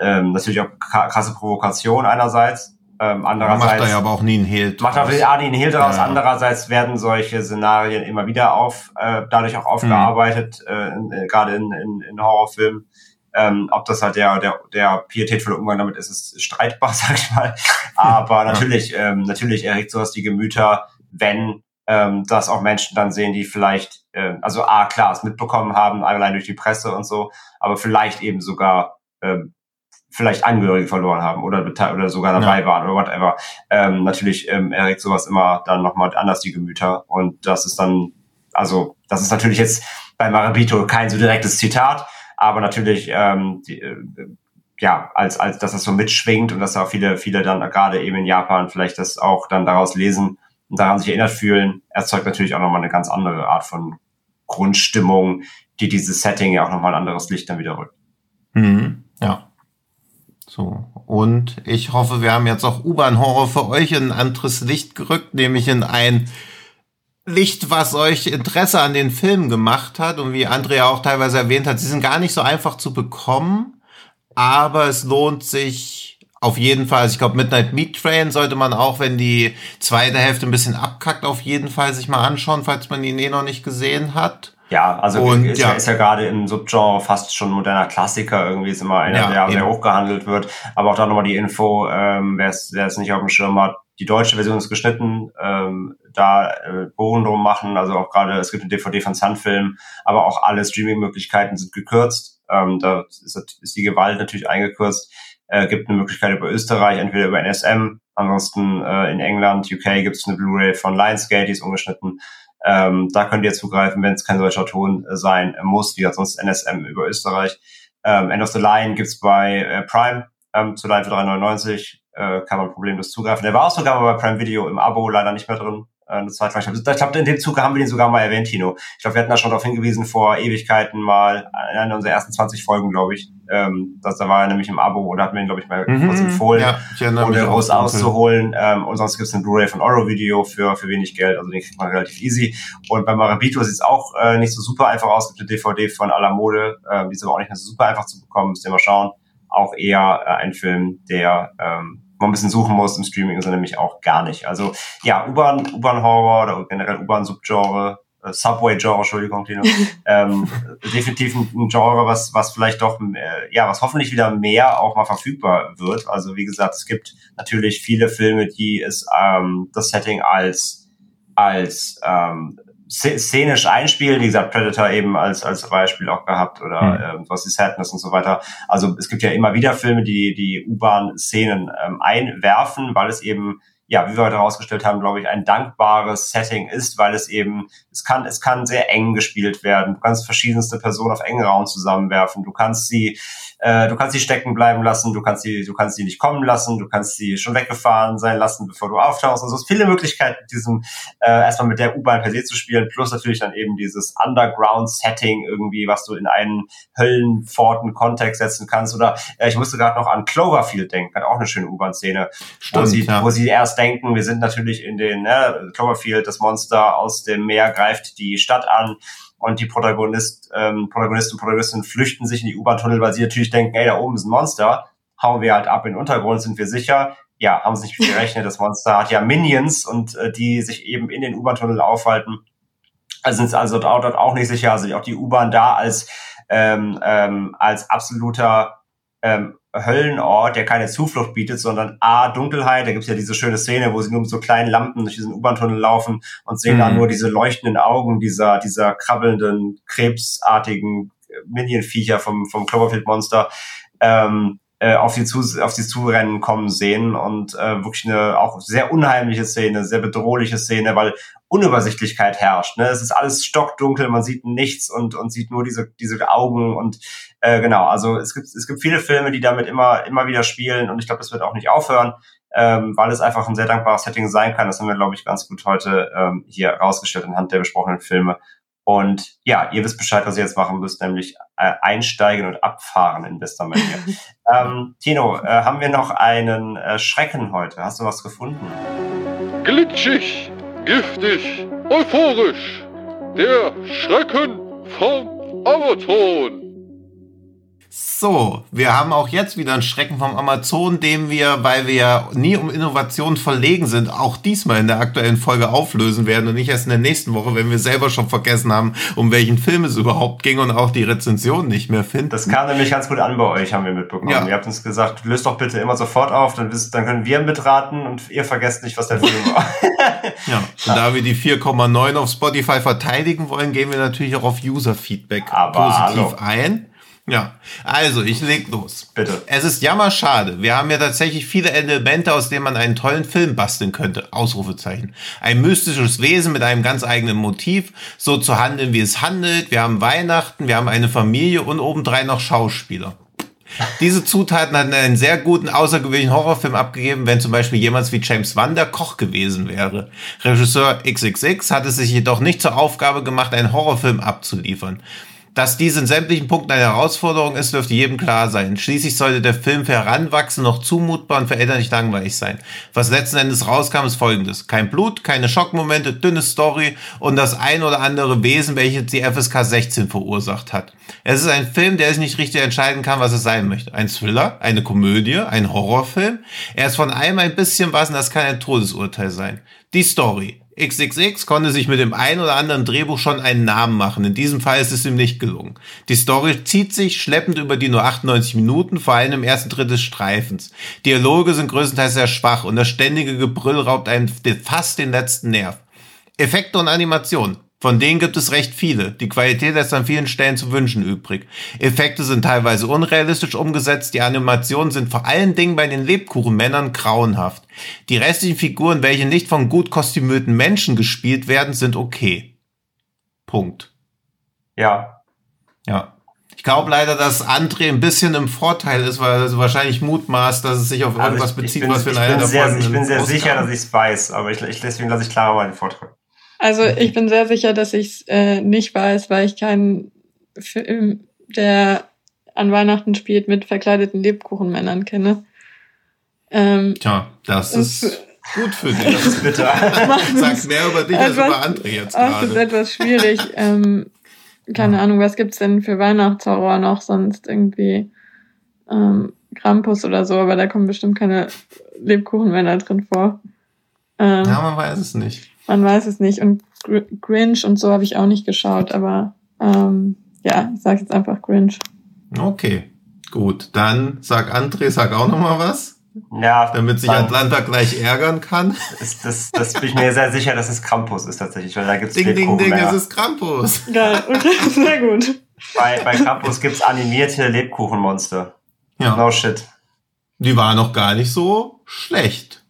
ähm, natürlich auch krasse Provokation einerseits. Ähm, andererseits macht er ja aber auch nie einen Hehl Macht er ja nie einen Hehl draus. Ja. Andererseits werden solche Szenarien immer wieder auf, äh, dadurch auch aufgearbeitet, mhm. äh, gerade in, in, in Horrorfilmen. Ähm, ob das halt der, der, der pietätvolle Umgang damit ist, ist streitbar, sag ich mal. Aber natürlich, ähm, natürlich erregt sowas die Gemüter, wenn ähm, das auch Menschen dann sehen, die vielleicht, äh, also A, klar, es mitbekommen haben, allein durch die Presse und so, aber vielleicht eben sogar ähm, vielleicht Angehörige verloren haben oder, oder sogar dabei ja. waren oder whatever. Ähm, natürlich ähm, erregt sowas immer dann nochmal anders die Gemüter. Und das ist dann, also, das ist natürlich jetzt bei Marabito kein so direktes Zitat, aber natürlich, ähm, die, äh, ja, als, als dass das so mitschwingt und dass auch viele, viele dann gerade eben in Japan vielleicht das auch dann daraus lesen und daran sich erinnert fühlen, erzeugt natürlich auch nochmal eine ganz andere Art von Grundstimmung, die dieses Setting ja auch nochmal ein anderes Licht dann wieder rückt. Mhm. So. Und ich hoffe, wir haben jetzt auch U-Bahn-Horror für euch in ein anderes Licht gerückt, nämlich in ein Licht, was euch Interesse an den Filmen gemacht hat. Und wie Andrea auch teilweise erwähnt hat, sie sind gar nicht so einfach zu bekommen, aber es lohnt sich auf jeden Fall. Also ich glaube, Midnight Meat Train sollte man auch, wenn die zweite Hälfte ein bisschen abkackt, auf jeden Fall sich mal anschauen, falls man ihn eh noch nicht gesehen hat. Ja, also und, ist, ja. ist ja gerade im Subgenre fast schon moderner Klassiker irgendwie, ist immer einer, ja, der sehr hoch gehandelt wird. Aber auch da nochmal die Info, ähm, wer es nicht auf dem Schirm hat, die deutsche Version ist geschnitten, ähm, da äh, Bogen drum machen, also auch gerade, es gibt eine DVD von Sunfilm, aber auch alle Streaming-Möglichkeiten sind gekürzt. Ähm, da ist, ist die Gewalt natürlich eingekürzt. Äh, gibt eine Möglichkeit über Österreich, entweder über NSM, ansonsten äh, in England, UK gibt es eine Blu-ray von Lionsgate, die ist ungeschnitten. Ähm, da könnt ihr zugreifen, wenn es kein solcher Ton äh, sein muss, wie sonst NSM über Österreich. Ähm, End of the Line gibt's bei äh, Prime ähm, zu Line für 3,99. Äh, kann man problemlos zugreifen. Der war auch sogar bei Prime Video im Abo leider nicht mehr drin eine Zeit lang. Ich glaube, in dem Zuge haben wir den sogar mal erwähnt, Tino. Ich glaube, wir hatten da schon darauf hingewiesen vor Ewigkeiten mal, in einer unserer ersten 20 Folgen, glaube ich. Ähm, dass, da war er nämlich im Abo oder hat mir ihn, glaube ich, mal mhm, kurz empfohlen, ja, ohne groß auszuholen. Ähm, und sonst gibt es ein Blu-ray von Oro Video für, für wenig Geld, also den kriegt man relativ easy. Und bei Marabito sieht es auch äh, nicht so super einfach aus. Es gibt eine DVD von aller Mode, äh, die ist aber auch nicht mehr so super einfach zu bekommen, müsst ihr mal schauen. Auch eher äh, ein Film, der ähm, man ein bisschen suchen muss. Im Streaming ist er nämlich auch gar nicht. Also ja, U-Bahn, U-Bahn-Horror oder generell U-Bahn-Subgenre, äh, Subway-Genre, Entschuldigung, Tino. ähm, definitiv ein, ein, Genre, was, was vielleicht doch, äh, ja, was hoffentlich wieder mehr auch mal verfügbar wird. Also wie gesagt, es gibt natürlich viele Filme, die es ähm, das Setting als als ähm, szenisch einspielen. Wie gesagt, Predator eben als, als Beispiel auch gehabt oder mhm. ähm, was ist Sadness und so weiter. Also es gibt ja immer wieder Filme, die die U-Bahn-Szenen ähm, einwerfen, weil es eben ja, wie wir heute herausgestellt haben, glaube ich, ein dankbares Setting ist, weil es eben, es kann, es kann sehr eng gespielt werden. Du kannst verschiedenste Personen auf engen Raum zusammenwerfen. Du kannst sie äh, du kannst sie stecken bleiben lassen, du kannst sie, du kannst sie nicht kommen lassen, du kannst sie schon weggefahren sein lassen, bevor du auftauchst. Also es ist viele Möglichkeiten, mit diesem äh, erstmal mit der U-Bahn per se zu spielen, plus natürlich dann eben dieses Underground-Setting irgendwie, was du in einen Höllenpforten-Kontext setzen kannst. Oder äh, ich musste gerade noch an Cloverfield denken, hat auch eine schöne U-Bahn-Szene, wo sie, ja. wo sie erst denken, wir sind natürlich in den ne, Cloverfield, das Monster aus dem Meer greift die Stadt an und die Protagonist, ähm, Protagonisten und Protagonistinnen flüchten sich in die U-Bahn-Tunnel, weil sie natürlich denken, ey, da oben ist ein Monster, hauen wir halt ab in den Untergrund, sind wir sicher. ja, haben sie nicht gerechnet. Das Monster hat ja Minions und äh, die sich eben in den U-Bahn-Tunnel aufhalten. Also sind es also dort, dort auch nicht sicher. Also auch die U-Bahn da als, ähm, ähm, als absoluter ähm, Höllenort, der keine Zuflucht bietet, sondern A, Dunkelheit. Da gibt's ja diese schöne Szene, wo sie nur mit so kleinen Lampen durch diesen U-Bahn-Tunnel laufen und sehen mhm. dann nur diese leuchtenden Augen dieser, dieser krabbelnden, krebsartigen Minion-Viecher vom, vom Cloverfield-Monster. Ähm, äh, auf sie zu auf sie zurennen kommen sehen und äh, wirklich eine auch sehr unheimliche Szene, sehr bedrohliche Szene, weil Unübersichtlichkeit herrscht. Ne? Es ist alles stockdunkel, man sieht nichts und und sieht nur diese diese Augen und äh, genau. Also es gibt es gibt viele Filme, die damit immer immer wieder spielen und ich glaube, das wird auch nicht aufhören. Ähm, weil es einfach ein sehr dankbares Setting sein kann. Das haben wir, glaube ich, ganz gut heute ähm, hier rausgestellt anhand der besprochenen Filme. Und ja, ihr wisst Bescheid, was ihr jetzt machen müsst, nämlich äh, einsteigen und abfahren in bester Manier. ähm, Tino, äh, haben wir noch einen äh, Schrecken heute? Hast du was gefunden? Glitschig, giftig, euphorisch. Der Schrecken vom Amazon. So, wir haben auch jetzt wieder einen Schrecken vom Amazon, den wir, weil wir ja nie um Innovation verlegen sind, auch diesmal in der aktuellen Folge auflösen werden und nicht erst in der nächsten Woche, wenn wir selber schon vergessen haben, um welchen Film es überhaupt ging und auch die Rezension nicht mehr finden. Das kam nämlich ganz gut an bei euch, haben wir mitbekommen. Ja. Ihr habt uns gesagt, löst doch bitte immer sofort auf, dann, wisst, dann können wir mitraten und ihr vergesst nicht, was der Film war. ja, und da wir die 4,9 auf Spotify verteidigen wollen, gehen wir natürlich auch auf User-Feedback positiv hallo. ein. Ja, also ich leg los. Bitte. Es ist jammerschade. Wir haben ja tatsächlich viele Elemente, aus denen man einen tollen Film basteln könnte. Ausrufezeichen. Ein mystisches Wesen mit einem ganz eigenen Motiv, so zu handeln, wie es handelt. Wir haben Weihnachten, wir haben eine Familie und obendrein noch Schauspieler. Diese Zutaten hatten einen sehr guten, außergewöhnlichen Horrorfilm abgegeben, wenn zum Beispiel jemand wie James Wan der Koch gewesen wäre. Regisseur XXX hat es sich jedoch nicht zur Aufgabe gemacht, einen Horrorfilm abzuliefern. Dass dies in sämtlichen Punkten eine Herausforderung ist, dürfte jedem klar sein. Schließlich sollte der Film für Heranwachsende noch zumutbar und für Eltern nicht langweilig sein. Was letzten Endes rauskam, ist folgendes. Kein Blut, keine Schockmomente, dünne Story und das ein oder andere Wesen, welches die FSK 16 verursacht hat. Es ist ein Film, der sich nicht richtig entscheiden kann, was es sein möchte. Ein Thriller, eine Komödie, ein Horrorfilm. Er ist von allem ein bisschen was und das kann ein Todesurteil sein. Die Story. XXX konnte sich mit dem ein oder anderen Drehbuch schon einen Namen machen. In diesem Fall ist es ihm nicht gelungen. Die Story zieht sich schleppend über die nur 98 Minuten, vor allem im ersten Drittel des Streifens. Dialoge sind größtenteils sehr schwach und das ständige Gebrüll raubt einen fast den letzten Nerv. Effekte und Animation. Von denen gibt es recht viele. Die Qualität lässt an vielen Stellen zu wünschen übrig. Effekte sind teilweise unrealistisch umgesetzt, die Animationen sind vor allen Dingen bei den Lebkuchenmännern grauenhaft. Die restlichen Figuren, welche nicht von gut kostümierten Menschen gespielt werden, sind okay. Punkt. Ja. Ja. Ich glaube leider, dass André ein bisschen im Vorteil ist, weil er wahrscheinlich mutmaßt, dass es sich auf also irgendwas also ich, bezieht, ich bin, was wir in einer der Ich bin sehr sicher, dass ich es weiß, aber ich, ich, deswegen lasse ich Clara mal den Vortrag. Also ich bin sehr sicher, dass ich es äh, nicht weiß, weil ich keinen Film, der an Weihnachten spielt, mit verkleideten Lebkuchenmännern kenne. Ähm, Tja, das ist gut für dich. Das ist bitter. Sagst mehr über dich als über andere jetzt gerade. Das ist etwas schwierig. ähm, keine ja. Ahnung, was gibt's denn für Weihnachtshorror noch sonst irgendwie? Ähm, Krampus oder so, aber da kommen bestimmt keine Lebkuchenmänner drin vor. Ähm, ja, man weiß es nicht. Man weiß es nicht. Und Gr Grinch und so habe ich auch nicht geschaut, aber ähm, ja, ich sage jetzt einfach Grinch. Okay, gut. Dann sag André, sag auch noch mal was. Ja, damit sich Atlanta gleich ärgern kann. Das, das, das bin ich mir sehr sicher, dass es Krampus ist tatsächlich, weil da gibt's Ding, ding, ding, es ist Krampus. Geil, okay, sehr gut. Bei, bei Krampus gibt's animierte Lebkuchenmonster. Ja. No shit. Die war noch gar nicht so schlecht.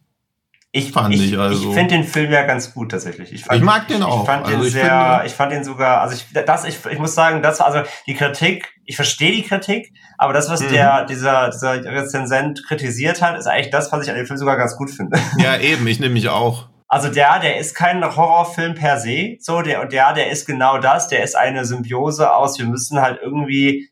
Ich fand ich, ich also. Ich finde den Film ja ganz gut tatsächlich. Ich, fand, ich mag den auch. Ich fand also den sehr, finde, ich fand den sogar, also ich, das, ich, ich muss sagen, das war also die Kritik, ich verstehe die Kritik, aber das, was mhm. der, dieser, dieser Rezensent kritisiert hat, ist eigentlich das, was ich an dem Film sogar ganz gut finde. Ja, eben, ich nehme mich auch. Also der, der ist kein Horrorfilm per se, so, der, und der, der ist genau das, der ist eine Symbiose aus, wir müssen halt irgendwie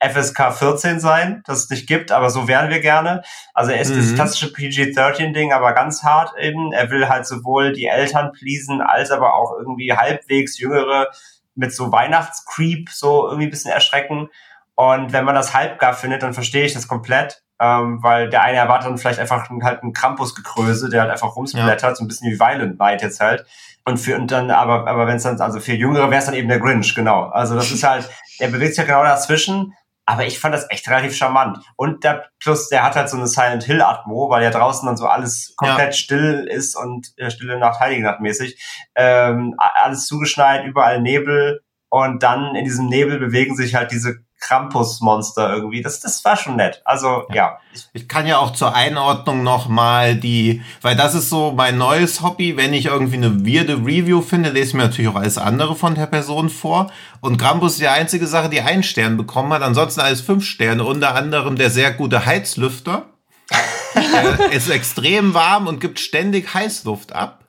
FSK 14 sein, das es nicht gibt, aber so wären wir gerne. Also er ist mhm. das klassische PG-13-Ding, aber ganz hart eben. Er will halt sowohl die Eltern pleasen, als aber auch irgendwie halbwegs Jüngere mit so Weihnachtscreep so irgendwie ein bisschen erschrecken. Und wenn man das halbgar findet, dann verstehe ich das komplett. Ähm, weil der eine erwartet dann vielleicht einfach halt einen Krampusgekröse, der halt einfach rumsplattert, ja. so ein bisschen wie Violent Night jetzt halt. Und für und dann, aber, aber wenn es dann, also für Jüngere wäre es dann eben der Grinch, genau. Also das ist halt, der bewegt sich ja genau dazwischen. Aber ich fand das echt relativ charmant. Und der, plus, der hat halt so eine Silent Hill Atmo, weil ja draußen dann so alles komplett ja. still ist und äh, stille Nacht, Heilige Nacht mäßig. Ähm, alles zugeschneit, überall Nebel. Und dann in diesem Nebel bewegen sich halt diese Krampus-Monster irgendwie. Das, das war schon nett. Also ja. ja. Ich, kann ja auch zur Einordnung nochmal die, weil das ist so mein neues Hobby. Wenn ich irgendwie eine weirde Review finde, lese ich mir natürlich auch alles andere von der Person vor. Und Krampus ist die einzige Sache, die einen Stern bekommen hat. Ansonsten alles fünf Sterne. Unter anderem der sehr gute Heizlüfter. er ist extrem warm und gibt ständig Heißluft ab.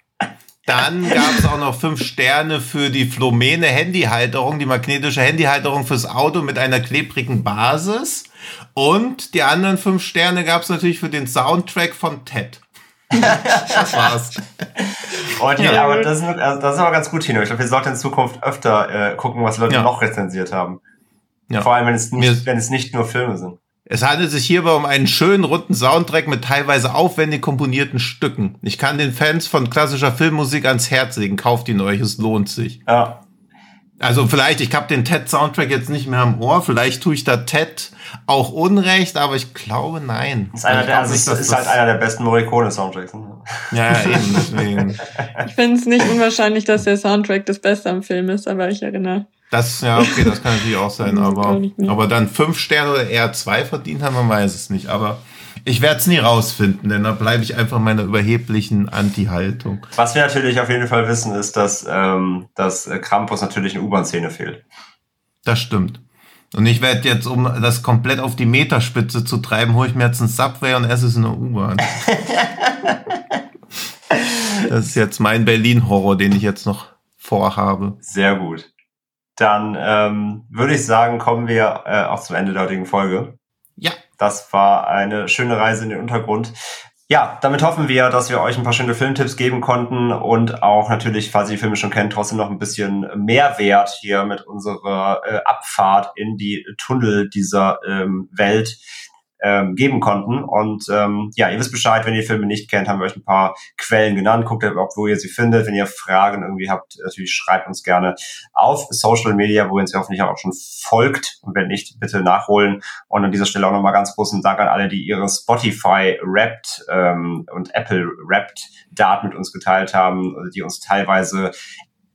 Dann gab es auch noch fünf Sterne für die Flomene Handyhalterung, die magnetische Handyhalterung fürs Auto mit einer klebrigen Basis. Und die anderen fünf Sterne gab es natürlich für den Soundtrack von Ted. das war's. Und ja, aber das ist, also das ist aber ganz gut, Tino. Ich glaube, wir sollten in Zukunft öfter äh, gucken, was Leute ja. noch rezensiert haben. Ja. Vor allem, wenn es, nicht, wenn es nicht nur Filme sind. Es handelt sich hierbei um einen schönen runden Soundtrack mit teilweise aufwendig komponierten Stücken. Ich kann den Fans von klassischer Filmmusik ans Herz legen. Kauft ihn euch, es lohnt sich. Ja. Also vielleicht, ich habe den Ted-Soundtrack jetzt nicht mehr am Ohr. Vielleicht tue ich da Ted auch Unrecht, aber ich glaube, nein. Ist, einer der, also nicht, ist halt einer der besten Morricone-Soundtracks. Ne? Ja, ja, eben, deswegen. ich finde es nicht unwahrscheinlich, dass der Soundtrack das Beste am Film ist, aber ich erinnere. Das, ja, okay, das kann natürlich auch sein, aber, aber dann fünf Sterne oder eher zwei verdient haben, man weiß es nicht. Aber ich werde es nie rausfinden, denn da bleibe ich einfach meiner überheblichen Anti-Haltung. Was wir natürlich auf jeden Fall wissen, ist, dass, ähm, dass Krampus natürlich in U-Bahn-Szene fehlt. Das stimmt. Und ich werde jetzt, um das komplett auf die Meterspitze zu treiben, hole ich mir jetzt einen Subway und esse es in der U-Bahn. das ist jetzt mein Berlin-Horror, den ich jetzt noch vorhabe. Sehr gut dann ähm, würde ich sagen, kommen wir äh, auch zum Ende der heutigen Folge. Ja. Das war eine schöne Reise in den Untergrund. Ja, damit hoffen wir, dass wir euch ein paar schöne Filmtipps geben konnten und auch natürlich, falls ihr die Filme schon kennt, trotzdem noch ein bisschen Mehrwert hier mit unserer äh, Abfahrt in die Tunnel dieser ähm, Welt ähm, geben konnten. Und ähm, ja, ihr wisst Bescheid, wenn ihr Filme nicht kennt, haben wir euch ein paar Quellen genannt. Guckt überhaupt, wo ihr sie findet. Wenn ihr Fragen irgendwie habt, natürlich schreibt uns gerne auf Social Media, wo ihr uns ja hoffentlich auch schon folgt. Und wenn nicht, bitte nachholen. Und an dieser Stelle auch nochmal ganz großen Dank an alle, die ihre Spotify Wrapped ähm, und Apple Wrapped Daten mit uns geteilt haben, die uns teilweise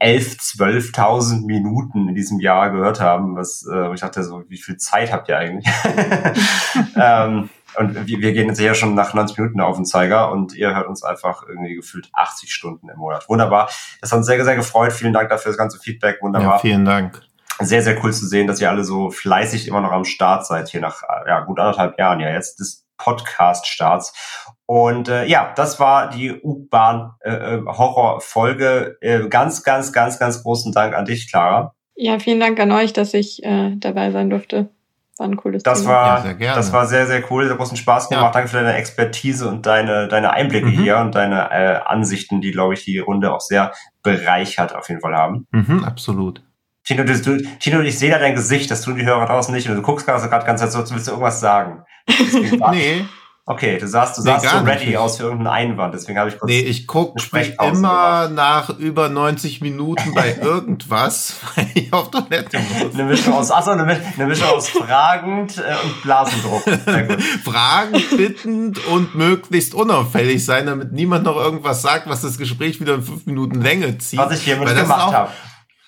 11, 12.000 Minuten in diesem Jahr gehört haben, was äh, ich dachte so, wie viel Zeit habt ihr eigentlich? ähm, und wir, wir gehen jetzt ja schon nach 90 Minuten auf den Zeiger und ihr hört uns einfach irgendwie gefühlt 80 Stunden im Monat. Wunderbar. Das hat uns sehr, sehr gefreut. Vielen Dank dafür das ganze Feedback. Wunderbar. Ja, vielen Dank. Sehr, sehr cool zu sehen, dass ihr alle so fleißig immer noch am Start seid, hier nach ja, gut anderthalb Jahren ja jetzt des Podcast-Starts. Und äh, ja, das war die U-Bahn-Horror-Folge. Äh, äh, ganz, ganz, ganz, ganz großen Dank an dich, Clara. Ja, vielen Dank an euch, dass ich äh, dabei sein durfte. War ein cooles das Thema. War, ja, das war sehr, sehr cool. Hat großen Spaß gemacht. Ja. Danke für deine Expertise und deine, deine Einblicke mhm. hier und deine äh, Ansichten, die, glaube ich, die Runde auch sehr bereichert auf jeden Fall haben. Mhm, absolut. Tino, du, du, Tino, ich sehe da dein Gesicht, das tun die Hörer draußen nicht und du guckst gerade ganz Zeit so, willst du irgendwas sagen? nee. Okay, du sahst, du nee, sahst so ready nicht. aus für irgendeinen Einwand, deswegen habe ich kurz. Nee, ich gucke immer nach über 90 Minuten bei irgendwas, weil ich auf Toilette muss. Eine Mischung aus, achso, eine, eine Mischung aus fragend äh, und Blasendruck. fragend, bittend und möglichst unauffällig sein, damit niemand noch irgendwas sagt, was das Gespräch wieder in fünf Minuten Länge zieht. Was ich hiermit gemacht habe.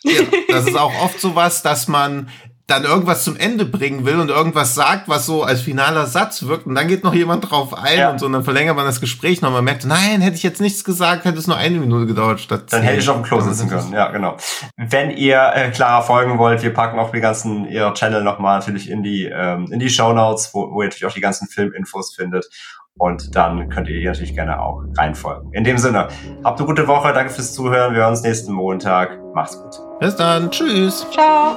Ja, das ist auch oft so was, dass man dann irgendwas zum Ende bringen will und irgendwas sagt, was so als finaler Satz wirkt und dann geht noch jemand drauf ein ja. und so und dann verlängert man das Gespräch noch. Man merkt, nein, hätte ich jetzt nichts gesagt, hätte es nur eine Minute gedauert statt Dann hätte ich auf dem Klo sitzen können, ja, genau. Wenn ihr äh, klarer folgen wollt, wir packen auch die ganzen, ihr Channel nochmal natürlich in die, ähm, in die Show Notes, wo, wo ihr natürlich auch die ganzen Filminfos findet. Und dann könnt ihr hier natürlich gerne auch reinfolgen. In dem Sinne, habt eine gute Woche, danke fürs Zuhören. Wir hören uns nächsten Montag. Macht's gut. Bis dann. Tschüss. Ciao.